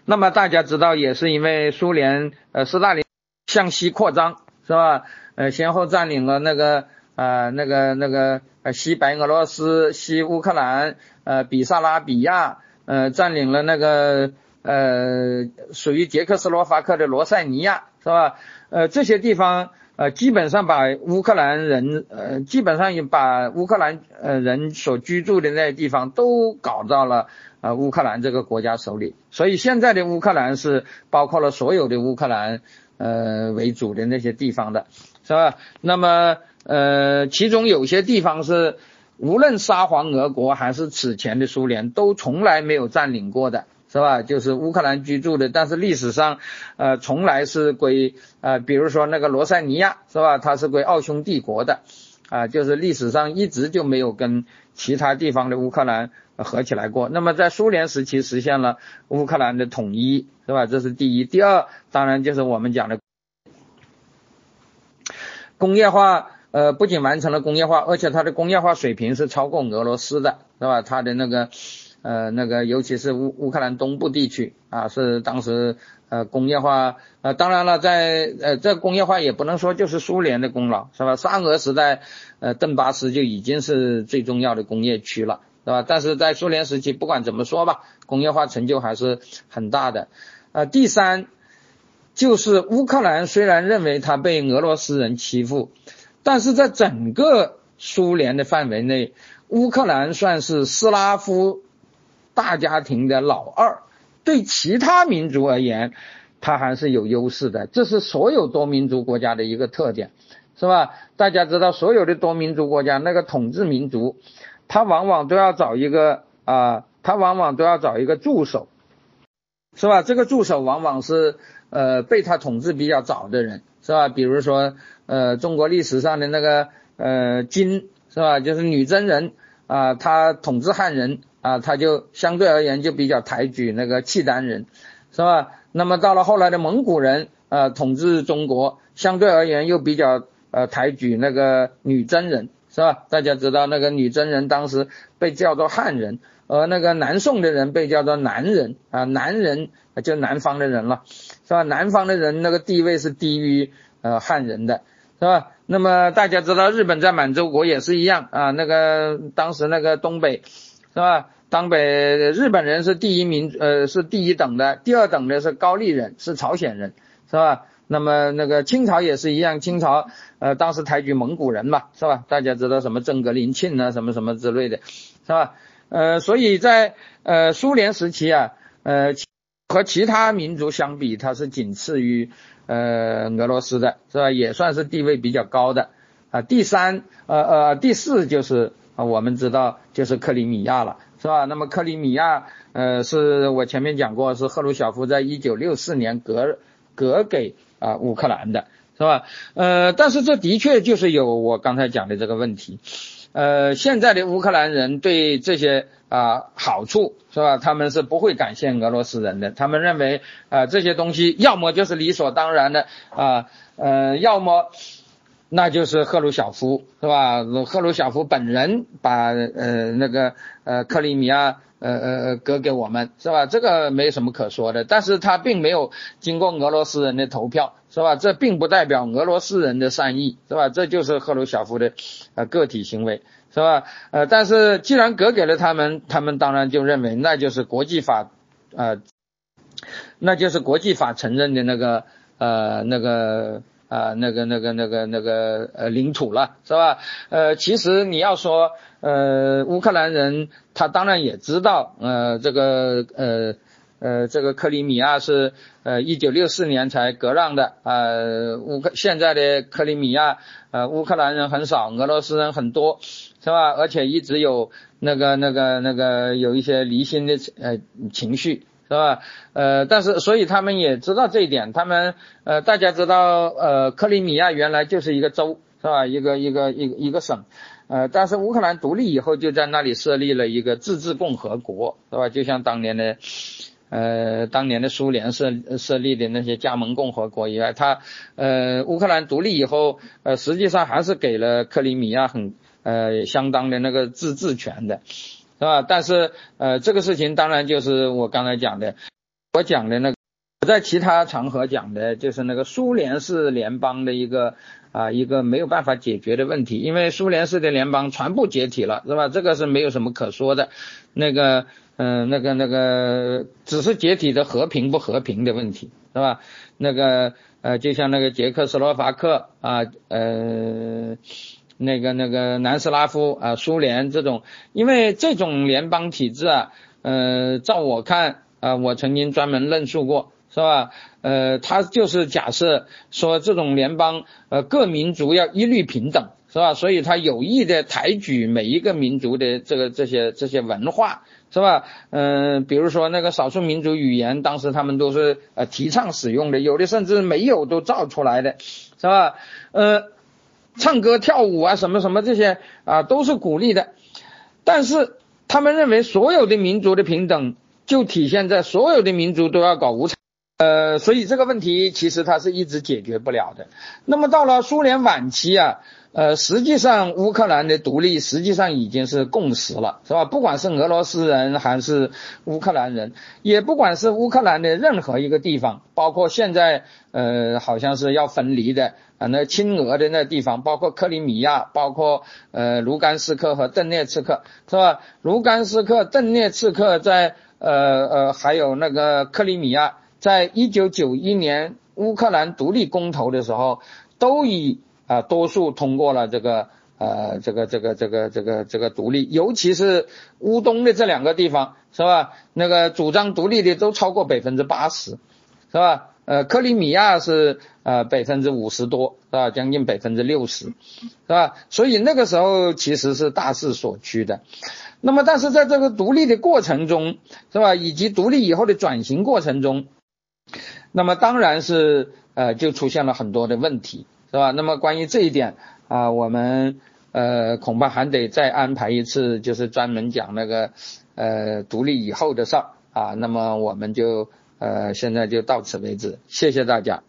那么大家知道，也是因为苏联呃斯大林向西扩张，是吧？呃，先后占领了那个呃那个那个呃西白俄罗斯、西乌克兰、呃比萨拉比亚，呃占领了那个呃属于捷克斯洛伐克的罗塞尼亚，是吧？呃这些地方呃基本上把乌克兰人呃基本上也把乌克兰呃人所居住的那些地方都搞到了。啊，乌克兰这个国家手里，所以现在的乌克兰是包括了所有的乌克兰呃为主的那些地方的，是吧？那么呃，其中有些地方是无论沙皇俄国还是此前的苏联都从来没有占领过的，是吧？就是乌克兰居住的，但是历史上呃从来是归呃，比如说那个罗塞尼亚，是吧？它是归奥匈帝国的，啊，就是历史上一直就没有跟其他地方的乌克兰。合起来过，那么在苏联时期实现了乌克兰的统一，是吧？这是第一。第二，当然就是我们讲的工业化，呃，不仅完成了工业化，而且它的工业化水平是超过俄罗斯的，是吧？它的那个，呃，那个尤其是乌乌克兰东部地区啊，是当时呃工业化，呃，当然了，在呃这工业化也不能说就是苏联的功劳，是吧？沙俄时代，呃，邓巴斯就已经是最重要的工业区了。对吧？但是在苏联时期，不管怎么说吧，工业化成就还是很大的。呃，第三就是乌克兰虽然认为他被俄罗斯人欺负，但是在整个苏联的范围内，乌克兰算是斯拉夫大家庭的老二，对其他民族而言，它还是有优势的。这是所有多民族国家的一个特点，是吧？大家知道，所有的多民族国家那个统治民族。他往往都要找一个啊，他往往都要找一个助手，是吧？这个助手往往是呃被他统治比较早的人，是吧？比如说呃中国历史上的那个呃金，是吧？就是女真人啊，他统治汉人啊，他就相对而言就比较抬举那个契丹人，是吧？那么到了后来的蒙古人啊统治中国，相对而言又比较呃抬举那个女真人。是吧？大家知道那个女真人当时被叫做汉人，而那个南宋的人被叫做南人啊，南人就南方的人了，是吧？南方的人那个地位是低于呃汉人的，是吧？那么大家知道日本在满洲国也是一样啊，那个当时那个东北，是吧？当北日本人是第一名呃是第一等的，第二等的是高丽人，是朝鲜人，是吧？那么那个清朝也是一样，清朝呃当时抬举蒙古人嘛，是吧？大家知道什么真格林沁啊，什么什么之类的，是吧？呃，所以在呃苏联时期啊，呃和其他民族相比，它是仅次于呃俄罗斯的，是吧？也算是地位比较高的啊。第三呃呃第四就是啊我们知道就是克里米亚了，是吧？那么克里米亚呃是我前面讲过，是赫鲁晓夫在一九六四年割割给。啊，乌克兰的是吧？呃，但是这的确就是有我刚才讲的这个问题。呃，现在的乌克兰人对这些啊好处是吧？他们是不会感谢俄罗斯人的。他们认为啊这些东西要么就是理所当然的啊，呃，要么那就是赫鲁晓夫是吧？赫鲁晓夫本人把呃那个呃克里米亚。呃呃呃，割给我们是吧？这个没什么可说的，但是他并没有经过俄罗斯人的投票，是吧？这并不代表俄罗斯人的善意，是吧？这就是赫鲁晓夫的呃个体行为，是吧？呃，但是既然割给了他们，他们当然就认为那就是国际法，呃，那就是国际法承认的那个呃那个。啊，那个、那个、那个、那个呃，领土了，是吧？呃，其实你要说，呃，乌克兰人他当然也知道，呃，这个呃呃，这个克里米亚是呃一九六四年才割让的，呃，乌克现在的克里米亚，呃，乌克兰人很少，俄罗斯人很多，是吧？而且一直有那个、那个、那个有一些离心的呃情绪。是吧？呃，但是所以他们也知道这一点，他们呃，大家知道，呃，克里米亚原来就是一个州，是吧？一个一个一个一个省，呃，但是乌克兰独立以后，就在那里设立了一个自治共和国，是吧？就像当年的，呃，当年的苏联设设立的那些加盟共和国以外，他呃，乌克兰独立以后，呃，实际上还是给了克里米亚很呃相当的那个自治权的。是吧？但是呃，这个事情当然就是我刚才讲的，我讲的那个，我在其他场合讲的就是那个苏联式联邦的一个啊一个没有办法解决的问题，因为苏联式的联邦全部解体了，是吧？这个是没有什么可说的，那个嗯那个那个只是解体的和平不和平的问题，是吧？那个呃就像那个捷克斯洛伐克啊呃。那个那个南斯拉夫啊，苏联这种，因为这种联邦体制啊，呃，照我看啊，我曾经专门论述过，是吧？呃，他就是假设说这种联邦，呃，各民族要一律平等，是吧？所以他有意的抬举每一个民族的这个这些这些文化，是吧？嗯，比如说那个少数民族语言，当时他们都是呃提倡使用的，有的甚至没有都造出来的，是吧？呃。唱歌跳舞啊，什么什么这些啊，都是鼓励的。但是他们认为所有的民族的平等，就体现在所有的民族都要搞无产。呃，所以这个问题其实它是一直解决不了的。那么到了苏联晚期啊。呃，实际上乌克兰的独立实际上已经是共识了，是吧？不管是俄罗斯人还是乌克兰人，也不管是乌克兰的任何一个地方，包括现在呃好像是要分离的啊，那亲俄的那地方，包括克里米亚，包括呃卢甘斯克和顿涅茨克，是吧？卢甘斯克、顿涅茨克在呃呃还有那个克里米亚，在一九九一年乌克兰独立公投的时候，都以啊，多数通过了这个呃，这个这个这个这个这个独立，尤其是乌东的这两个地方，是吧？那个主张独立的都超过百分之八十，是吧？呃，克里米亚是呃百分之五十多，是吧？将近百分之六十，是吧？所以那个时候其实是大势所趋的。那么，但是在这个独立的过程中，是吧？以及独立以后的转型过程中，那么当然是呃就出现了很多的问题。是吧？那么关于这一点啊，我们呃恐怕还得再安排一次，就是专门讲那个呃独立以后的事儿啊。那么我们就呃现在就到此为止，谢谢大家。